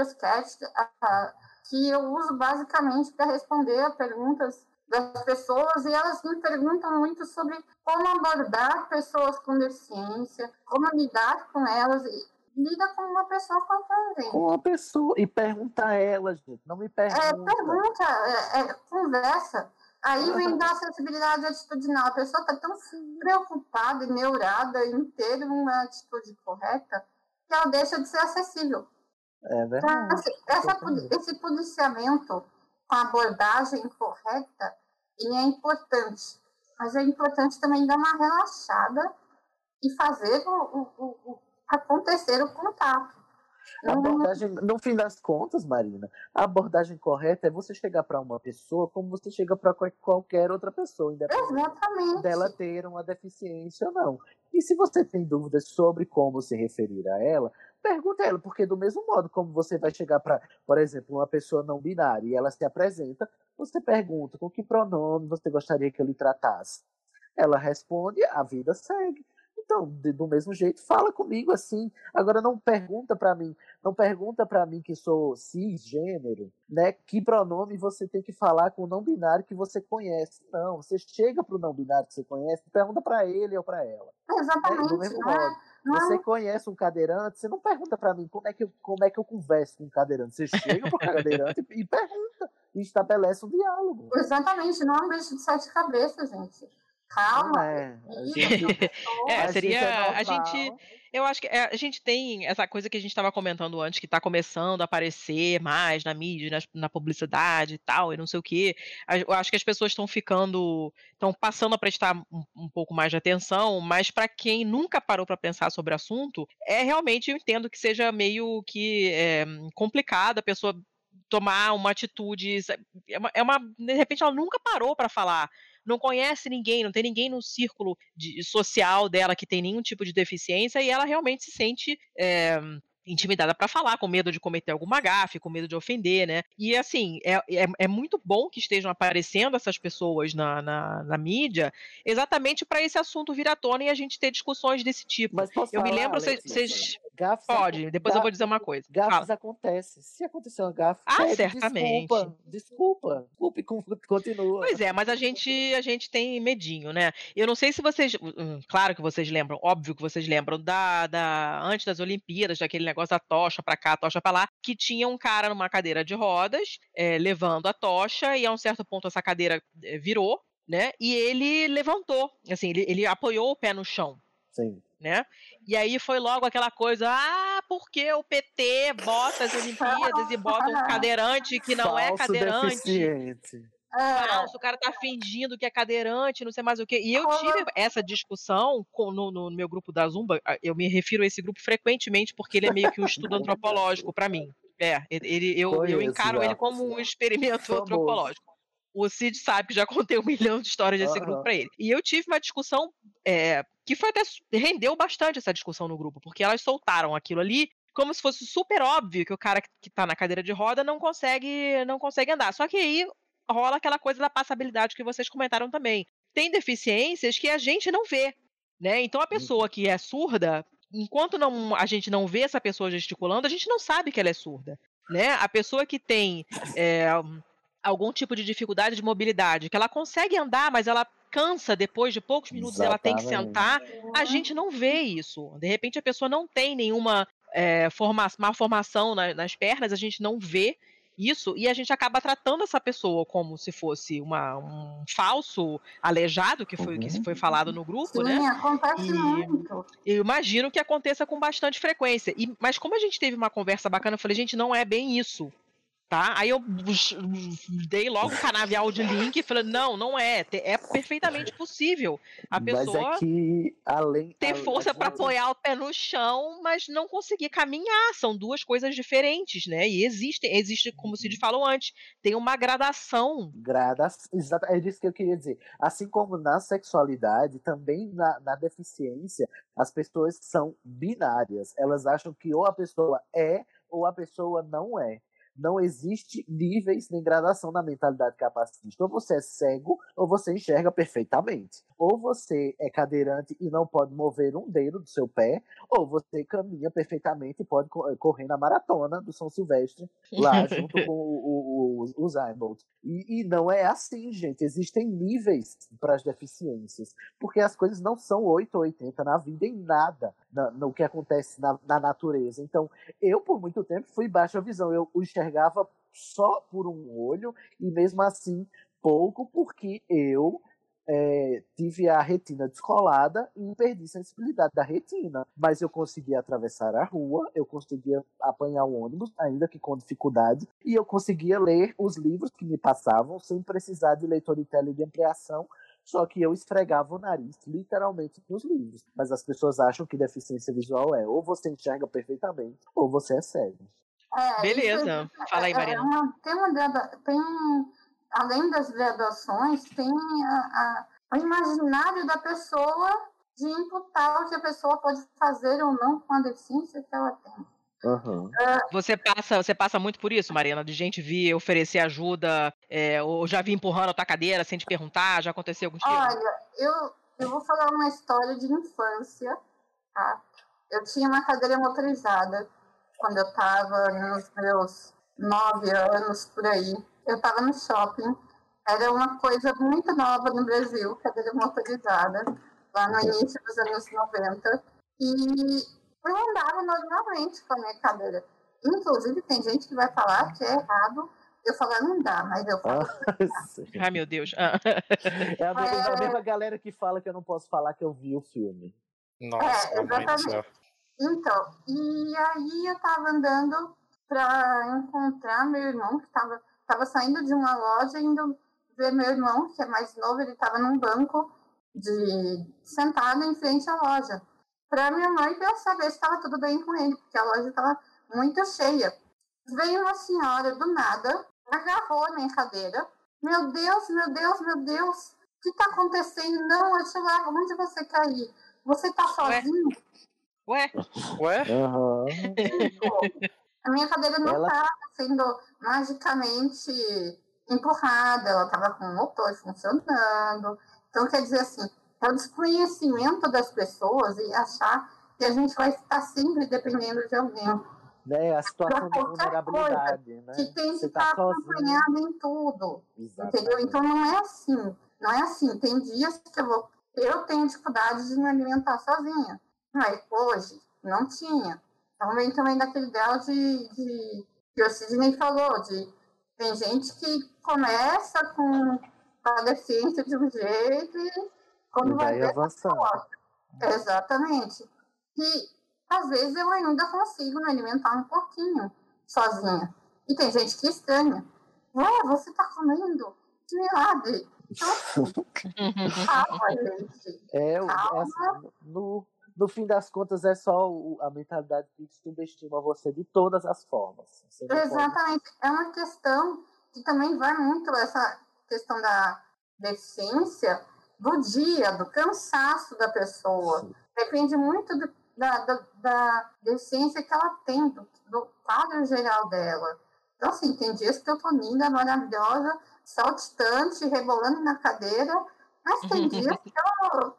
Curioscat, uh, que eu uso basicamente para responder a perguntas das pessoas e elas me perguntam muito sobre como abordar pessoas com deficiência, como lidar com elas e lida com uma pessoa com Com uma pessoa e pergunta a elas, gente, não me pergunta. É, pergunta, é, é, conversa. Aí vem da acessibilidade atitudinal. A pessoa está tão preocupada e neurada em ter uma atitude correta que ela deixa de ser acessível. É verdade. Assim, essa, esse policiamento com a abordagem correta ele é importante, mas é importante também dar uma relaxada e fazer o, o, o acontecer o contato. A abordagem, no fim das contas, Marina, a abordagem correta é você chegar para uma pessoa como você chega para qualquer outra pessoa, independente Exatamente. dela ter uma deficiência ou não. E se você tem dúvidas sobre como se referir a ela, pergunta a ela, porque do mesmo modo como você vai chegar para, por exemplo, uma pessoa não binária e ela se apresenta, você pergunta com que pronome você gostaria que eu lhe tratasse. Ela responde, a vida segue. Então, de, do mesmo jeito, fala comigo assim. Agora não pergunta para mim, não pergunta para mim que sou cisgênero, né? Que pronome você tem que falar com o não binário que você conhece? Não, você chega pro não binário que você conhece, pergunta para ele ou para ela. Exatamente. Né? Do mesmo modo. Você conhece um cadeirante, você não pergunta para mim como é que eu, como é que eu converso com um cadeirante. Você chega pro cadeirante e, e pergunta e estabelece um diálogo. Exatamente, não é um bicho de sete cabeças, gente. Calma. É, gente, é seria é a gente. Eu acho que é, a gente tem essa coisa que a gente estava comentando antes, que está começando a aparecer mais na mídia, na, na, publicidade e tal, e não sei o quê. Eu acho que as pessoas estão ficando. estão passando a prestar um, um, pouco mais de atenção, mas para quem nunca parou para pensar sobre o assunto, é realmente, eu entendo que seja meio que é, complicado a pessoa tomar uma atitude. É uma, é uma, de repente ela nunca parou para falar não conhece ninguém, não tem ninguém no círculo de, social dela que tem nenhum tipo de deficiência e ela realmente se sente. É, intimidada para falar, com medo de cometer alguma gafe, com medo de ofender, né? E assim, é, é, é muito bom que estejam aparecendo essas pessoas na, na, na mídia, exatamente para esse assunto vir à tona e a gente ter discussões desse tipo. Mas posso eu falar, me lembro, vocês. Pode, depois eu vou dizer uma coisa. Gafes acontecem. Se aconteceu uma gafe, ah, pede, certamente. Desculpa, desculpa, desculpe, continua. Pois é, mas a gente, a gente tem medinho, né? Eu não sei se vocês. Hum, claro que vocês lembram, óbvio que vocês lembram da, da antes das Olimpíadas, daquele negócio da tocha para cá, tocha para lá, que tinha um cara numa cadeira de rodas, é, levando a tocha, e a um certo ponto essa cadeira é, virou, né? E ele levantou, assim, ele, ele apoiou o pé no chão. Sim né? E aí foi logo aquela coisa, ah, porque o PT bota as Olimpíadas e bota um cadeirante que não é Falso é cadeirante. Deficiente. Falso, o cara tá fingindo que é cadeirante, não sei mais o quê. E eu tive essa discussão com, no, no, meu grupo da Zumba, eu me refiro a esse grupo frequentemente porque ele é meio que um estudo antropológico para mim. É, ele, eu, eu encaro ele como um experimento Famoso. antropológico. O Cid sabe que já contei um milhão de histórias desse uhum. grupo para ele. E eu tive uma discussão é, que foi até rendeu bastante essa discussão no grupo, porque elas soltaram aquilo ali como se fosse super óbvio que o cara que tá na cadeira de roda não consegue não consegue andar. Só que aí rola aquela coisa da passabilidade que vocês comentaram também. Tem deficiências que a gente não vê, né? Então a pessoa que é surda, enquanto não, a gente não vê essa pessoa gesticulando, a gente não sabe que ela é surda, né? A pessoa que tem é, algum tipo de dificuldade de mobilidade, que ela consegue andar, mas ela cansa depois de poucos minutos, ela tem que sentar. A gente não vê isso. De repente a pessoa não tem nenhuma é, forma, má formação na, nas pernas, a gente não vê isso e a gente acaba tratando essa pessoa como se fosse uma, um falso aleijado, que foi o que foi falado no grupo, Sim, né? acontece E- muito. Eu imagino que aconteça com bastante frequência. E, mas como a gente teve uma conversa bacana, eu falei, gente, não é bem isso. Tá? Aí eu dei logo o canavial de link e falei, não, não é. É perfeitamente possível a pessoa Mas é que, além. ter além- força para apoiar o pé no chão, mas não conseguir caminhar. São duas coisas diferentes, né? E existem, existe, como o Cid falou antes, tem uma gradação. Grada, exato, é disso que eu queria dizer. Assim como na sexualidade, também na, na deficiência, as pessoas são binárias. Elas acham que ou a pessoa é ou a pessoa não é. Não existe níveis nem gradação na mentalidade capacitista. Ou você é cego ou você enxerga perfeitamente. Ou você é cadeirante e não pode mover um dedo do seu pé, ou você caminha perfeitamente e pode co- correr na maratona do São Silvestre lá junto com o, o, o, o Zymbolt. E, e não é assim, gente. Existem níveis para as deficiências. Porque as coisas não são 8 ou 80 na vida em nada no que acontece na, na natureza. Então, eu, por muito tempo, fui baixa visão. Eu enxergava só por um olho e mesmo assim pouco, porque eu é, tive a retina descolada e perdi sensibilidade da retina. Mas eu conseguia atravessar a rua, eu conseguia apanhar o ônibus, ainda que com dificuldade, e eu conseguia ler os livros que me passavam sem precisar de leitor de tela de ampliação. Só que eu esfregava o nariz, literalmente, nos livros. Mas as pessoas acham que deficiência visual é ou você enxerga perfeitamente, ou você é cego. É, Beleza. isso Fala aí, é- é Marina. uma- tem uma tem, além das graduações, tem a, a- o imaginário da pessoa de imputar o que a pessoa pode fazer ou não com a deficiência que ela tem. Uhum. Você passa, você passa muito por isso, Marina, de gente vir oferecer ajuda, é, ou já vir empurrando a tua cadeira sem te perguntar, já aconteceu contigo? Olha, eu, eu vou falar uma história de infância, tá? Eu tinha uma cadeira motorizada quando eu estava nos meus nove anos, por aí. Eu estava no shopping. Era uma coisa muito nova no Brasil, cadeira motorizada, lá no início dos anos 90. E eu andava normalmente com a minha cadeira. Inclusive, tem gente que vai falar que é errado eu falar não dá, mas eu falo Ai, meu Deus. Ah. É a mesma, É. a mesma galera que fala que eu não posso falar que eu vi o filme. Nossa, É, céu. Então, e aí eu tava andando para encontrar meu irmão, que tava, tava saindo de uma loja, indo ver meu irmão, que é mais novo, ele tava num banco de sentado em frente à loja. Para minha mãe para saber se estava tudo bem com ele, porque a loja estava muito cheia. Veio uma senhora do nada, agarrou a minha cadeira. Meu Deus, meu Deus, meu Deus, o que está acontecendo? Não, eu te levo, onde você quer ir? Você está sozinho? Ué, Ué? Aham. A minha cadeira não Ela- estava sendo magicamente empurrada, ela estava com o motor funcionando. Então, quer dizer assim, é o desconhecimento das pessoas e achar que a gente vai estar sempre dependendo de alguém. Né, a situação qualquer vulnerabilidade, né? Que tem que estar tá acompanhado em tudo. Exatamente. Entendeu? Então não é assim. Não é assim. Tem dias que eu vou. Eu tenho dificuldade de me alimentar sozinha. Mas hoje não tinha. Então vem também daquele grau de, de que o Sidney falou, de tem gente que começa com a deficiência de um jeito e quando E vai ver avançando. Exatamente. E às vezes eu ainda consigo me alimentar um pouquinho sozinha. E tem gente que estranha. Ué, você tá comendo? Que milagre! Então, calma, gente. É, o- é Calma. assim, no, no fim das contas, é só o- a mentalidade que subestima você de todas as formas. Não pode- Exatamente. É uma questão que também vai muito essa questão da deficiência do dia, do cansaço da pessoa. Sim. Depende muito do- da, da, da deficiência que ela tem, do, do quadro geral dela. Então, assim, tem dias que eu tô linda, maravilhosa, saltitante, rebolando na cadeira, mas tem dias que eu,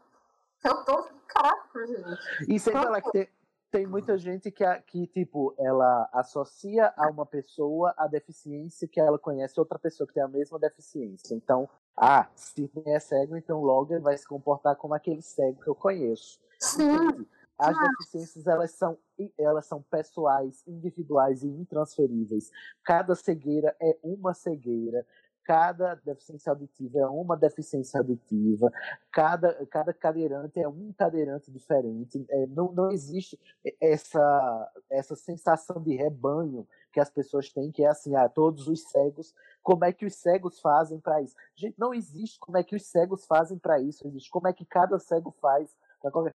que eu tô fraco, gente. E sem falar que tem, tem muita gente que, que, tipo, ela associa a uma pessoa a deficiência que ela conhece outra pessoa que tem a mesma deficiência. Então, Ah, se é cego, então logo ele vai se comportar como aquele cego que eu conheço. Sim. As deficiências elas são, elas são pessoais, individuais e intransferíveis. Cada cegueira é uma cegueira cada deficiência auditiva é uma deficiência auditiva, cada, cada cadeirante é um cadeirante diferente, é, não, não existe essa, essa sensação de rebanho que as pessoas têm, que é assim, ah, todos os cegos, como é que os cegos fazem para isso? Gente, não existe como é que os cegos fazem para isso, existe como é que cada cego faz.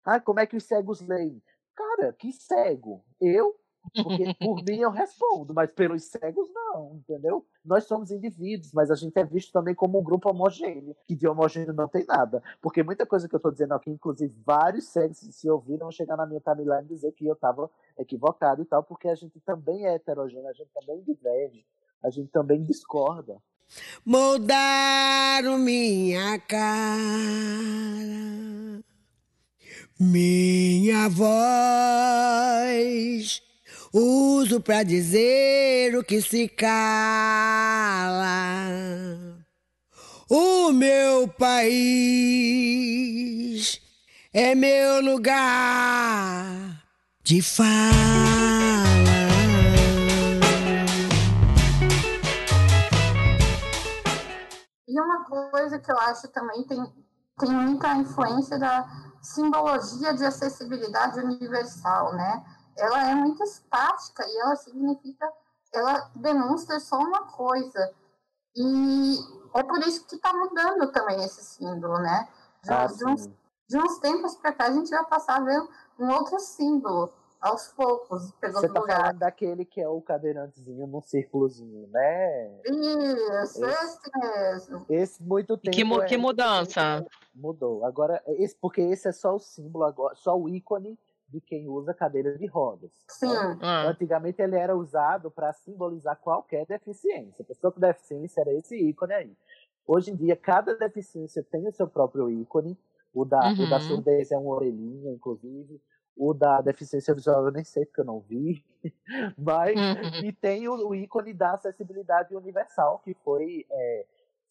Ah, como é que os cegos leem? Cara, que cego? Eu porque por mim eu respondo, mas pelos cegos não, entendeu? Nós somos indivíduos, mas a gente é visto também como um grupo homogêneo, que de homogêneo não tem nada. Porque muita coisa que eu estou dizendo aqui, inclusive vários cegos, se ouviram, chegar na minha timeline e dizer que eu estava equivocado e tal, porque a gente também é heterogêneo, a gente também diverge, a gente também discorda. Moldaram minha cara, minha voz uso para dizer o que se cala. O meu país é meu lugar de fala. E uma coisa que eu acho também tem, tem muita influência da simbologia de acessibilidade universal, né? Ela é muito estática e ela significa, ela demonstra só uma coisa. E é por isso que está mudando também esse símbolo, né? De, ah, de, uns, de uns, tempos para cá a gente vai passar a ver um outro símbolo aos poucos, pelo Você tá lugar. falando daquele que é o cadeirantezinho num círculozinho, né? Isso, esse, esse mesmo. Esse muito tempo. Que, é, que mudança? Mudou. Agora, esse, porque esse é só o símbolo agora, só o ícone de quem usa cadeira de rodas. Sim. Né? Ah. Antigamente ele era usado para simbolizar qualquer deficiência. A pessoa com deficiência era esse ícone aí. Hoje em dia, cada deficiência tem o seu próprio ícone. O da, uhum. o da uhum. surdez é uma orelhinha, inclusive. O da deficiência visual eu nem sei porque eu não vi. Mas, uhum. e tem o, o, ícone da acessibilidade universal, que foi. É,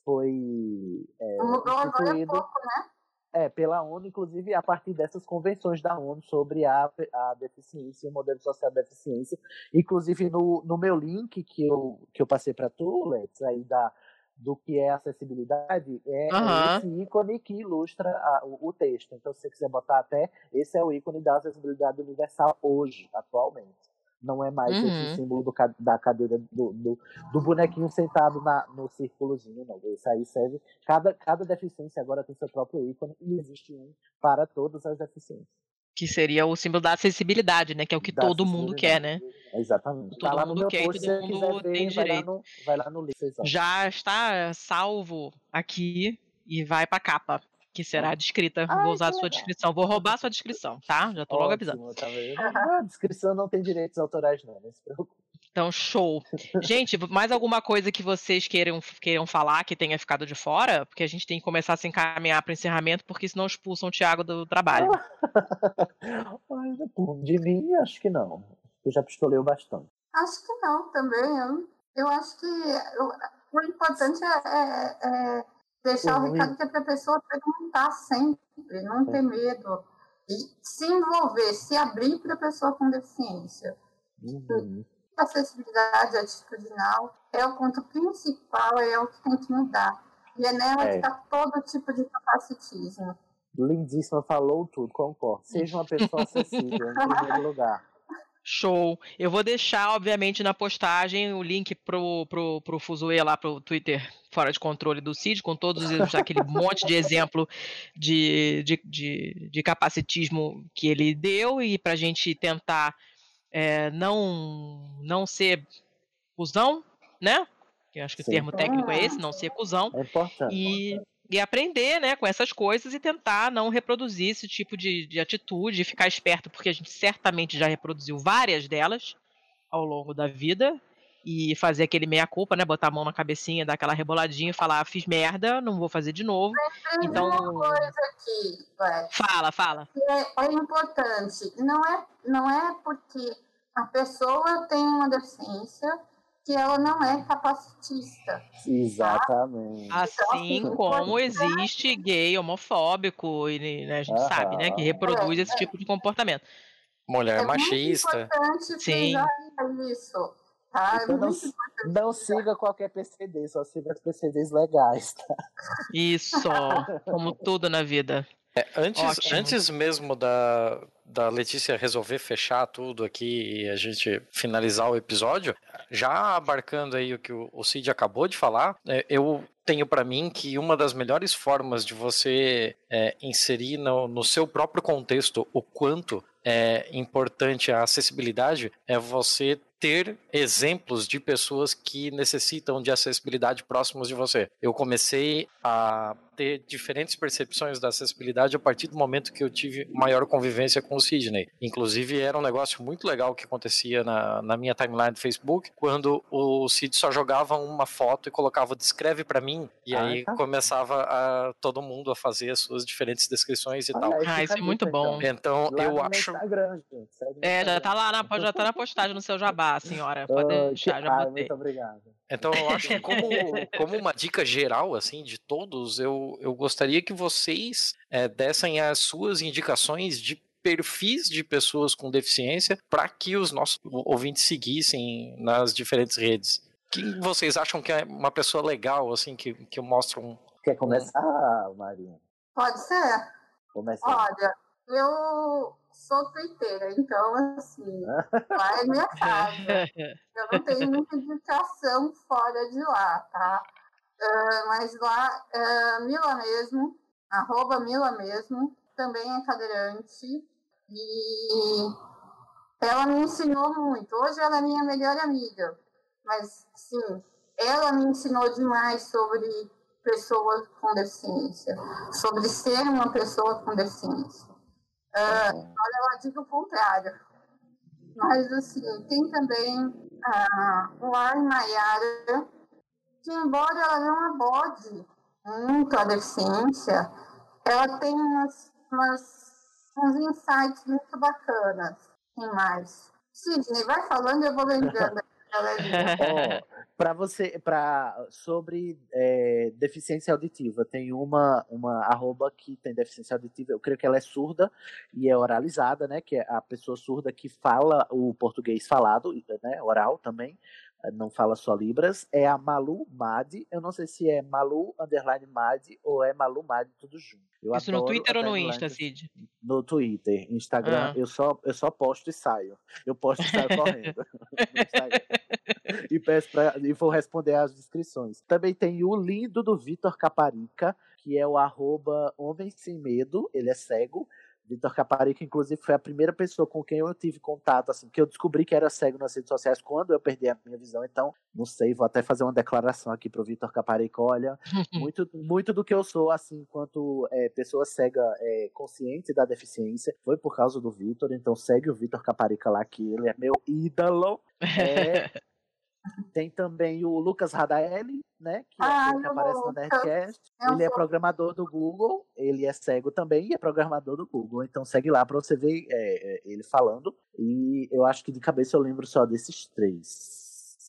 foi é, Mudou agora há pouco, né? É, pela ONU, inclusive a partir dessas convenções da ONU sobre a, a deficiência e o modelo social da deficiência. Inclusive no, no meu link que eu, que eu passei para tu, Let's, aí da, do que é acessibilidade, é, uhum. esse ícone que ilustra a, o, o, texto. Então, se você quiser botar até, esse é o ícone da acessibilidade universal hoje, atualmente. Não é mais uhum. esse símbolo do, da cadeira do, do, do, bonequinho sentado na, no círculozinho, não. Esse aí serve. Cada, cada deficiência agora tem seu próprio ícone e existe um para todas as deficiências. Que seria o símbolo da acessibilidade, né? Que é o que da todo mundo quer, né? Exatamente. Todo tá mundo quer, post, todo mundo ver, tem vai direito. Lá no, vai lá no link, Já está salvo aqui e vai para capa que será descrita. Ai, Vou usar a sua descrição. Vou roubar a sua descrição, tá? Já tô logo avisando. Tá ah, a descrição não tem direitos autorais, não, não se preocupe. Então, show. Gente, mais alguma coisa que vocês queiram, queiram falar que tenha ficado de fora? Porque a gente tem que começar a se encaminhar para o encerramento, porque senão expulsam o Thiago do trabalho. de mim, acho que não. Eu já pistolei bastante. Acho que não, também. Eu, eu acho que eu, o importante é, é, é Deixar uhum. o recado que é para a pessoa perguntar sempre, não ter medo. E se envolver, se abrir para a pessoa com deficiência. Uhum. Acessibilidade atitudinal é o ponto principal, é o que tem que mudar. E é nela é. que está todo tipo de capacitismo. Lindíssima, falou tudo, concordo. Seja uma pessoa acessível, em primeiro lugar. Show. Eu vou deixar, obviamente, na postagem o link pro, pro, pro Fuzue lá, pro Twitter fora de controle do CID, com todos aquele monte de exemplo de, de, de, de, capacitismo que ele deu, e para a gente tentar é, não, não ser cuzão, né? Que eu acho que Sim. o termo técnico é esse, não ser cuzão. É importante. E e aprender né, com essas coisas e tentar não reproduzir esse tipo de, de atitude, ficar esperto, porque a gente certamente já reproduziu várias delas ao longo da vida e fazer aquele meia-culpa, né? Botar a mão na cabecinha, dar aquela reboladinha e falar, ah, fiz merda, não vou fazer de novo. Mas então. Uma coisa aqui, Ué. Fala, fala. É, é, importante. Não é, não é porque a pessoa tem uma deficiência que ela não é capacitista. Exatamente. Assim Então, como assim, existe gay homofóbico, e né, a gente Aham. sabe, né, que reproduz esse tipo de comportamento. Mulher É machista. muito importante Sim. isso. Tá? É Então não, muito não siga qualquer PCD, só siga as PCDs legais, tá? Isso, como tudo na vida. É, antes, Ótimo. antes mesmo da, da Letícia resolver fechar tudo aqui e a gente finalizar o episódio, já abarcando aí o que o, o Cid acabou de falar, é, eu tenho para mim que uma das melhores formas de você é, inserir no, no seu próprio contexto o quanto é importante a acessibilidade é você ter exemplos de pessoas que necessitam de acessibilidade próximos de você. Eu comecei a ter diferentes percepções da acessibilidade a partir do momento que eu tive maior convivência com o Sidney. Inclusive, era um negócio muito legal que acontecia na, na minha timeline do Facebook, quando o Sid só jogava uma foto e colocava descreve para mim, e Ah, aí tá. começava a, todo mundo a fazer as suas diferentes descrições e tal. Ah, fica isso é muito bom. Então, Lá eu acho. É, já tá lá na, já tá na postagem no seu jabá, senhora. Pode Ah, deixar, que- já ah, botei. muito obrigado. Então, eu acho que como, como uma dica geral, assim, de todos, eu, eu gostaria que vocês eh, dessem as suas indicações de perfis de pessoas com deficiência para que os nossos ouvintes seguissem nas diferentes redes. Quem vocês acham que é uma pessoa legal, assim, que, que mostra um... Quer começar, Marinha? Pode ser? Começa. Olha, eu sou twitteira, então, assim, lá é minha casa. Eu não tenho muita indicação fora de lá, tá? Ah, mas lá, ah, Mila mesmo, arroba Mila mesmo, também é cadeirante. E ela me ensinou muito. Hoje ela é minha melhor amiga. Mas, sim, ela me ensinou demais sobre pessoas com deficiência, sobre ser uma pessoa com deficiência. Ah, olha, ela diz o contrário. Mas, assim, tem também a Lari Maiara, que, embora ela não aborde muito a deficiência, ela tem umas, umas, uns insights muito bacanas. Tem mais. Sidney, vai falando, eu vou lembrando. galerinha. Para você, para sobre é, deficiência auditiva, tem uma uma arroba que tem deficiência auditiva. Eu creio que ela é surda e é oralizada, né? Que é a pessoa surda que fala o português falado, né? Oral também. Não fala só libras. É a Malu Madi. Eu não sei se é Malu underline Madi ou é Malu Madi tudo junto. Eu Isso no Twitter ou no Insta, Cid? No Twitter, Instagram, Ah. eu só eu só posto e saio. Eu posto e saio correndo. e peço pra, e vou responder as inscrições. Também tem o lindo do Vitor Caparica, que é o arroba Homem Sem Medo, ele é cego. Vitor Caparica, inclusive, foi a primeira pessoa com quem eu tive contato, assim, que eu descobri que era cego nas redes sociais quando eu perdi a minha visão. Então, não sei, vou até fazer uma declaração aqui pro Vitor Caparica. Olha, muito, muito do que eu sou, assim, enquanto é, pessoa cega é, consciente da deficiência, foi por causa do Vitor. Então, segue o Vitor Caparica lá, que ele é meu ídolo. É, tem também o Lucas Radaeli, né? Que, é Ah, que aparece no. Nerdcast. Eu Ele é programador do Google, ele é cego também e é programador do Google. Então segue lá pra você ver é, é, ele falando. E eu acho que de cabeça eu lembro só desses três.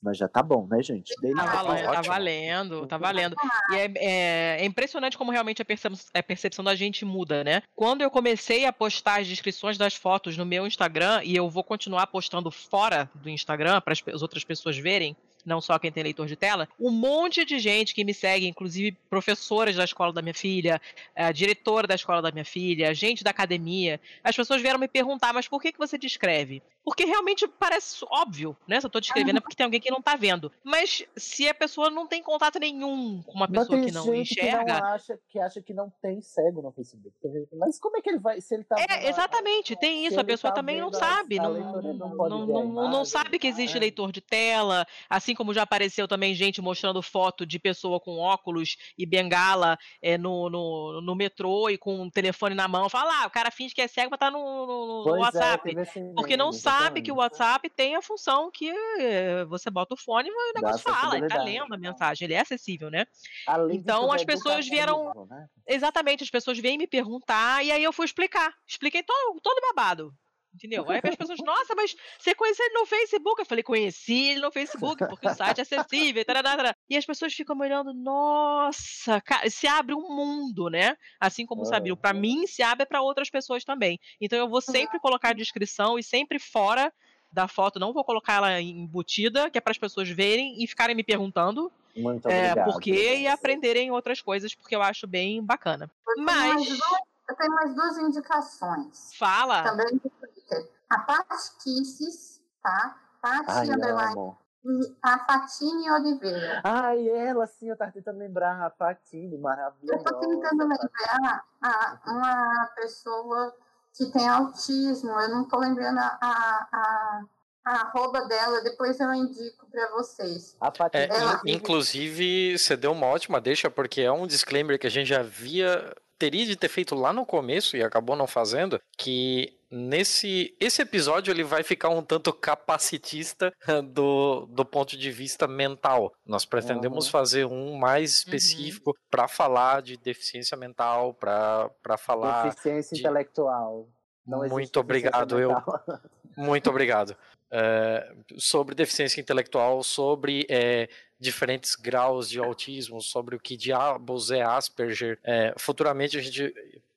Mas já tá bom, né, gente? Dele Tá Ah, valendo, tá ótimo. valendo, tá valendo. E é, é- é impressionante como realmente a percep- a percepção da gente muda, né? Quando eu comecei a postar as descrições das fotos no meu Instagram, e eu vou continuar postando fora do Instagram para as outras pessoas verem, não só quem tem leitor de tela, um monte de gente que me segue, inclusive professoras da escola da minha filha, a diretora da escola da minha filha, gente da academia, as pessoas vieram me perguntar, mas por que, que você descreve? Porque realmente parece óbvio, né? Se eu tô descrevendo é porque tem alguém que não tá vendo. Mas se a pessoa não tem contato nenhum com uma Mas pessoa tem que não enxerga. que não acha que acha que não tem cego no Facebook. Tem Mas como é que ele vai se ele tá É, a- exatamente, tem se isso. A pessoa tá também não a- sabe, a não, não não, não, a não, sabe que existe é. leitor de tela, assim como já apareceu também gente mostrando foto de pessoa com óculos e bengala é, no, no, no metrô e com o telefone na mão. Fala, ah, o cara finge que é cego pra estar no, no- no é, WhatsApp. esse Porque não meme, sabe que o. WhatsApp tem a função que eh, você bota o fone e o negócio fala, ele tá lendo a mensagem, ele é acessível, né? Além Então, as é pessoas vieram- né? Exatamente, as pessoas vêm me perguntar e aí eu fui explicar. Expliquei todo, todo babado. Entendeu? Aí as pessoas, nossa, mas você conheceu ele no Facebook? Eu falei, conheci ele no Facebook, porque o site é acessível. Tarará, tarará. E as pessoas ficam olhando, nossa, cara, se abre um mundo, né? Assim como se abriu para mim, se abre para outras pessoas também. Então eu vou sempre colocar a descrição e sempre fora da foto, não vou colocar ela embutida, que é para as pessoas verem e ficarem me perguntando. Muito É, obrigado. por quê e aprenderem outras coisas, porque eu acho bem bacana. Mas- duas- Eu tenho mais duas indicações. Fala. Também do Twitter. A Paty Kisses, tá? Paty Underline e a Fatine Oliveira. Ai, ela sim, eu tava tentando lembrar a Patine, maravilhosa. Eu tô tentando lembrar a, uma pessoa que tem autismo. Eu não tô lembrando a, a, a, a arroba dela. Depois eu indico pra vocês. A Patine, É, Ela- in- inclusive, você deu uma ótima deixa, porque é um disclaimer que a gente já havia. Teria de ter feito lá no começo e acabou não fazendo. Que nesse esse episódio ele vai ficar um tanto capacitista do, do ponto de vista mental. Nós pretendemos Uhum. fazer um mais específico para falar de deficiência mental, para falar. deficiência de- intelectual. Não Muito obrigado, eu-. Muito obrigado. É, sobre deficiência intelectual, sobre é, diferentes graus de autismo, sobre o que diabos é Asperger. É, futuramente a gente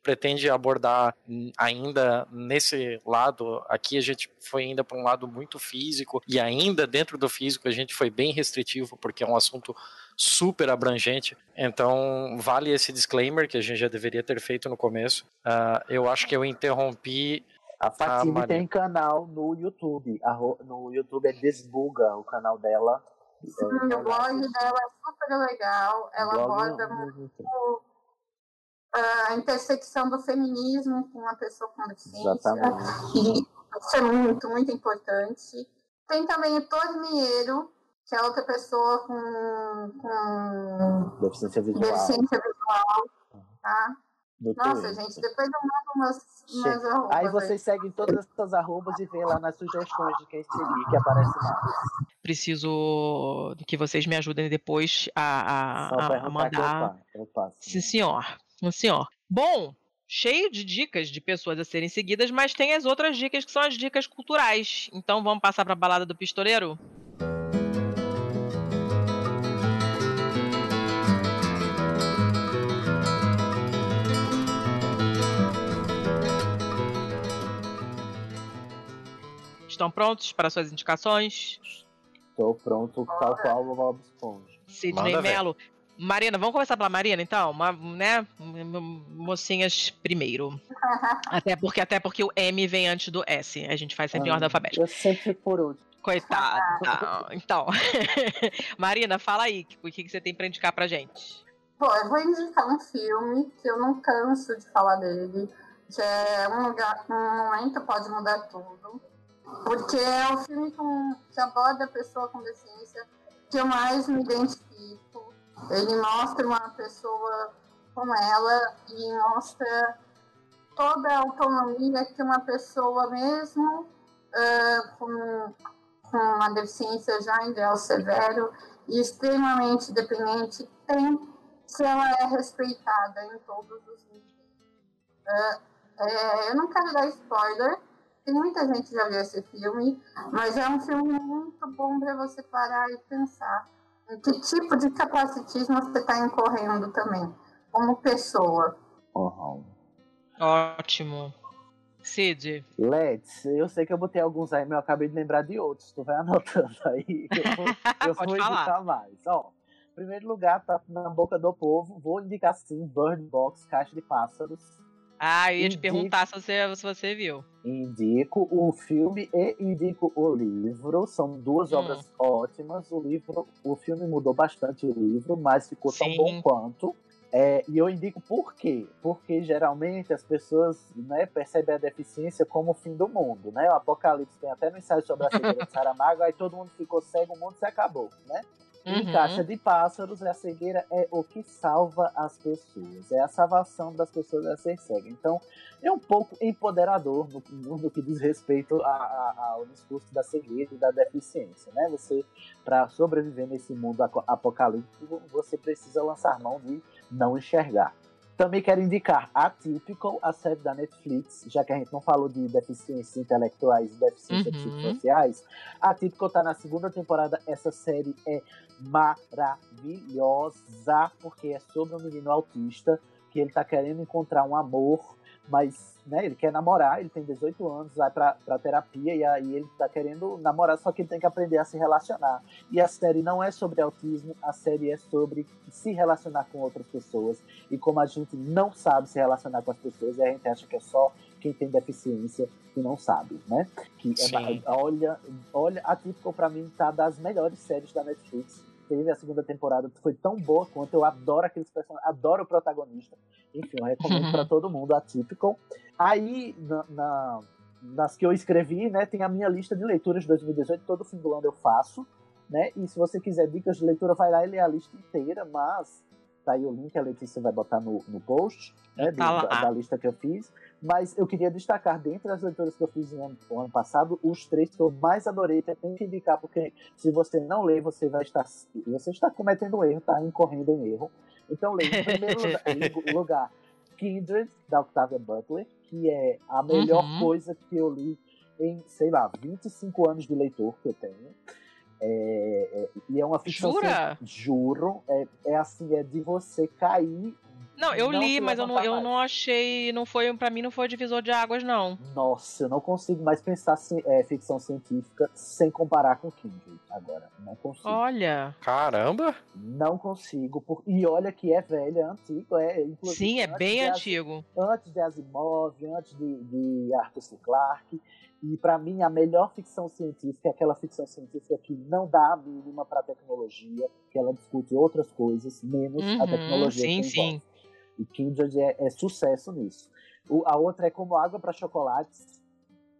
pretende abordar ainda nesse lado. Aqui a gente foi ainda para um lado muito físico e ainda dentro do físico a gente foi bem restritivo porque é um assunto super abrangente. Então vale esse disclaimer que a gente já deveria ter feito no começo. Ah, eu acho que eu interrompi A Fatine Maria. tem canal no YouTube. No YouTube é Desbuga, o canal dela. Sim, É, o blog dela é super legal. Ela aborda muito a intersecção do feminismo com a pessoa com deficiência. Exatamente. E isso é muito, muito importante. Tem também o Torneiro, que é outra pessoa com, com Deficiência visual. deficiência visual. Tá? No Nossa, Twitter. gente, depois eu mando umas, umas arrobas Aí vocês seguem todas essas arrobas e vê lá nas sugestões de quem seguir que aparece lá. Preciso que vocês me ajudem depois a, a- Só a- eu mandar. pa- eu passo. Sim, senhor. Sim, senhor. Bom, cheio de dicas de pessoas a serem seguidas, mas tem as outras dicas que são as dicas culturais. Então vamos passar para a balada do pistoleiro? Estão prontos para suas indicações? Tô pronto, tal qual o Bob Esponja. Sidney. Mello. Marina, vamos começar pela Marina, então? Uma, né? Mocinhas primeiro. Até porque, até porque o M vem antes do S. A gente faz sempre em Ah, ordem alfabética. Eu sempre por último. Coitada. Então, Marina, fala aí, o que, que você tem pra indicar pra gente? Bom, eu vou indicar um filme que eu não canso de falar dele, que é Um Lugar, Um Momento Pode Mudar Tudo, porque é o filme que aborda a pessoa com deficiência que eu mais me identifico. Ele mostra uma pessoa com ela e mostra toda a autonomia que uma pessoa mesmo ah, com, com uma deficiência já em grau severo e extremamente dependente tem se ela é respeitada em todos os níveis. É, é, eu não quero dar spoiler, muita gente que já viu esse filme, mas é um filme muito bom para você parar e pensar em que tipo de capacitismo você está incorrendo também, como pessoa. Uhum. Ótimo. Cid, Let's, eu sei que eu botei alguns aí, mas eu acabei de lembrar de outros. Tu vai anotando aí. Eu vou, eu Pode vou indicar mais. Ó, primeiro lugar, tá na boca do povo. Vou indicar sim Bird Box, Caixa de Pássaros. Ah, eu ia te Indico. perguntar se você, se você viu. Indico o filme e indico o livro. São duas Hum. obras ótimas. O livro, o filme mudou bastante o livro, mas ficou tão Sim. bom quanto. É, e eu indico por quê? Porque geralmente as pessoas né, percebem a deficiência como o fim do mundo, né? O Apocalipse tem até no ensaio sobre a cegueira de Saramago, aí todo mundo ficou cego, o mundo se acabou, né? Em Uhum. Caixa de Pássaros, a cegueira é o que salva as pessoas. É a salvação das pessoas a ser cega. Então, é um pouco empoderador no, no- que diz respeito a- a- ao discurso da cegueira e da deficiência. Né? Você, para sobreviver nesse mundo apocalíptico, você precisa lançar mão de não enxergar. Também quero indicar Atypical, a série da Netflix, já que a gente não falou de deficiências intelectuais e deficiências Uhum. psicossociais. Atypical tá na segunda temporada. Essa série é maravilhosa, porque é sobre um menino autista que ele tá querendo encontrar um amor, mas né, ele quer namorar, ele tem 18 anos, vai pra, pra terapia e aí ele tá querendo namorar, só que ele tem que aprender a se relacionar. E a série não é sobre autismo, a série é sobre se relacionar com outras pessoas. E como a gente não sabe se relacionar com as pessoas, e a gente acha que é só quem tem deficiência que não sabe, né? Que é olha, olha, a Typical pra mim tá das melhores séries da Netflix. Teve a segunda temporada, foi tão boa quanto eu adoro aqueles personagens, adoro o protagonista. Enfim, eu recomendo pra todo mundo a Typical. Aí, na, na- nas que eu escrevi, né, tem a minha lista de leituras de 2018, todo fim do ano eu faço, né? E se você quiser dicas de leitura, vai lá e lê a lista inteira, mas tá aí o link, a Letícia vai botar no, no post, né, Tá lá. da, da lista que eu fiz. Mas eu queria destacar, dentre as leituras que eu fiz no ano, no ano passado, os três que eu mais adorei, que eu tenho que indicar, porque se você não ler, você vai estar. Você está cometendo um erro, está incorrendo em erro. Então, leia. Em primeiro lugar, lugar, Kindred, da Octavia Butler, que é a melhor Uhum. coisa que eu li em, sei lá, 25 anos de leitor que eu tenho. É, é, e é uma ficção. Jura? cien- Juro. É, é assim, é de você cair. Não, eu Não li, mas eu não, eu não achei. Não foi, para mim, não foi divisor de águas, não. Nossa, eu não consigo mais pensar é, ficção científica sem comparar com Kindred agora. Não consigo. Olha. Caramba! Não consigo. por- E olha que é velha, é antigo. É, inclusive, Sim, é antes bem antigo. Antes de Asimov, antes de, de Arthur C. Clarke. E pra mim, a melhor ficção científica é aquela ficção científica que não dá a mínima pra tecnologia, que ela discute outras coisas, menos a Uhum, tecnologia sim, que sim. envolve. E Kindred é, é sucesso nisso. O- a outra é Como Água para Chocolates.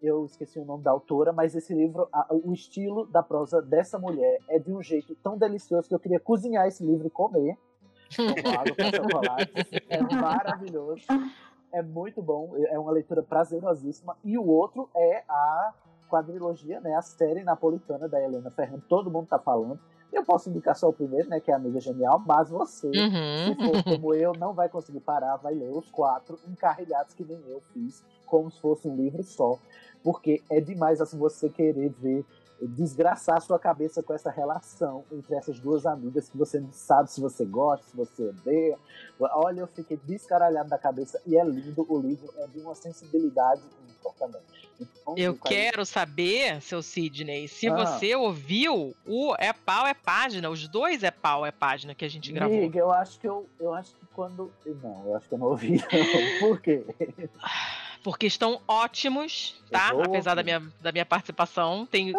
Eu esqueci o nome da autora, mas esse livro, a- o estilo da prosa dessa mulher é de um jeito tão delicioso que eu queria cozinhar esse livro e comer. Como Água para Chocolates. É maravilhoso. É muito bom. É uma leitura prazerosíssima. E o outro é a quadrilogia, né? A série napolitana da Helena Ferrante. Todo mundo tá falando. Eu posso indicar só o primeiro, né? Que é a Amiga Genial, mas você se Uhum. for como eu, não vai conseguir parar, vai ler os quatro encarrilhados que nem eu fiz, como se fosse um livro só. Porque é demais assim você querer ver desgraçar sua cabeça com essa relação entre essas duas amigas que você não sabe se você gosta, se você odeia. Olha, eu fiquei descaralhado da cabeça e é lindo. O livro é de uma sensibilidade ímpar também. Então, Eu fica aí. quero saber, seu Sidney, se Ah. você ouviu o É Pau é Página, os dois É Pau é Página que a gente gravou. Miga, eu acho que eu, eu acho que quando. Não, eu acho que eu não ouvi, não. Por quê? Porque estão ótimos, tá? Apesar da minha, da minha participação. Tem,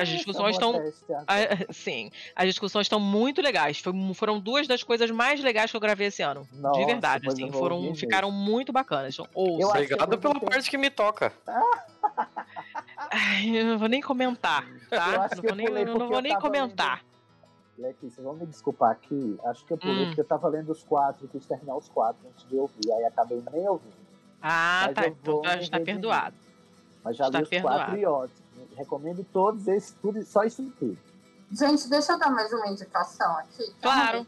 as discussões estão. modéstia. Ah, Sim, as discussões estão muito legais. Foi- foram duas das coisas mais legais que eu gravei esse ano. Nossa, de verdade, assim. Foram, ouvir ficaram muito bacanas. Então, ouça. Obrigado pela ter- parte que me toca. Ai, eu não vou nem comentar, tá? Não vou nem, não vou nem comentar. Letícia, vamos me desculpar aqui. Acho que eu pulei Hum. porque eu tava lendo os quatro, quis terminar os quatro antes de ouvir. Aí acabei nem ouvindo. Ah, Mas tá. Então tá- me está perdoado. Mas já Está li os perdoado. quatro e ótimo. Recomendo todos esses, tudo, só isso tudo. Gente, deixa eu dar mais uma indicação aqui. é Claro.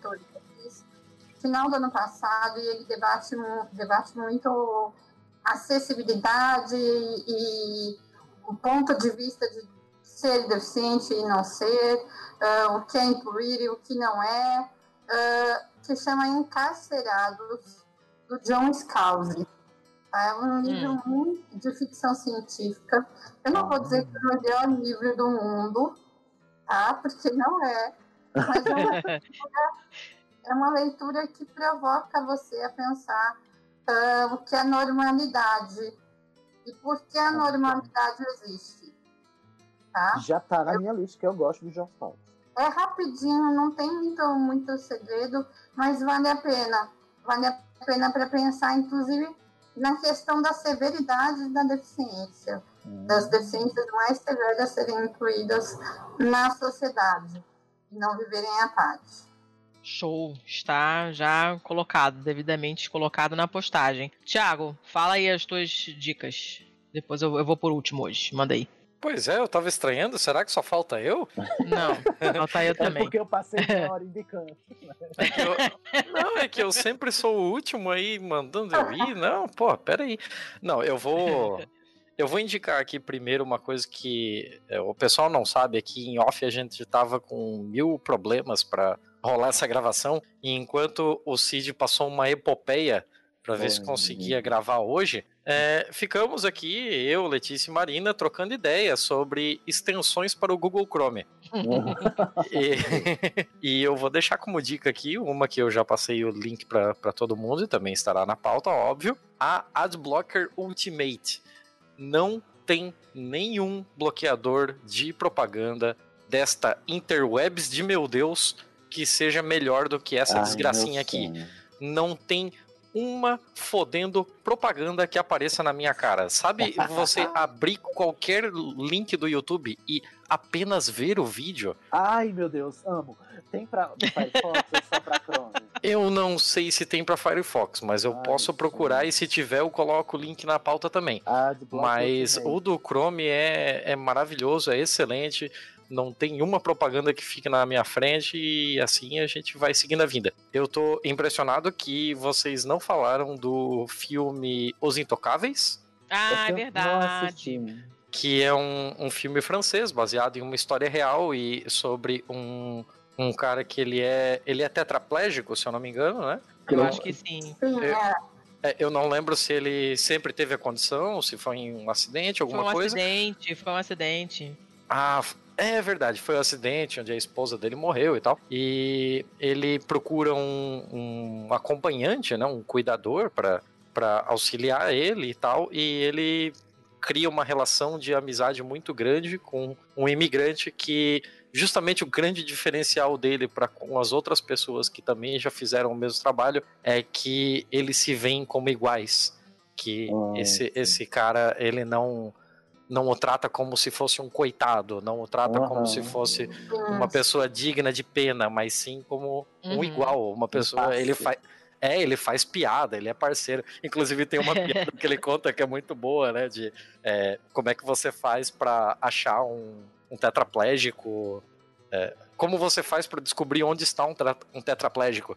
Final do ano passado, e ele debate, debate muito acessibilidade e o ponto de vista de ser deficiente e não ser, ah, o que é incluir e o que não é, ah, que chama Encarcerados, do John Scalzi. É um livro muito de ficção científica. Eu não vou dizer que é o melhor livro do mundo, tá? Porque não é. Mas é uma leitura, é uma leitura que provoca você a pensar ah, o que é normalidade e por que a normalidade existe. Tá? Já tá na minha lista, que eu gosto do John. É rapidinho, não tem muito, muito segredo, mas vale a pena. Vale a pena para pensar, inclusive, na questão da severidade da deficiência, das deficiências mais severas a serem incluídas na sociedade e não viverem à parte. Show. Está já colocado, devidamente colocado na postagem. Tiago, fala aí as tuas dicas. Depois eu, eu vou por último hoje. Manda aí. Pois é, eu tava estranhando. Será que só falta eu? Não, falta eu É também. porque eu passei uma hora indicando. É que eu- Não, é que eu sempre sou o último aí mandando eu ir. Não, pô, peraí. Não, eu vou. Eu vou indicar aqui primeiro uma coisa que é, o pessoal não sabe. Aqui em off a gente tava com mil problemas pra rolar essa gravação. E enquanto o Cid passou uma epopeia pra ver se conseguia gravar hoje, é, ficamos aqui, eu, Letícia e Marina, trocando ideias sobre extensões para o Google Chrome. E, e eu vou deixar como dica aqui, uma que eu já passei o link para todo mundo e também estará na pauta, óbvio. A Adblocker Ultimate não tem nenhum bloqueador de propaganda desta interwebs de meu Deus que seja melhor do que essa Ai, desgracinha aqui. Não tem uma fodendo propaganda que apareça na minha cara. Sabe você abrir qualquer link do YouTube e apenas ver o vídeo? Ai, meu Deus, amo. Tem pra Firefox ou só pra Chrome? Eu não sei se tem pra Firefox, mas eu Ai, posso procurar sim. e se tiver eu coloco o link na pauta também. Adblock Mas o do Chrome é, é maravilhoso, é excelente. Não tem uma propaganda que fique na minha frente e assim a gente vai seguindo a vida. Eu tô impressionado que vocês não falaram do filme Os Intocáveis, Ah, é Não verdade. assisti. que é um, um filme francês baseado em uma história real e sobre um, um cara que ele é ele é tetraplégico, se eu não me engano, né? Eu acho que sim. Eu- é. É, eu não lembro se ele sempre teve a condição, se foi em um acidente, Foi alguma um coisa. acidente, foi um acidente. Ah, é verdade, foi um acidente onde a esposa dele morreu e tal. E ele procura um, um acompanhante, né, um cuidador para auxiliar ele e tal. E ele cria uma relação de amizade muito grande com um imigrante que justamente o grande diferencial dele para com as outras pessoas que também já fizeram o mesmo trabalho é que eles se veem como iguais. Que Ah, esse, esse cara, ele não não o trata como se fosse um coitado, não o trata como Aham. se fosse sim. uma pessoa digna de pena, mas sim como um Uhum. igual, uma pessoa, ele faz é, ele faz piada, ele é parceiro. Inclusive tem uma piada que ele conta que é muito boa, né? De é, como é que você faz pra achar um, um tetraplégico? é, como você faz pra descobrir onde está um, um tetraplégico?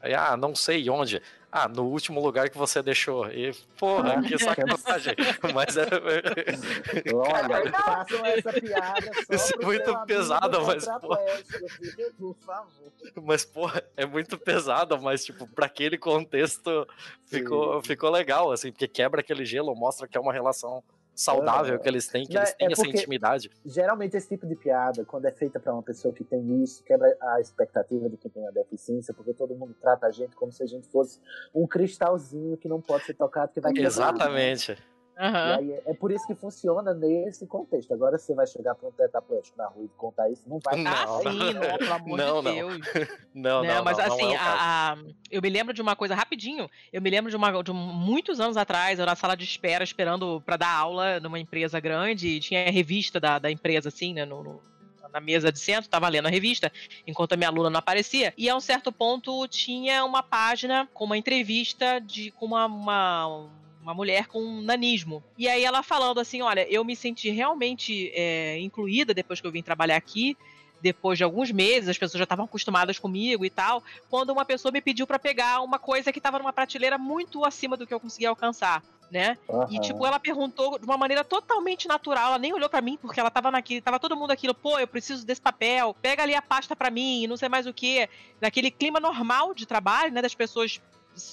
Aí, ah, não sei onde. Ah, no último lugar que você deixou. E, porra, que sacanagem. Mas é, Olha, façam essa piada só Isso é muito pesado, mas, filho, Por favor. Mas, porra, é muito pesado, mas, tipo, pra aquele contexto ficou, Sim. ficou legal, assim, porque quebra aquele gelo, mostra que é uma relação saudável É. que eles têm, que Não, eles têm é essa intimidade. Geralmente esse tipo de piada, quando é feita pra uma pessoa que tem isso, quebra a expectativa de quem tem a deficiência, porque todo mundo trata a gente como se a gente fosse um cristalzinho que não pode ser tocado, que vai quebrar. Exatamente. Aí é- é por isso que funciona nesse contexto. Agora você vai chegar para um tetraplégico na rua e contar isso, não vai Não, Ah, não. sim, não, pelo amor Não, de não. Deus. Não, Né, não, mas não, não assim, é a- a- eu me lembro de uma coisa rapidinho. Eu me lembro de uma de muitos anos atrás, eu na sala de espera esperando pra dar aula numa empresa grande, e tinha a revista da, da empresa assim, né, no- no- na mesa de centro, tava lendo a revista, enquanto a minha aluna não aparecia. E a um certo ponto tinha uma página com uma entrevista de com uma, uma uma mulher com nanismo. E aí ela falando assim, olha, eu me senti realmente é, incluída depois que eu vim trabalhar aqui, depois de alguns meses, as pessoas já estavam acostumadas comigo e tal, quando uma pessoa me pediu pra pegar uma coisa que estava numa prateleira muito acima do que eu conseguia alcançar, né? E Aham. tipo, ela perguntou de uma maneira totalmente natural, ela nem olhou pra mim porque ela tava naquele, tava todo mundo aquilo, pô, eu preciso desse papel, pega ali a pasta pra mim, e não sei mais o que, naquele clima normal de trabalho, né, das pessoas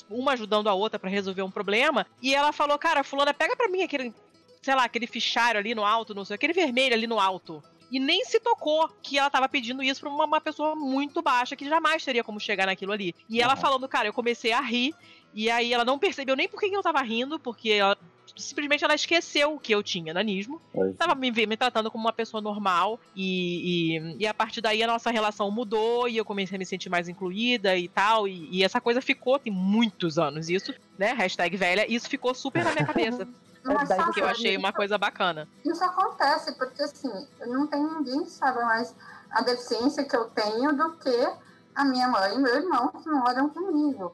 uma ajudando a outra pra resolver um problema, e ela falou, cara, fulana, pega pra mim aquele, sei lá, aquele fichário ali no alto, não sei, aquele vermelho ali no alto. E nem se tocou que ela tava pedindo isso pra uma, uma pessoa muito baixa, que jamais teria como chegar naquilo ali. E ela falando, cara, eu comecei a rir, e aí ela não percebeu nem por que eu tava rindo, porque ela, simplesmente ela esqueceu que eu tinha nanismo. Pois. Tava me, me tratando como uma pessoa normal. E, e, e a partir daí a nossa relação mudou e eu comecei a me sentir mais incluída e tal. E, e essa coisa ficou, tem muitos anos isso, né? Hashtag velha, isso ficou super na minha cabeça. Mas sabe, que eu achei uma coisa bacana. Isso acontece, porque assim, não tem ninguém que sabe mais a deficiência que eu tenho do que a minha mãe e meu irmão que moram comigo.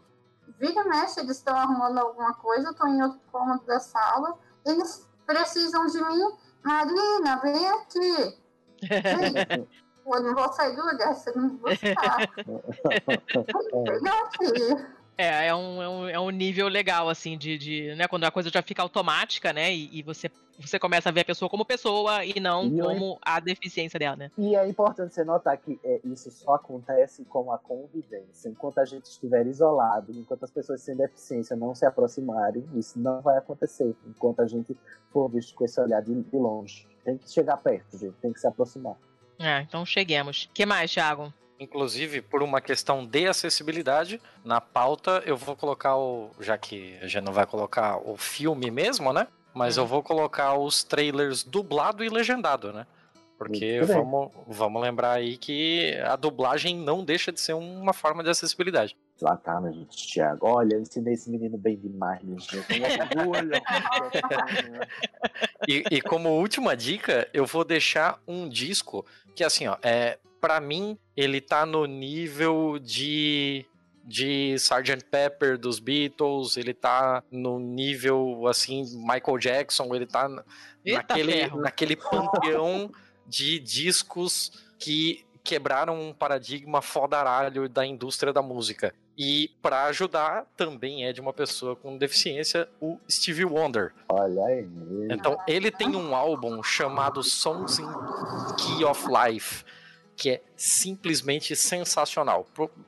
Vira e mexe, eles estão arrumando alguma coisa, eu estou em outro cômodo da sala, eles precisam de mim Marina, vem aqui. Vem. Eu não vou sair do lugar, você não me buscar. Vem aqui. É, é um, é um, é um nível legal, assim, de, de né, quando a coisa já fica automática, né, e, e você, você começa a ver a pessoa como pessoa e não E eu- como a deficiência dela, né. E é importante você notar que é, isso só acontece com a convivência. Enquanto a gente estiver isolado, enquanto as pessoas sem deficiência não se aproximarem, isso não vai acontecer. Enquanto a gente for visto com esse olhar de, de longe. Tem que chegar perto, gente. Tem que se aproximar. É, então cheguemos. O que mais, Thiago? Inclusive, por uma questão de acessibilidade, na pauta eu vou colocar o. Já que a gente não vai colocar o filme mesmo, né? Mas Uhum. eu vou colocar os trailers dublado e legendado, né? Porque vamos, vamos lembrar aí que a dublagem não deixa de ser uma forma de acessibilidade. Lá tá, né, gente? Thiago. Olha, eu ensinei esse menino bem demais, gente. Eu tenho orgulho. E, e como última dica, eu vou deixar um disco que, assim, ó, é, para mim, ele tá no nível de de Sgt. Pepper dos Beatles, ele tá no nível assim Michael Jackson, ele tá Eita naquele ferro. naquele panteão de discos que quebraram um paradigma fodaralho da indústria da música. E para ajudar também é de uma pessoa com deficiência, o Stevie Wonder. Olha aí. Então, ele tem um álbum chamado Songs in Key of Life, que é simplesmente sensacional.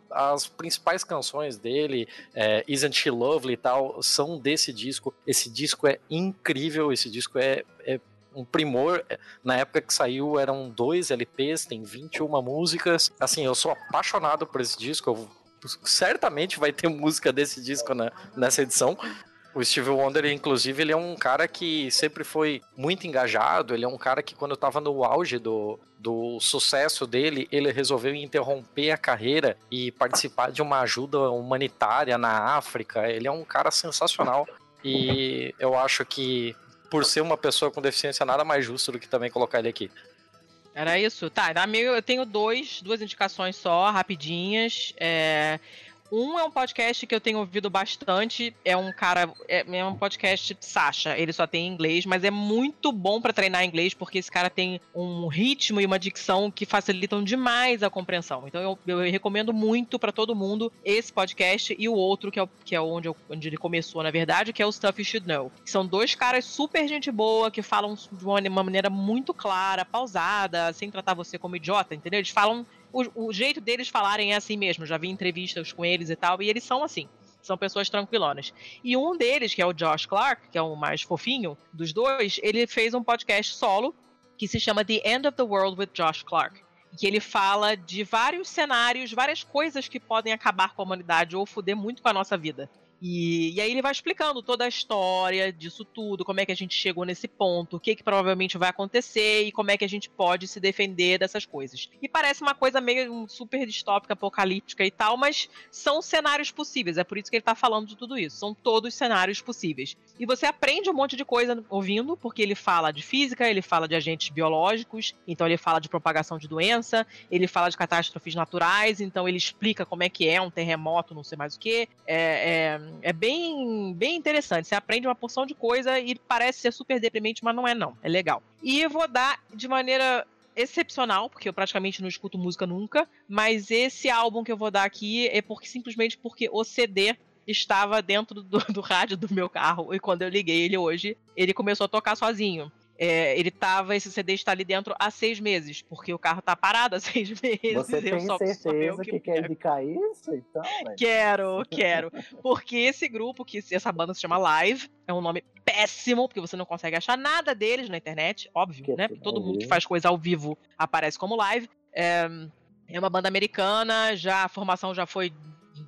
As principais canções dele, é, Isn't She Lovely e tal, são desse disco. Esse disco é incrível, esse disco é, é um primor. Na época que saiu eram dois LPs, tem 21 músicas. Assim, eu sou apaixonado por esse disco. Eu- certamente vai ter música desse disco na- nessa edição. O Steve Wonder, inclusive, ele é um cara que sempre foi muito engajado. Ele é um cara que, quando estava no auge do, do sucesso dele, ele resolveu interromper a carreira e participar de uma ajuda humanitária na África. Ele é um cara sensacional. E eu acho que, por ser uma pessoa com deficiência, nada mais justo do que também colocar ele aqui. Era isso? Tá, eu tenho dois, duas indicações só, rapidinhas. É, um é um podcast que eu tenho ouvido bastante. É um cara. É, é um podcast Sasha. Ele só tem em inglês, mas é muito bom pra treinar inglês, porque esse cara tem um ritmo e uma dicção que facilitam demais a compreensão. Então eu, eu recomendo muito pra todo mundo esse podcast e o outro, que é, que é onde, eu- onde ele começou, na verdade, que é o Stuff You Should Know. São dois caras super gente boa, que falam de uma uma maneira muito clara, pausada, sem tratar você como idiota, entendeu? Eles falam. O, o jeito deles falarem é assim mesmo. Já vi entrevistas com eles e tal, e eles são assim. São pessoas tranquilonas. E um deles, que é o Josh Clark, que é o mais fofinho dos dois, ele fez um podcast solo que se chama The End of the World with Josh Clark. Que ele fala de vários cenários, várias coisas que podem acabar com a humanidade ou foder muito com a nossa vida. E, e aí ele vai explicando toda a história disso tudo, como é que a gente chegou nesse ponto, o que, que provavelmente vai acontecer e como é que a gente pode se defender dessas coisas. E parece uma coisa meio super distópica, apocalíptica e tal, mas são cenários possíveis. É por isso que ele tá falando de tudo isso. São todos cenários possíveis. E você aprende um monte de coisa ouvindo, porque ele fala de física, ele fala de agentes biológicos, então ele fala de propagação de doença, ele fala de catástrofes naturais, então ele explica como é que é um terremoto, não sei mais o que. É, é, é bem, bem interessante. Você aprende uma porção de coisa e parece ser super deprimente, mas não é não. É legal. E eu vou dar de maneira excepcional, porque eu praticamente não escuto música nunca, mas esse álbum que eu vou dar aqui é porque simplesmente porque o CD estava dentro do, do rádio do meu carro e quando eu liguei ele hoje, ele começou a tocar sozinho. É, ele tava, esse CD está ali dentro há seis meses, porque o carro tá parado há seis meses. Você tem só- só eu certeza que, quer indicar isso? Então, velho? Quero, quero. Porque esse grupo, que essa banda se chama Live, é um nome péssimo, porque você não consegue achar nada deles na internet, óbvio, Que né? tudo Porque todo mundo que faz coisa ao vivo aparece como live. É, é uma banda americana, já a formação já foi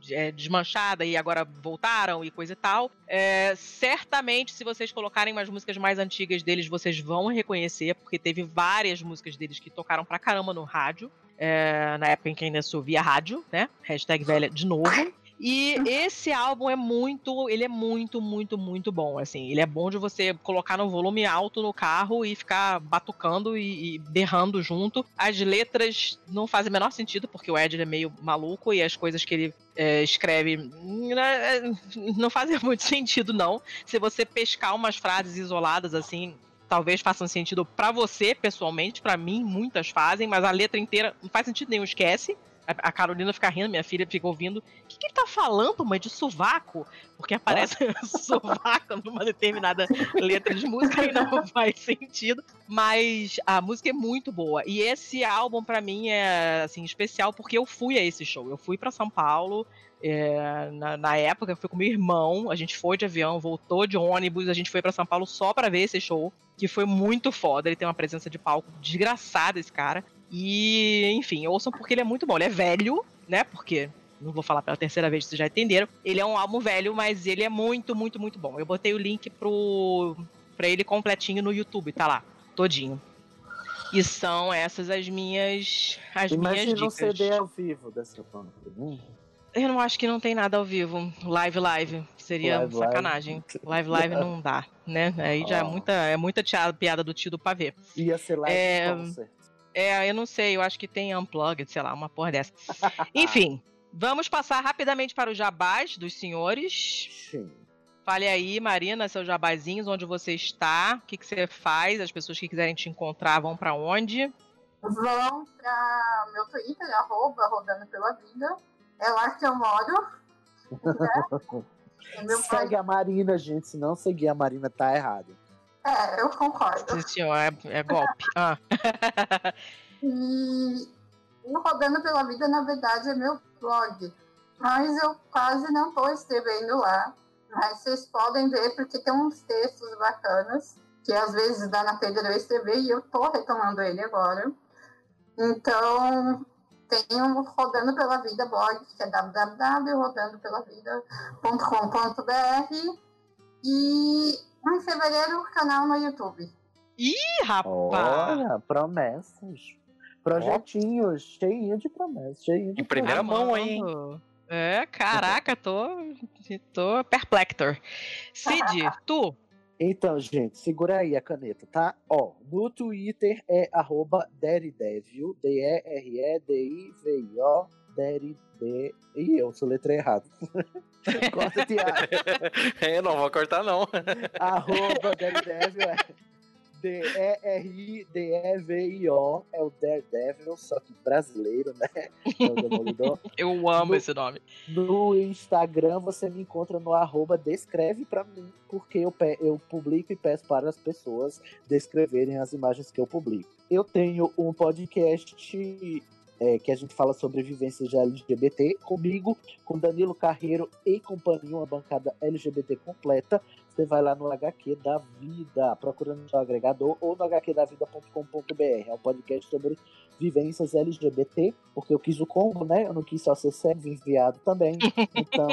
é, desmanchada e agora voltaram e coisa e tal. É, certamente, se vocês colocarem umas músicas mais antigas deles, vocês vão reconhecer, porque teve várias músicas deles que tocaram pra caramba no rádio. é, na época em que ainda se ouvia rádio, né? Hashtag velha de novo. E esse álbum é muito, ele é muito, muito, muito bom, assim. Ele é bom de você colocar no volume alto no carro e ficar batucando e, e berrando junto. As letras não fazem o menor sentido, porque o Ed é meio maluco e as coisas que ele é, escreve né, não fazem muito sentido, não. Se você pescar umas frases isoladas, assim, talvez façam sentido para você pessoalmente, para mim muitas fazem, mas a letra inteira não faz sentido nenhum, esquece. A Carolina fica rindo, minha filha fica ouvindo. Que, ele tá falando, mãe? De sovaco? Porque aparece sovaco numa determinada letra de música e não faz sentido. Mas a música é muito boa. E esse álbum, para mim, é assim, especial porque eu fui a esse show. Eu fui para São Paulo. É, na, na, época, eu fui com meu irmão. A gente foi de avião, voltou de ônibus. A gente foi para São Paulo só para ver esse show. Que foi muito foda. Ele tem uma presença de palco desgraçada, esse cara. E, enfim, ouçam porque ele é muito bom. Ele é velho, né? Porque não vou falar pela terceira vez, vocês já entenderam. Ele é um álbum velho, mas ele é muito, muito, muito bom. Eu botei o link pro para ele completinho no YouTube, tá lá, todinho. E são essas as minhas as Imagina minhas dicas. um CD ao vivo dessa banda. Hum. Eu não acho que não tem nada ao vivo. Live, live. Seria live, sacanagem. Live, live não dá, né? Aí já é muita, é muita piada do tio do pavê. Ia ser live é... É, eu não sei, eu acho que tem unplugged, sei lá, uma porra dessa. Enfim, vamos passar rapidamente para os jabás dos senhores. Sim. Fale aí, Marina, seus jabazinhos, onde você está, o que, que você faz, as pessoas que quiserem te encontrar vão para onde? Vão para meu Twitter, arroba, rodando pela vida. É lá que eu moro. Né? É Segue pai... a Marina, gente. Se não seguir a Marina, tá errado. É, eu concordo. Sim, senhor, é, é golpe. Ah. e o Rodando pela Vida, na verdade, é meu blog. Mas eu quase não estou escrevendo lá. Mas vocês podem ver, porque tem uns textos bacanas, que às vezes dá na telha de eu escrever, e eu estou retomando ele agora. Então, tem um Rodando pela Vida blog, que é www.rodandopelavida.com.br. E em fevereiro, canal no YouTube. Ih, rapaz! Olha, promessas. Projetinhos, oh. cheinho de promessas, cheinho de Em primeira mão, hein? É, caraca, tô, tô perplector. Cid, tu? Então, gente, segura aí a caneta, tá? Ó, no Twitter é arroba Deridevil, D-E-R-E-D-I-V-I-O, Deridevil. Ih, eu sou letra errada. Corta, Tiago. É, não vou cortar, não. Arroba Daredevil é D-E-R-I-D-E-V-I-O. É o Daredevil, só que brasileiro, né? É o Demolidor. Eu amo no, esse nome. No Instagram você me encontra no arroba descreve pra mim, porque eu, eu publico e peço para as pessoas descreverem as imagens que eu publico. Eu tenho um podcast é, que a gente fala sobre vivências de LGBT, comigo, com Danilo Carreiro e companhia, uma bancada LGBT completa. Você vai lá no HQ da Vida, procurando no seu agregador ou no hqdavida.com.br. É um podcast sobre vivências LGBT, porque eu quis o combo, né? Eu não quis só ser servo enviado também. Então,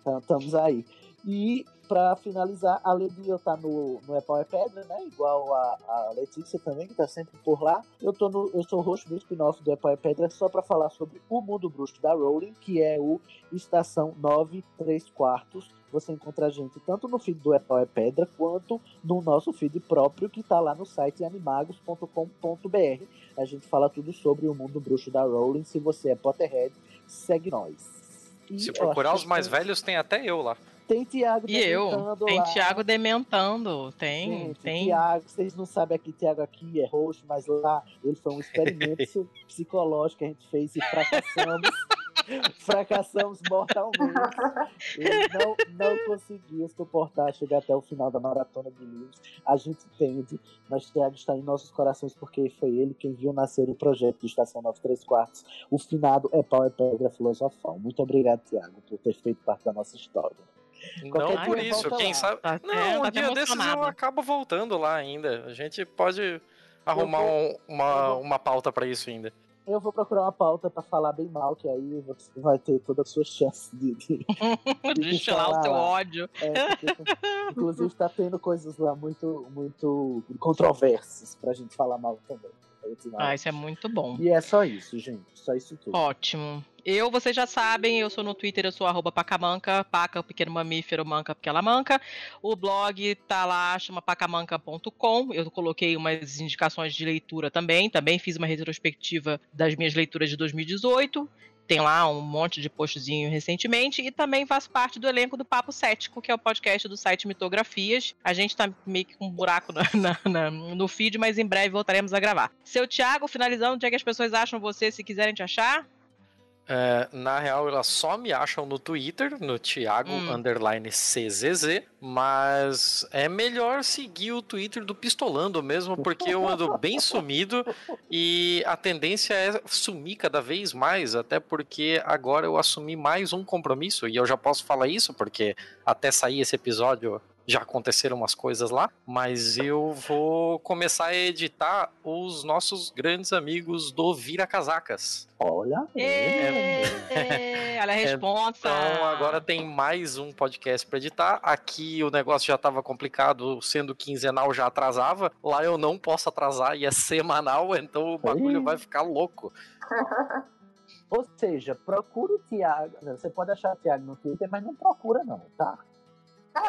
então estamos aí. E para finalizar, eu estar tá no, no Apple é Pedra, né? Igual a, a Letícia também, que está sempre por lá. Eu, tô no, eu sou host do spin-off do Apple é Pedra só para falar sobre o mundo bruxo da Rowling, que é o Estação 9 3 quartos. Você encontra a gente tanto no feed do Apple é Pedra quanto no nosso feed próprio que está lá no site animagos.com.br. A gente fala tudo sobre o mundo bruxo da Rowling. Se você é Potterhead, segue nós. E Se procurar os mais velhos, tem até eu lá. Tem Tiago E eu? Tem Tiago dementando. Tem, Gente, tem. Tiago, vocês não sabem aqui, Tiago aqui é roxo, mas lá ele foi um experimento psicológico que a gente fez e fracassamos. fracassamos mortalmente. Ele não, não conseguiu suportar chegar até o final da maratona de livros. A gente entende, mas Tiago está em nossos corações porque foi ele quem viu nascer o projeto de Estação 93 Quartos. O finado é Power Pedra Filosofal. Muito obrigado, Tiago, por ter feito parte da nossa história. Não por isso, quem sabe. Tá, não, é, um tá dia desses eu acabo voltando lá ainda. A gente pode arrumar um, uma, uma pauta para isso ainda. Eu vou procurar uma pauta para falar bem mal, que aí você vai ter toda a sua chance de. De, de, de o teu ódio. É, porque, inclusive, tá tendo coisas lá muito, muito controversas pra gente falar mal também. Ah, isso é muito bom. E é só isso, gente. Só isso tudo. Ótimo. Eu, vocês já sabem, eu sou no Twitter, eu sou arroba pacamanca, paca, o pequeno mamífero, manca, porque ela manca. O blog tá lá, chama pacamanca.com. Eu coloquei umas indicações de leitura também. Também fiz uma retrospectiva das minhas leituras de 2018. tem lá um monte de postzinho recentemente, e também faço parte do elenco do Papo Cético, que é o podcast do site Mitografias. A gente tá meio que com um buraco na, na, na, no feed, mas em breve voltaremos a gravar. Seu Thiago, finalizando, onde é que as pessoas acham você se quiserem te achar? É, na real, elas só me acham no Twitter, no Thiago Hum. underline CZZ, mas é melhor seguir o Twitter do Pistolando mesmo, porque eu ando bem sumido e a tendência é sumir cada vez mais, até porque agora eu assumi mais um compromisso e eu já posso falar isso, porque até sair esse episódio já aconteceram umas coisas lá, mas eu vou começar a editar os nossos grandes amigos do Vira Casacas. Olha. Ê, Ela é responsa. Então agora tem mais um podcast pra editar. Aqui o negócio já tava complicado, sendo quinzenal já atrasava. Lá eu não posso atrasar e é semanal, então o bagulho vai ficar louco. Ou seja, procura o Thiago. Você pode achar o Thiago no Twitter, mas não procura, não, tá?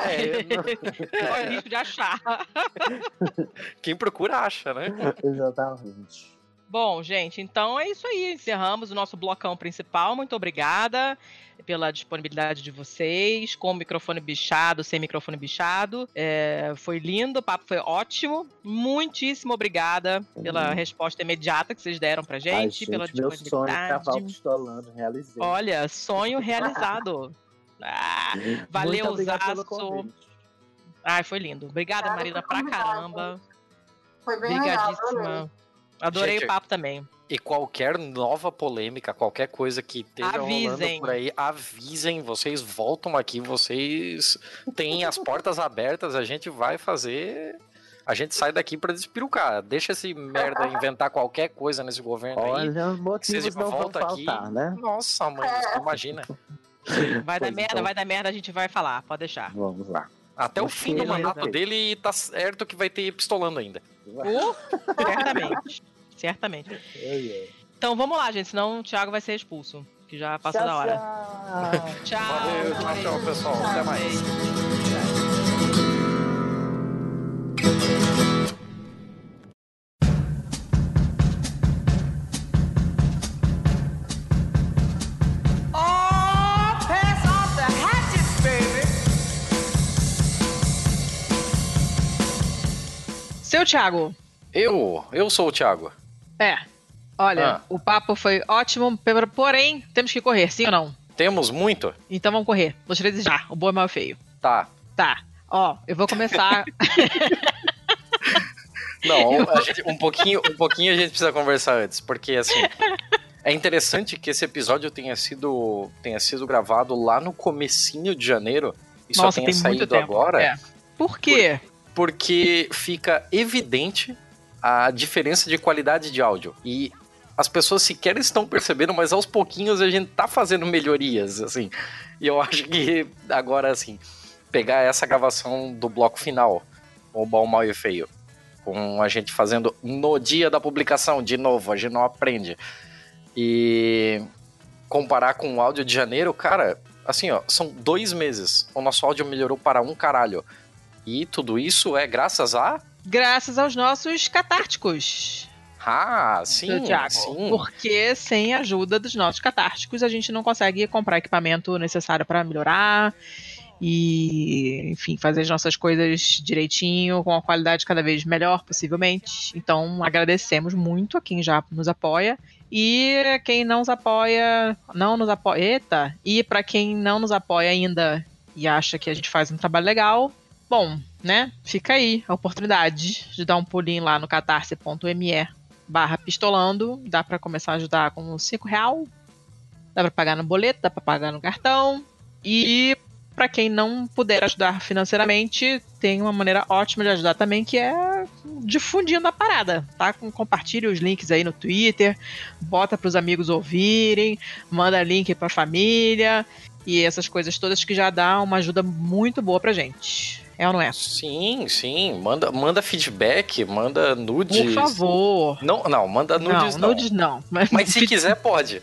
É, Corre o risco de achar. quem procura acha, né? Exatamente. Bom, gente, então é isso aí. Encerramos o nosso blocão principal. Muito obrigada pela disponibilidade de vocês, com o microfone bichado, sem microfone bichado. É, foi lindo, o papo foi ótimo. Muitíssimo obrigada pela Uhum. resposta imediata que vocês deram pra Ai, gente, pela meu sonho é disponibilidade. cavalo pistolando, realizei. Olha, sonho realizado. Ah, valeu, Zaço. ai, foi lindo. Obrigada, Marina, pra caramba. Foi bem legal, adorei. Obrigadíssima. Adorei Gente, o papo também. E qualquer nova polêmica, qualquer coisa que esteja rolando Avisem. por aí, avisem, vocês voltam aqui, vocês têm as portas abertas, a gente vai fazer. A gente sai daqui pra despirucar. Deixa esse merda inventar qualquer coisa nesse governo aí. Olha, Vocês não vão voltam aqui. faltar, né? Nossa, mãe, você imagina. Vai dar merda, então. vai dar merda, a gente vai falar, pode deixar. Vamos lá. Até o fim do mandato dele tá certo que vai ter pistolando ainda. Uh, certamente. certamente. Então vamos lá, gente, senão o Thiago vai ser expulso. Que já passou Tchau, da hora. tchau. Tchau. Valeu, tchau, tchau, pessoal. Até mais. Thiago, Eu, eu sou o Thiago. é. Olha, Ah. o papo foi ótimo, porém, temos que correr, sim ou não? Temos muito? Então vamos correr. Vou te desejar. O bom é mal feio. Tá. Tá. Ó, eu vou começar. Não, gente- um, pouquinho, um pouquinho a gente precisa conversar antes, porque assim. É interessante que esse episódio tenha sido, tenha sido gravado lá no comecinho de janeiro e só Nossa, tenha tem muito saído agora, É. Por quê? Porque fica evidente a diferença de qualidade de áudio. E as pessoas sequer estão percebendo, mas aos pouquinhos a gente tá fazendo melhorias, assim. E eu acho que agora, assim, pegar essa gravação do bloco final, o bom, mal e feio, com a gente fazendo no dia da publicação, de novo, a gente não aprende. E comparar com o áudio de janeiro, cara, assim, ó, são dois meses. O nosso áudio melhorou para um caralho. E tudo isso é graças a. Graças aos nossos catárticos. Ah, sim, Thiago. sim. Porque sem a ajuda dos nossos catárticos, a gente não consegue comprar equipamento necessário para melhorar e, enfim, fazer as nossas coisas direitinho, com a qualidade cada vez melhor, possivelmente. Então, agradecemos muito a quem já nos apoia. E quem não nos apoia, não nos apoia. Eita! E para quem não nos apoia ainda e acha que a gente faz um trabalho legal, bom, né? Fica aí a oportunidade de dar um pulinho lá no catarse.me barra pistolando. Dá pra começar a ajudar com 5 real. Dá pra pagar no boleto, dá pra pagar no cartão. E pra quem não puder ajudar financeiramente, tem uma maneira ótima de ajudar também, que é difundindo a parada, tá? Com- Compartilhe os links aí no Twitter, bota pros amigos ouvirem, manda link pra família e essas coisas todas que já dá uma ajuda muito boa pra gente. É ou não é? Sim, sim. Manda, manda feedback, manda nudes. Por favor. Não, não, manda nudes não. não. Nudes não. Mas, Mas se quiser, pode.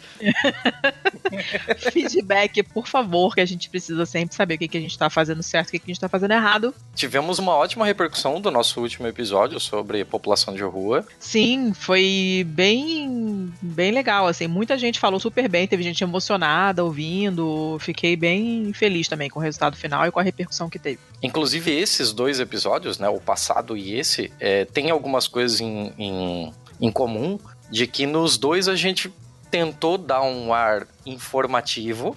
feedback, por favor, que a gente precisa sempre saber o que, que a gente tá fazendo certo e o que, que a gente tá fazendo errado. Tivemos uma ótima repercussão do nosso último episódio sobre população de rua. Sim, foi bem, bem legal, assim. Muita gente falou super bem, teve gente emocionada ouvindo. Fiquei bem feliz também com o resultado final e com a repercussão que teve. Inclusive, esses dois episódios, né, o passado e esse, é, tem algumas coisas em, em, em comum, de que nos dois a gente tentou dar um ar informativo,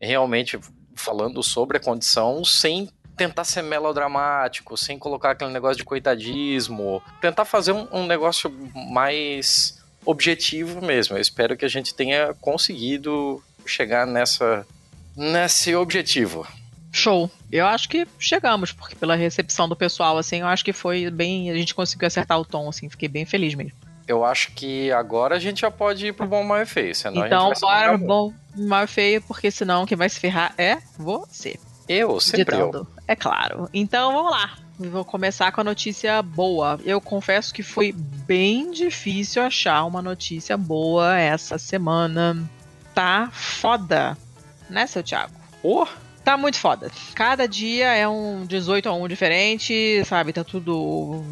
realmente falando sobre a condição, sem tentar ser melodramático, sem colocar aquele negócio de coitadismo, tentar fazer um, um negócio mais objetivo mesmo. Eu espero que a gente tenha conseguido chegar nessa nesse objetivo. Show. Eu acho que chegamos, porque pela recepção do pessoal, assim, eu acho que foi bem. A gente conseguiu acertar o tom, assim, fiquei bem feliz mesmo. Eu acho que agora a gente já pode ir pro bom, mal e feio. Senão então, a gente vai bora bom, mal e feio, porque senão quem vai se ferrar é você. Eu, sempre eu. É claro. Então vamos lá. Vou começar com a notícia boa. Eu confesso que foi bem difícil achar uma notícia boa essa semana. Tá foda, né, seu Thiago? Oh, Tá muito foda. Cada dia é um 18 a 1 diferente, sabe? Tá tudo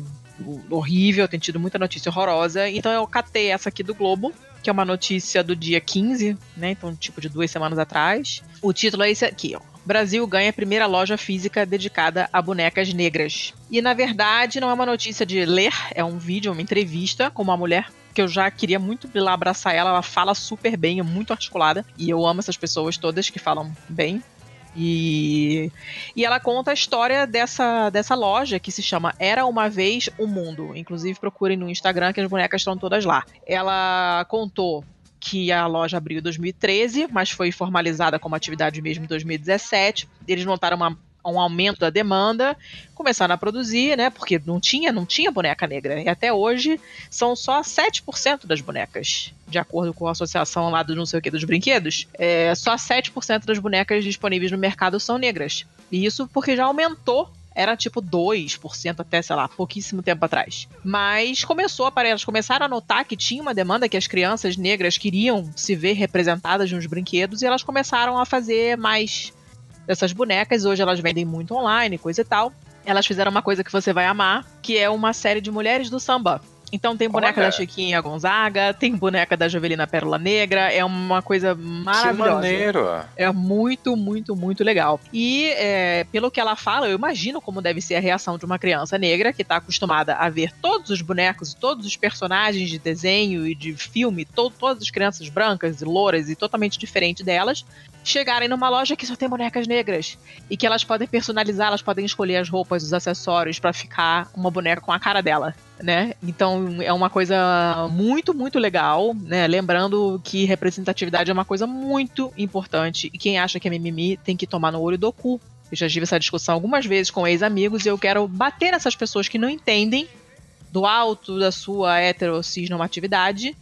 horrível, tem tido muita notícia horrorosa. Então eu catei essa aqui do Globo, que é uma notícia do dia 15, né? Então, tipo, de duas semanas atrás. O título é esse aqui, ó. Brasil ganha a primeira loja física dedicada a bonecas negras. E na verdade não é uma notícia de ler, é um vídeo, uma entrevista com uma mulher que eu já queria muito ir lá abraçar ela. Ela fala super bem, é muito articulada. E eu amo essas pessoas todas que falam bem. E, e ela conta a história dessa, dessa loja que se chama Era Uma Vez o Mundo. Inclusive, procurem no Instagram que as bonecas estão todas lá. Ela contou que a loja abriu em 2013, mas foi formalizada como atividade mesmo em 2017. Eles notaram uma, um aumento da demanda, começaram a produzir, né? Porque não tinha, não tinha boneca negra. E até hoje são só 7% das bonecas, de acordo com a associação lá do não sei o que dos brinquedos. É, só 7% das bonecas disponíveis no mercado são negras. E isso porque já aumentou era tipo 2% até, sei lá, pouquíssimo tempo atrás. Mas começou a elas começaram a notar que tinha uma demanda que as crianças negras queriam se ver representadas nos brinquedos e elas começaram a fazer mais dessas bonecas. Hoje elas vendem muito online, coisa e tal. Elas fizeram uma coisa que você vai amar, que é uma série de mulheres do samba. Então tem boneca Olha. da Chiquinha Gonzaga, tem boneca da Jovelina Pérola Negra, é uma coisa que maravilhosa. maneiro. É muito, muito, muito legal. E é, pelo que ela fala, eu imagino como deve ser a reação de uma criança negra que está acostumada a ver todos os bonecos, todos os personagens de desenho e de filme, to todas as crianças brancas e louras e totalmente diferente delas, chegarem numa loja que só tem bonecas negras e que elas podem personalizar, elas podem escolher as roupas, os acessórios para ficar uma boneca com a cara dela. Né? Então é uma coisa muito, muito legal, né? Lembrando que representatividade é uma coisa muito importante e quem acha que é mimimi tem que tomar no olho do cu. Eu já tive essa discussão algumas vezes com ex-amigos e eu quero bater nessas pessoas que não entendem do alto da sua heterocisnormatividade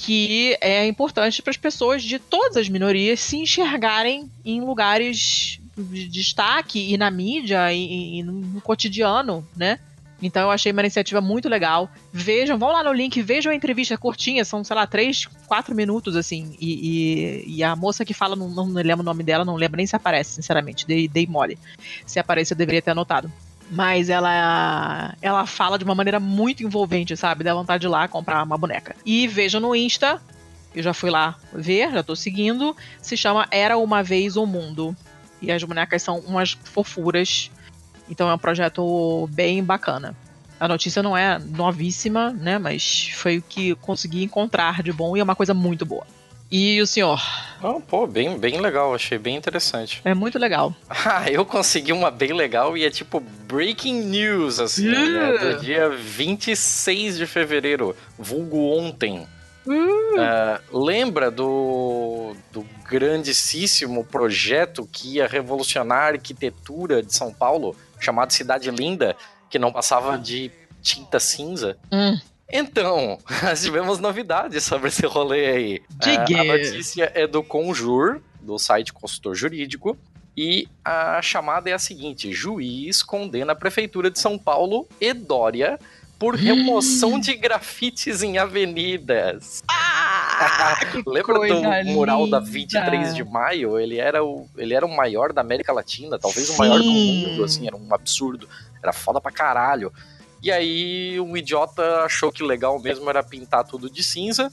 que é importante para as pessoas de todas as minorias se enxergarem em lugares de destaque e na mídia e, e no cotidiano, né? Então eu achei uma iniciativa muito legal. Vejam, vão lá no link, vejam a entrevista curtinha, são, sei lá, três, quatro minutos, assim. E, e, e a moça que fala, não, não lembro o nome dela, não lembro nem se aparece, sinceramente. Dei, dei mole. Se aparece, eu deveria ter anotado. Mas ela ela fala de uma maneira muito envolvente, sabe? Dá vontade de ir lá comprar uma boneca. E vejam no Insta, eu já fui lá ver, já tô seguindo. Se chama Era Uma Vez o Mundo. E as bonecas são umas fofuras. Então é um projeto bem bacana. A notícia não é novíssima, né? Mas foi o que consegui encontrar de bom e é uma coisa muito boa. E o senhor? Não, pô, bem, bem legal, achei bem interessante. É muito legal. Ah, eu consegui uma bem legal e é tipo breaking news, assim, né? Do dia 26 de fevereiro, vulgo ontem. Ah, lembra do, do grandíssimo projeto que ia revolucionar a arquitetura de São Paulo, chamado Cidade Linda, que não passava de tinta cinza? Hum. Então, nós tivemos novidades sobre esse rolê aí. Diga. Ah, a notícia é do Conjur, do site Consultor Jurídico, E a chamada é a seguinte: juiz condena a prefeitura de São Paulo e Dória por remoção de grafites em avenidas. Ah, Lembra do mural da linda. 23 de maio? Ele era, o, ele era o maior da América Latina, talvez o maior do Sim. mundo, assim, era um absurdo. Era foda pra caralho. E aí um idiota achou que legal mesmo era pintar tudo de cinza.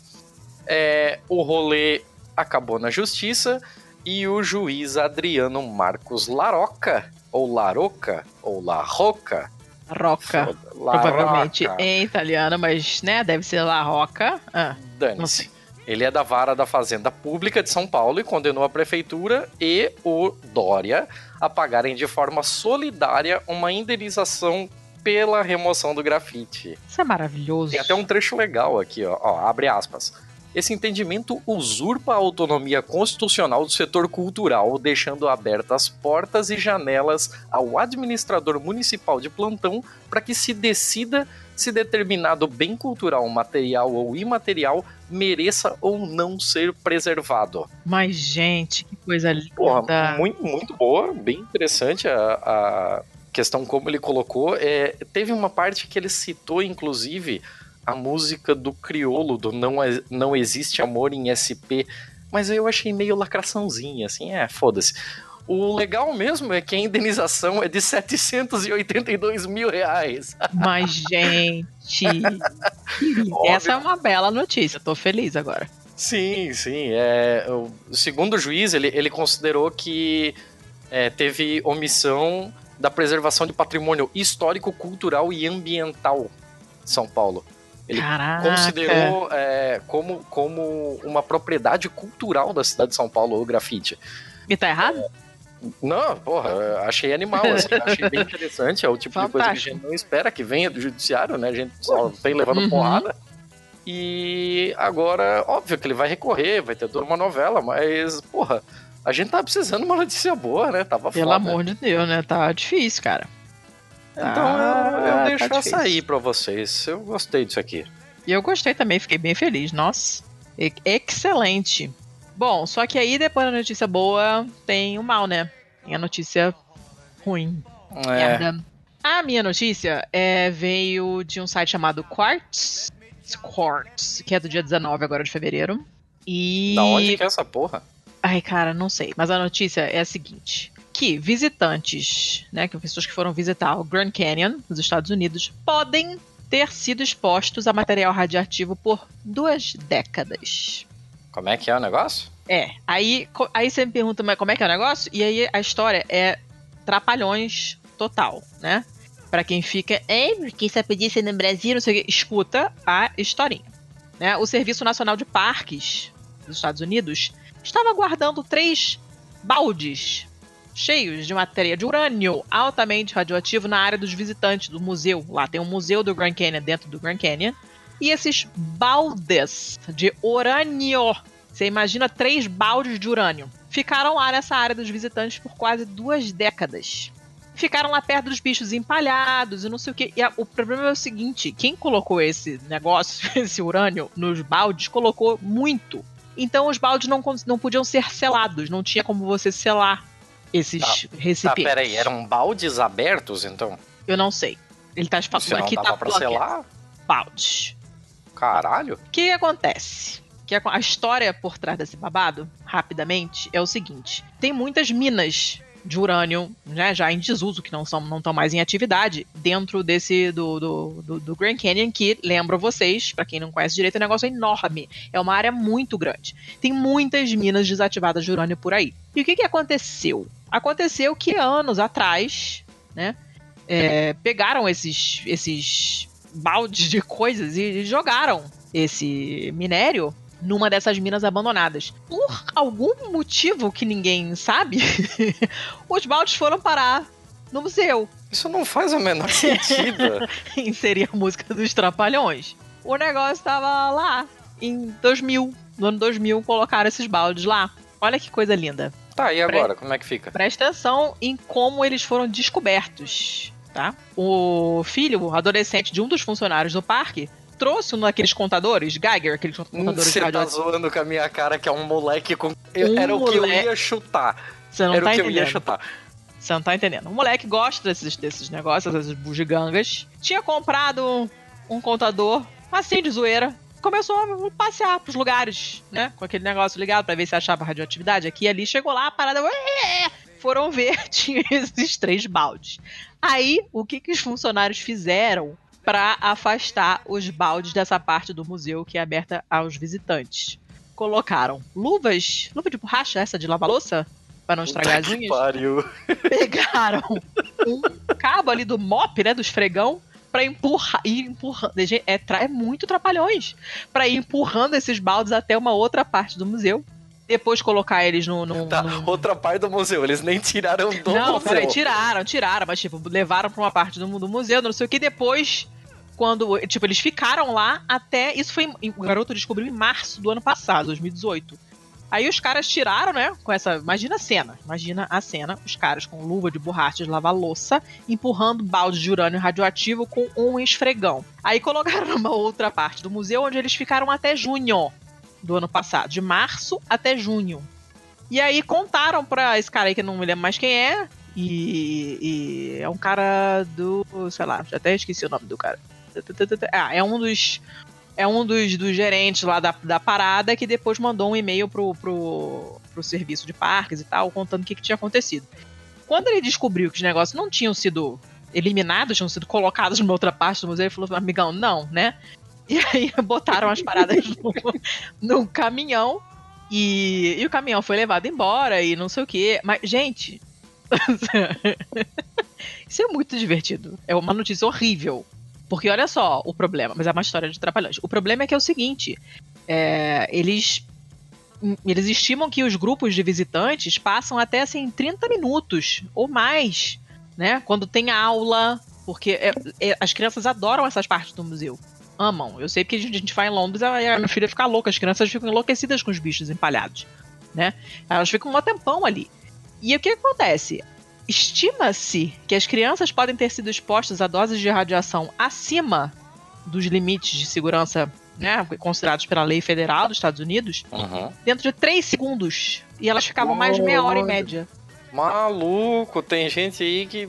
É, o rolê acabou na justiça e o juiz Adriano Marcos Laroca, ou Laroca, ou Larroca, Roca. foda, Provavelmente Laroca. em italiano, mas, né, deve ser La Roca. Ah, Dane-se. Ele é da vara da Fazenda Pública de São Paulo e condenou a prefeitura e o Dória a pagarem de forma solidária uma indenização pela remoção do grafite. Isso é maravilhoso. Tem até um trecho legal aqui, ó, ó, abre aspas. Esse entendimento usurpa a autonomia constitucional do setor cultural, deixando abertas portas e janelas ao administrador municipal de plantão para que se decida se determinado bem cultural, material ou imaterial mereça ou não ser preservado. Mas, gente, que coisa linda. Porra, muito, muito boa, bem interessante a, a questão como ele colocou. É, teve uma parte que ele citou, inclusive, a música do Criolo, do Não, É- Não Existe Amor em SP, mas eu achei meio lacraçãozinha, assim, é, foda-se. O legal mesmo é que a indenização é de 782 mil reais. Mas, gente. essa é uma bela notícia. Tô feliz agora. Sim, sim. É, o segundo o juiz, ele, ele considerou que é, teve omissão da preservação de patrimônio histórico, cultural e ambiental de São Paulo. Ele Caraca. Considerou é, como, como uma propriedade cultural da cidade de São Paulo o grafite. E tá errado? Não, porra, achei animal, assim, achei bem interessante. É o tipo de coisa que a gente não espera que venha do judiciário, né? A gente só vem levando Uhum. porrada. E agora, óbvio que ele vai recorrer, vai ter toda uma novela, mas, porra, a gente tava precisando de uma notícia boa, né? Tava Pelo foda. amor de Deus, né? Tá difícil, cara. Então eu, eu Ah, deixo tá essa aí pra vocês. Eu gostei disso aqui. E eu gostei também, fiquei bem feliz. Nossa, excelente. Bom, só que aí depois da notícia boa tem o mal, né? Tem a notícia ruim. É. A minha notícia é, veio de um site chamado Quartz, Quartz, que é do dia 19 agora de fevereiro. E. da onde que é essa porra? Ai, cara, não sei. Mas a notícia é a seguinte: que visitantes, né, que pessoas que foram visitar o Grand Canyon nos Estados Unidos, podem ter sido expostos a material radioativo por duas décadas. Como é que é o negócio? É, aí, aí você me pergunta, mas como é que é o negócio? E aí a história é trapalhões total, né? Pra quem fica, é, porque isso podia ser no Brasil, não sei o quê, escuta a historinha. Né? O Serviço Nacional de Parques dos Estados Unidos estava guardando três baldes cheios de matéria de urânio altamente radioativo na área dos visitantes do museu. Lá tem um museu do Grand Canyon dentro do Grand Canyon. E esses baldes de urânio você imagina três baldes de urânio. Ficaram lá nessa área dos visitantes por quase duas décadas. Ficaram lá perto dos bichos empalhados e não sei o que. E a- o problema é o seguinte: quem colocou esse negócio, esse urânio, nos baldes, colocou muito. Então os baldes não, não podiam ser selados, não tinha como você selar esses Tá, recipientes. Tá, peraí, eram baldes abertos, então? Eu não sei. Ele tá falando aqui dava tá pra selar? baldes. Caralho. O que acontece? Que a, a história por trás desse babado, rapidamente, é o seguinte: tem muitas minas de urânio, né, já em desuso, que não são não estão mais em atividade, dentro desse do, do, do, do Grand Canyon, que lembro vocês, pra quem não conhece direito, o negócio é enorme. É uma área muito grande. Tem muitas minas desativadas de urânio por aí. E o que, que aconteceu? Aconteceu que anos atrás, né, é, pegaram esses, esses baldes de coisas e jogaram esse minério numa dessas minas abandonadas. Por algum motivo que ninguém sabe, os baldes foram parar no museu. Isso não faz o menor sentido. Inserir a música dos Trapalhões. O negócio tava lá em 2000. No ano 2000 colocaram esses baldes lá. Olha que coisa linda. tá, e agora? Como é que fica? Presta atenção em como eles foram descobertos, tá? O filho, o adolescente de um dos funcionários do parque, trouxe um daqueles contadores, Geiger, aqueles contadores Você tá zoando com a minha cara que é um moleque com. Um Era o que eu ia chutar. Você não Era tá o que eu ia entendendo. chutar. Você não tá entendendo. O moleque gosta desses, desses negócios, dessas bugigangas. Tinha comprado um contador, assim, de zoeira. Começou a passear pros lugares, né? Com aquele negócio ligado pra ver se achava radioatividade. Aqui e ali, chegou lá, a parada... Foram ver, tinha esses três baldes. Aí, o que, que os funcionários fizeram pra afastar os baldes dessa parte do museu que é aberta aos visitantes? Colocaram luvas, luva de borracha, essa de lavar louça, pra não estragar as unhas pariu. pegaram um cabo ali do mop, né, do esfregão, pra empurrar, ir empurrando, é, é muito trapalhões, pra ir empurrando esses baldes até uma outra parte do museu, depois colocar eles no... no- Tá, no- outra parte do museu. Eles nem tiraram do Não, museu. peraí, tiraram, tiraram, mas tipo, levaram pra uma parte do, do museu, não sei o que, depois... Quando, tipo, eles ficaram lá até. Isso foi. O garoto descobriu em março do ano passado, 2018. Aí os caras tiraram, né? Com essa. Imagina a cena. Imagina a cena. Os caras com luva de borracha de lavar louça, empurrando balde de urânio radioativo com um esfregão. Aí colocaram numa outra parte do museu onde eles ficaram até junho do ano passado. De março até junho. E aí contaram pra esse cara aí que não me lembro mais quem é. E, e é um cara do. sei lá, já até esqueci o nome do cara. Ah, é um dos. É um dos, dos gerentes lá da, da parada que depois mandou um e-mail pro, pro, pro serviço de parques e tal, contando o que, que tinha acontecido. Quando ele descobriu que os negócios não tinham sido eliminados, tinham sido colocados numa outra parte do museu, ele falou: amigão, não, né? E aí botaram as paradas no, caminhão e, e o caminhão foi levado embora e não sei o que. Mas, gente. Isso é muito divertido. É uma notícia horrível. Porque olha só o problema, mas é uma história de trapalhões. O problema é que é o seguinte: é, eles. Eles estimam que os grupos de visitantes passam até assim 30 minutos ou mais, né? Quando tem aula, porque é- é- as crianças adoram essas partes do museu. Amam. Eu sei gente, a gente vai em Londres, a, a minha filha fica louca, as crianças ficam enlouquecidas com os bichos empalhados, né? Elas ficam um tempão ali. E o que acontece? Estima-se que as crianças podem ter sido expostas a doses de radiação acima dos limites de segurança né, considerados pela lei federal dos Estados Unidos Uhum. dentro de 3 segundos. E elas ficavam mais de meia hora em média. Maluco, tem gente aí que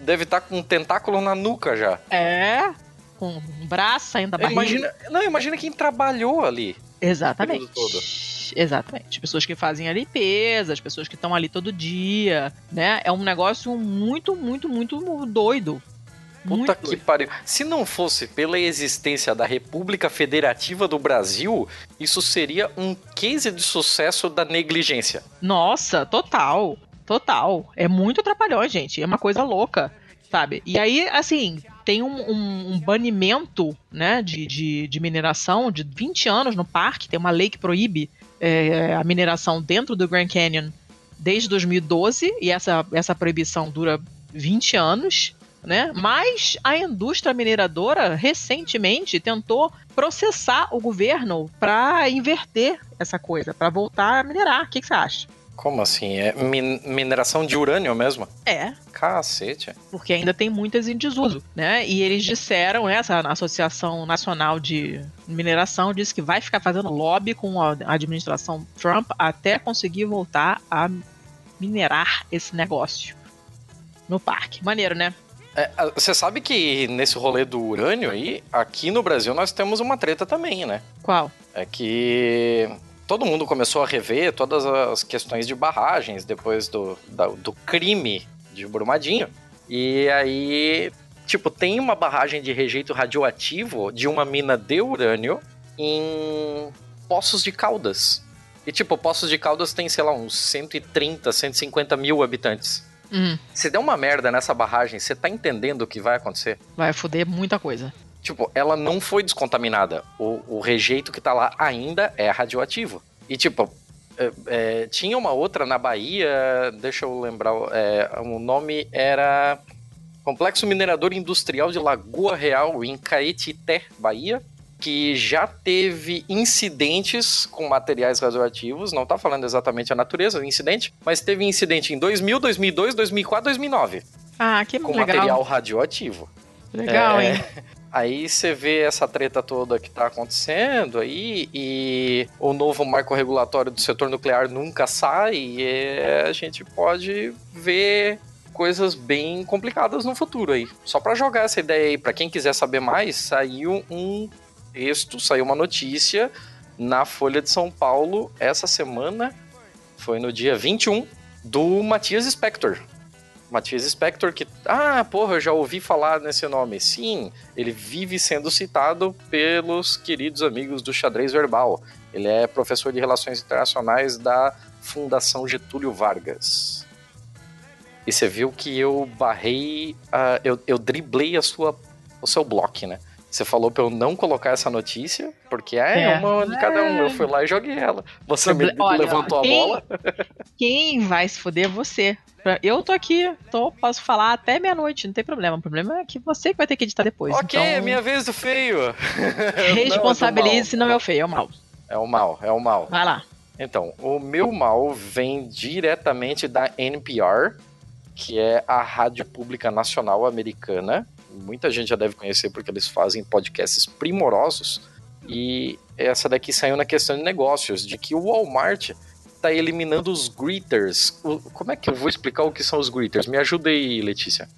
deve estar com um tentáculo na nuca já. É, com um braço saindo da barriga. Imagina, não, imagina quem trabalhou ali. Exatamente. Exatamente. Pessoas que fazem a limpeza, as pessoas que estão ali todo dia, né? É um negócio muito, muito, muito doido. Puta Muito que pariu. Se não fosse pela existência da República Federativa do Brasil, isso seria um case de sucesso da negligência. Nossa, total. Total. É muito atrapalhão, gente. É uma coisa louca, sabe? E aí, assim, tem um, um- um banimento, né, de, de, de mineração de 20 anos no parque. Tem uma lei que proíbe é, a mineração dentro do Grand Canyon desde 2012. E essa, essa proibição dura 20 anos. Né? Mas a indústria mineradora recentemente tentou processar o governo para inverter essa coisa, para voltar a minerar. O que, que você acha? Como assim? É min- mineração de urânio mesmo? É, Cacete. porque ainda tem muitas em desuso, né? E eles disseram, essa Associação Nacional de Mineração disse que vai ficar fazendo lobby com a administração Trump até conseguir voltar a minerar esse negócio no parque. Maneiro, né? É, Você sabe que nesse rolê do urânio aí, aqui no Brasil nós temos uma treta também, né? Qual? É que todo mundo começou a rever todas as questões de barragens depois do, da- do crime de Brumadinho. E aí, tipo, tem uma barragem de rejeito radioativo de uma mina de urânio em Poços de Caldas. E, tipo, Poços de Caldas tem, sei lá, uns 130, 150 mil habitantes. Hum, Se der uma merda nessa barragem, você tá entendendo o que vai acontecer? vai foder muita coisa. Tipo, ela não foi descontaminada. O, o rejeito que tá lá ainda é radioativo. E, tipo, é, é, tinha uma outra na Bahia, deixa eu lembrar, é, o nome era Complexo Minerador Industrial de Lagoa Real, em Caetité, Bahia, que já teve incidentes com materiais radioativos, não tá falando exatamente a natureza do incidente, mas teve incidente em 2000, 2002, 2004, 2009, Ah, que com legal. material radioativo. Legal, É, hein? Aí você vê essa treta toda que tá acontecendo aí e o novo marco regulatório do setor nuclear nunca sai e a gente pode ver coisas bem complicadas no futuro aí. Só para jogar essa ideia aí, para quem quiser saber mais, saiu um texto, saiu uma notícia na Folha de São Paulo essa semana, foi no dia 21, do Matias Spector. Matias Spector, que. Ah, porra, eu já ouvi falar nesse nome. Sim, ele vive sendo citado pelos queridos amigos do xadrez verbal. Ele é professor de Relações Internacionais da Fundação Getúlio Vargas. E você viu que eu barrei, uh, eu, eu driblei a sua, o seu bloco, né? Você falou pra eu não colocar essa notícia, porque é, é. uma de cada um. Eu fui lá e joguei ela. Você Proble me Olha, levantou quem, a bola. Quem vai se foder é você. Eu tô aqui, tô, posso falar até meia-noite, não tem problema. O problema é que você que vai ter que editar depois. Ok, então... minha vez do feio. Responsabilize-se, não, é o feio, é o mal. É o mal, é o mal. Vai lá. Então, o meu mal vem diretamente da NPR, que é a Rádio Pública Nacional Americana. Muita gente já deve conhecer porque eles fazem podcasts primorosos. E essa daqui saiu na questão de negócios, de que o Walmart está eliminando os greeters. Como é que eu vou explicar o que são os greeters? Me ajuda aí, Letícia.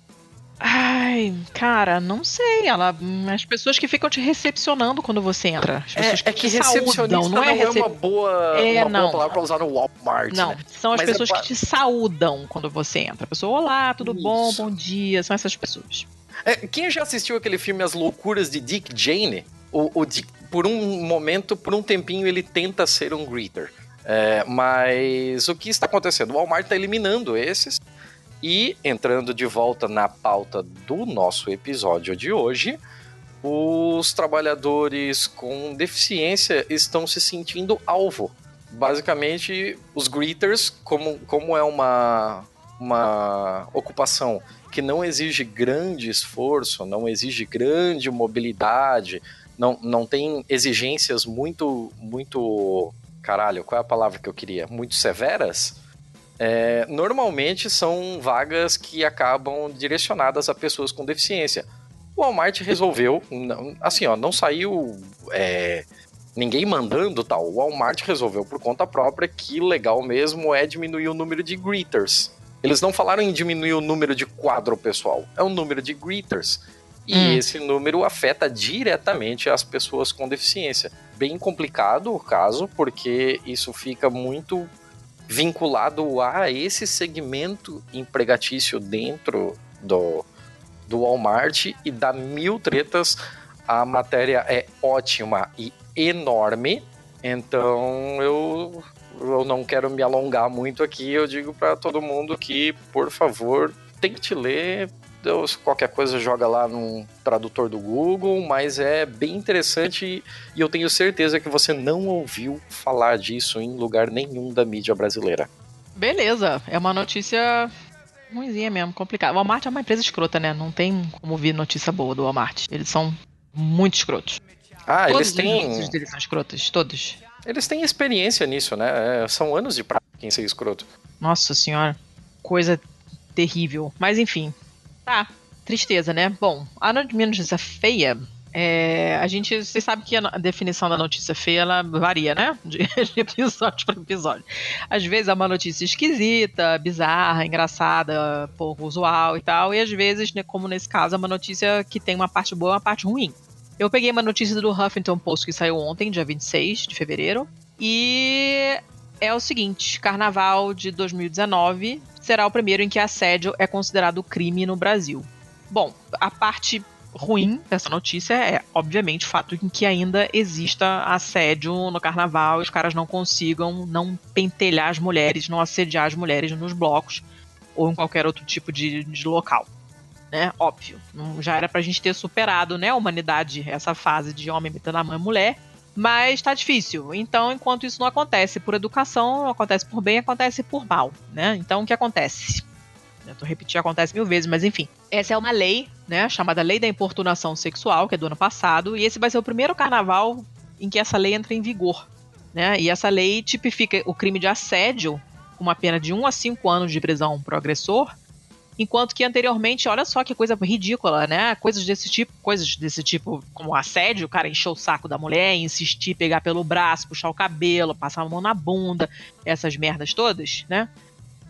Ai, cara, não sei. Ela, as pessoas que ficam te recepcionando quando você entra. As pessoas é, que, é que recepcionista saudam, não, é, recep... é uma boa, é, uma não. boa palavra pra usar no Walmart. Não, né? são as Mas é pessoas é... que te saudam quando você entra. A pessoa, olá, tudo Isso. bom, bom dia. São essas pessoas. É, quem já assistiu aquele filme As Loucuras de Dick Jane? O, o Dick, por um momento, por um tempinho, ele tenta ser um greeter. É, mas o que está acontecendo? O Walmart está eliminando esses e entrando de volta na pauta do nosso episódio de hoje, os trabalhadores com deficiência estão se sentindo alvo. Basicamente, os greeters, como, como é uma, uma ocupação que não exige grande esforço, não exige grande mobilidade, não, não tem exigências muito, muito. Caralho, qual é a palavra que eu queria? Muito severas é, normalmente são vagas que acabam direcionadas a pessoas com deficiência. O Walmart resolveu, assim, ó, não saiu é, ninguém mandando tal. O Walmart resolveu por conta própria que legal mesmo é diminuir o número de greeters. Eles não falaram em diminuir o número de quadro pessoal, é o número de greeters. E hum. esse número afeta diretamente as pessoas com deficiência. Bem complicado o caso, porque isso fica muito vinculado a esse segmento empregatício dentro do, do Walmart e dá mil tretas. A matéria é ótima e enorme, então eu, eu não quero me alongar muito aqui. Eu digo para todo mundo que, por favor, tente ler, Deus, qualquer coisa joga lá no tradutor do Google, mas é bem interessante e eu tenho certeza que você não ouviu falar disso em lugar nenhum da mídia brasileira. Beleza, é uma notícia ruimzinha mesmo, complicada. O Walmart é uma empresa escrota, né? Não tem como vir notícia boa do Walmart. Eles são muito escrotos. Ah, todos eles têm. Os deles são escrotos, todos. Eles têm experiência nisso, né? É, são anos de prática em ser escroto. Nossa senhora, coisa terrível. Mas enfim, Tá, tristeza, né? Bom, a notícia feia é, a gente, você sabe que a definição da notícia feia ela varia, né? De, de episódio para episódio. Às vezes é uma notícia esquisita, bizarra, engraçada, pouco usual e tal, e às vezes, né, como nesse caso, é uma notícia que tem uma parte boa e uma parte ruim. Eu peguei uma notícia do Huffington Post que saiu ontem, dia 26 de fevereiro, e é o seguinte: Carnaval de 2019 será o primeiro em que assédio é considerado crime no Brasil. Bom, a parte ruim dessa notícia é, obviamente, o fato em que ainda exista assédio no carnaval os caras não consigam não pentelhar as mulheres, não assediar as mulheres nos blocos ou em qualquer outro tipo de, de local. Né? Óbvio, já era pra gente ter superado, né, a humanidade, essa fase de homem metendo a mãe mulher, mas está difícil. Então, enquanto isso não acontece por educação, não acontece por bem, acontece por mal, né? Então, o que acontece? Eu tô repetindo, acontece mil vezes, mas enfim. Essa é uma lei, né, chamada Lei da Importunação Sexual, que é do ano passado, e esse vai ser o primeiro carnaval em que essa lei entra em vigor, né? E essa lei tipifica o crime de assédio com uma pena de 1 a 5 anos de prisão agressor Enquanto que anteriormente, olha só que coisa ridícula, né? Coisas desse tipo, coisas desse tipo, como assédio, o cara encher o saco da mulher, insistir, pegar pelo braço, puxar o cabelo, passar a mão na bunda, essas merdas todas, né?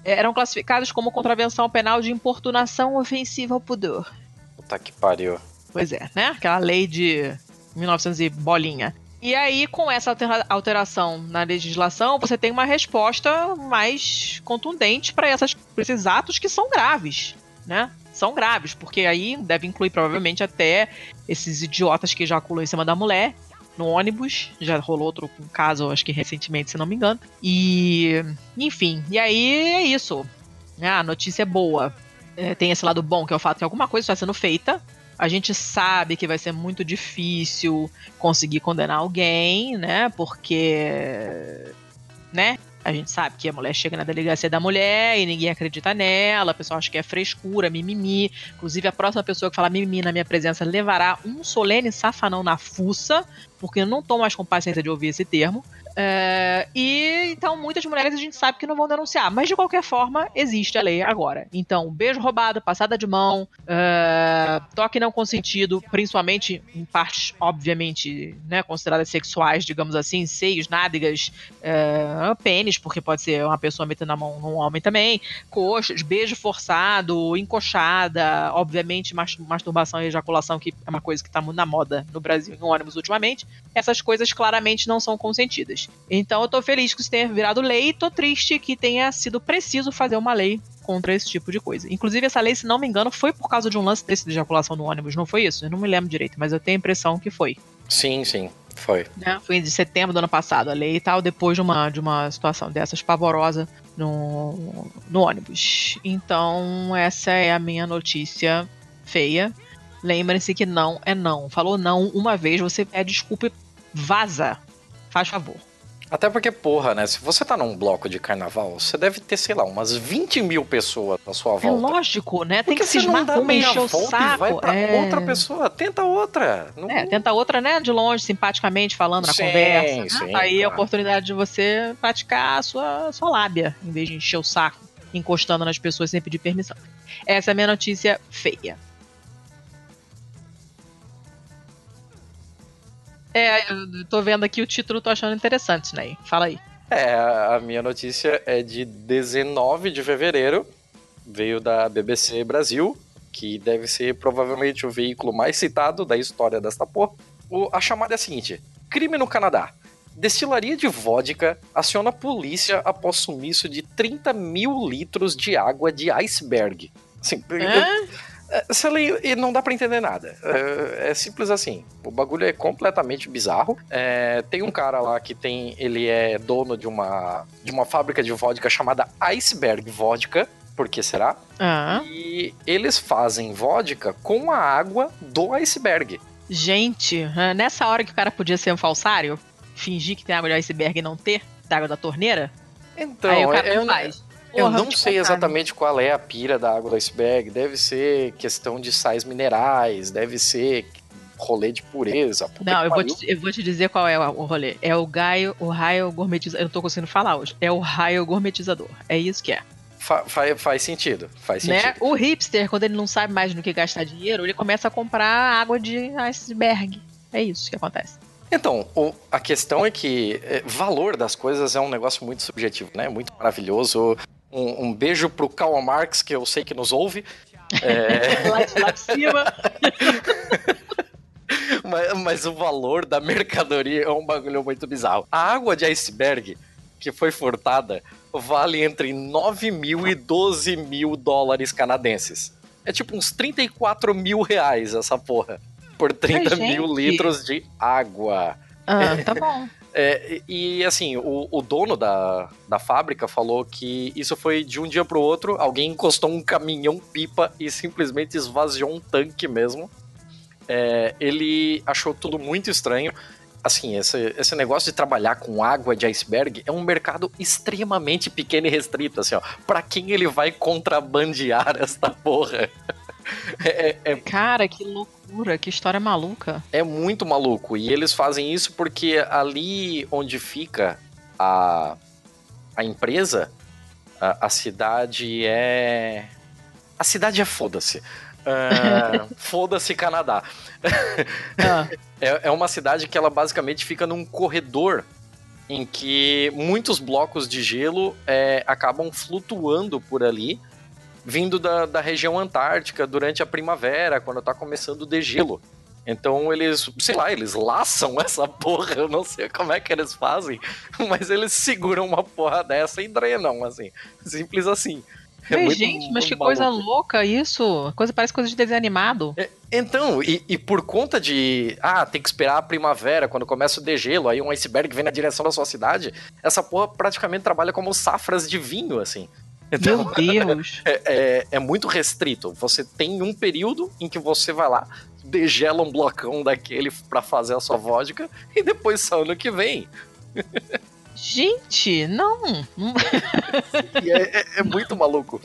Eram classificadas como contravenção penal de importunação ofensiva ao pudor. Puta que pariu. Pois é, né? Aquela lei de 1900 e bolinha. E aí, com essa alteração na legislação, você tem uma resposta mais contundente para esses atos que são graves, né? São graves, porque aí deve incluir provavelmente até esses idiotas que ejaculam em cima da mulher no ônibus. Já rolou outro caso, acho que recentemente, se não me engano. E, enfim, e aí é isso. Né? A notícia é boa. É, tem esse lado bom, que é o fato que alguma coisa está sendo feita, a gente sabe que vai ser muito difícil conseguir condenar alguém, né? Porque, né? A gente sabe que a mulher chega na delegacia da mulher e ninguém acredita nela, a pessoa acha que é frescura, mimimi. Inclusive, a próxima pessoa que falar mimimi na minha presença levará um solene safanão na fuça, porque eu não tô mais com paciência de ouvir esse termo. É, e então muitas mulheres a gente sabe que não vão denunciar, mas de qualquer forma existe a lei agora. Então, beijo roubado, passada de mão, é, toque não consentido, principalmente em partes, obviamente, né, consideradas sexuais, digamos assim, seios, nádegas, é, pênis, porque pode ser uma pessoa metendo a mão num homem também, coxas, beijo forçado, encoxada, obviamente masturbação e ejaculação, que é uma coisa que está muito na moda no Brasil em ônibus ultimamente. Essas coisas claramente não são consentidas. Então eu tô feliz que isso tenha virado lei e tô triste que tenha sido preciso fazer uma lei contra esse tipo de coisa. Inclusive, essa lei, se não me engano, foi por causa de um lance desse de ejaculação no ônibus, não foi isso? Eu não me lembro direito, mas eu tenho a impressão que foi. Sim, sim, foi. Né? Foi de setembro do ano passado, a lei e tal, depois de uma, de uma situação dessas pavorosa no, no ônibus. Então, essa é a minha notícia feia. Lembrem-se que não é não. Falou não uma vez, você pede desculpa e vaza. Faz favor. Até porque, porra, né? Se você tá num bloco de carnaval, você deve ter, sei lá, umas 20 mil pessoas à sua é volta. É lógico, né? Tem porque que se esmar uma encher o saco. vai pra é... outra pessoa. Tenta outra. Não... É, tenta outra, né? De longe, simpaticamente, falando na sim, conversa. Né? Sim, Aí claro. a oportunidade de você praticar a sua, a sua lábia, em vez de encher o saco, encostando nas pessoas sem pedir permissão. Essa é a minha notícia feia. É, eu tô vendo aqui o título, tô achando interessante, né? Fala aí. É, a minha notícia é de 19 de fevereiro, veio da BBC Brasil, que deve ser provavelmente o veículo mais citado da história desta porra. O, a chamada é a seguinte: crime no Canadá. Destilaria de vodka aciona a polícia após sumiço de 30 mil litros de água de iceberg. Assim, eu, essa lei não dá para entender nada. É, é, simples assim. O bagulho é completamente bizarro. É, tem um cara lá que tem. Ele é dono de uma, de uma fábrica de vodka chamada Iceberg Vodka. Por que será? Ah. E eles fazem vodka com a água do iceberg. Gente, nessa hora que o cara podia ser um falsário, fingir que tem água de iceberg e não ter, da água da torneira. Então, aí o cara é, faz. Eu não sei exatamente qual é a pira da água do iceberg. Deve ser questão de sais minerais, deve ser rolê de pureza. Não, eu vou, te, eu vou, te, dizer qual é o rolê. É o gaio, o raio gourmetizador. Eu não tô conseguindo falar hoje. É o raio gourmetizador. É isso que é. Fa faz, faz sentido, faz né? sentido. O hipster, quando ele não sabe mais no que gastar dinheiro, ele começa a comprar água de iceberg. É isso que acontece. Então, o, a questão é que é, valor das coisas é um negócio muito subjetivo, né? Muito maravilhoso. Um, um beijo pro Karl Marx, que eu sei que nos ouve. É... lá, lá de cima. mas, mas, o valor da mercadoria é um bagulho muito bizarro. A água de iceberg que foi furtada vale entre 9 mil e 12 mil dólares canadenses. É tipo uns 34 mil reais essa porra. Por 30 Ai, mil litros de água. Ah, tá bom. É, e assim, o, o, dono da, da fábrica falou que isso foi de um dia pro outro, alguém encostou um caminhão pipa e simplesmente esvaziou um tanque mesmo. É, ele achou tudo muito estranho. Assim, esse, esse negócio de trabalhar com água de iceberg é um mercado extremamente pequeno e restrito, assim, ó. Pra quem ele vai contrabandear esta porra? É, é, é, Cara, que loucura, que história maluca. É muito maluco. E eles fazem isso porque ali onde fica a, a empresa, a, a cidade é. A cidade é foda-se. Uh, foda-se Canadá. Ah. é, é uma cidade que ela basicamente fica num corredor em que muitos blocos de gelo é, acabam flutuando por ali, vindo da, da região antártica durante a primavera, quando tá começando o degelo. Então eles, sei lá, eles laçam essa porra, eu não sei como é que eles fazem, mas eles seguram uma porra dessa e drenam, assim. Simples assim. É Ei, muito, gente, mas que maluco. coisa louca isso. Coisa parece coisa de desenho animado. É, então, e, e, por conta de. Ah, tem que esperar a primavera, quando começa o degelo, aí um iceberg vem na direção da sua cidade. Essa porra praticamente trabalha como safras de vinho, assim. Então, Meu Deus! É, é, é, muito restrito. Você tem um período em que você vai lá, degela um blocão daquele para fazer a sua vodka, e depois só ano que vem. Gente, não! é, é, é, muito maluco.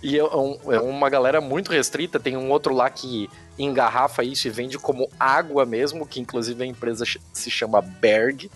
E é, um, é, uma galera muito restrita. Tem um outro lá que engarrafa isso e vende como água mesmo, que inclusive a empresa se chama Berg.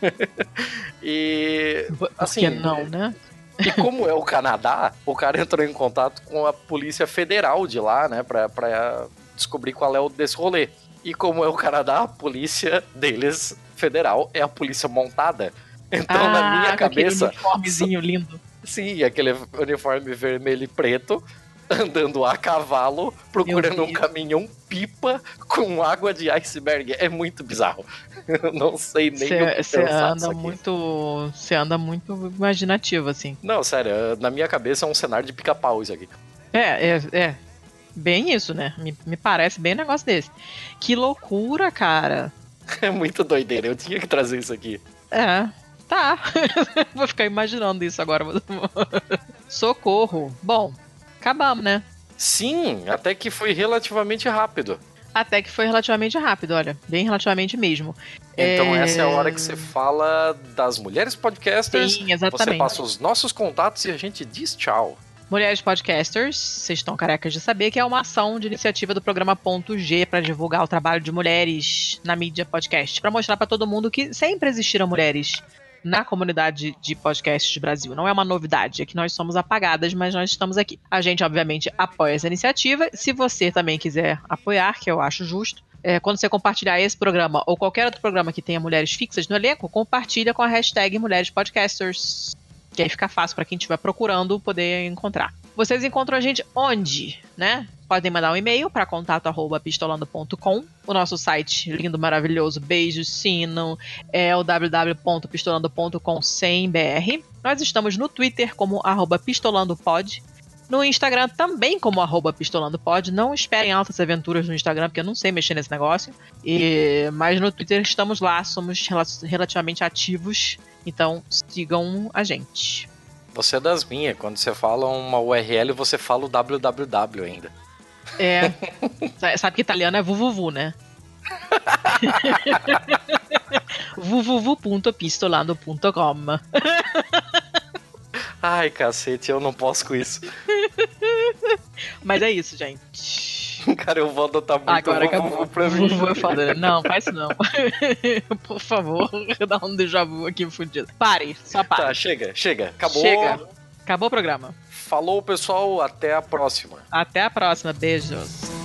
e. Assim, Por que não, né? E como é o Canadá, o cara entrou em contato com a Polícia Federal de lá, né, pra, pra descobrir qual é o desse rolê. E como é o Canadá, a polícia deles, federal, é a polícia montada. Então, ah, na minha cabeça. Aquele uniformezinho lindo. Sim, aquele uniforme vermelho e preto, andando a cavalo, procurando um caminhão pipa com água de iceberg. É muito bizarro. Eu não sei nem cê, o que Você anda muito. Você anda muito imaginativo, assim. Não, sério, na minha cabeça é um cenário de pica-pau isso aqui. É, é, é. Bem isso, né? Me, me parece bem um negócio desse. Que loucura, cara. É muito doideira, eu tinha que trazer isso aqui. É, tá. Vou ficar imaginando isso agora. Socorro. Bom, acabamos, né? Sim, até que foi relativamente rápido. Até que foi relativamente rápido, olha. Bem relativamente mesmo. Então é... essa é a hora que você fala das mulheres podcasters. Sim, exatamente. Você passa os nossos contatos e a gente diz tchau. Mulheres Podcasters, vocês estão carecas de saber que é uma ação de iniciativa do programa Ponto G para divulgar o trabalho de mulheres na mídia podcast, para mostrar para todo mundo que sempre existiram mulheres na comunidade de podcasts do Brasil. Não é uma novidade, é que nós somos apagadas, mas nós estamos aqui. A gente, obviamente, apoia essa iniciativa. Se você também quiser apoiar, que eu acho justo, é, quando você compartilhar esse programa ou qualquer outro programa que tenha mulheres fixas no elenco, compartilha com a hashtag Mulheres Podcasters que aí fica fácil para quem estiver procurando poder encontrar. Vocês encontram a gente onde, né? Podem mandar um e-mail para contato@pistolando.com. O nosso site lindo, maravilhoso, beijo, sino, é o www.pistolando.com sem br. Nós estamos no Twitter como @pistolandopod. No Instagram também como arroba pistolandopod. Não esperem altas aventuras no Instagram, porque eu não sei mexer nesse negócio. E, mas no Twitter estamos lá, somos relativamente ativos. Então sigam a gente. Você é das minhas. Quando você fala uma URL, você fala o www ainda. É. Sabe que italiano é vuvuvu, né? www.pistolando.com Ai, cacete, eu não posso com isso. Mas é isso, gente. Cara, eu vou adotar muito Agora acabou. pra mim. Vou é foda. Não, faz isso não. Por favor, dá um déjà vu aqui fudido. Pare, só pare. Tá, chega, chega. Acabou. Chega. Acabou o programa. Falou, pessoal. Até a próxima. Até a próxima. Beijos.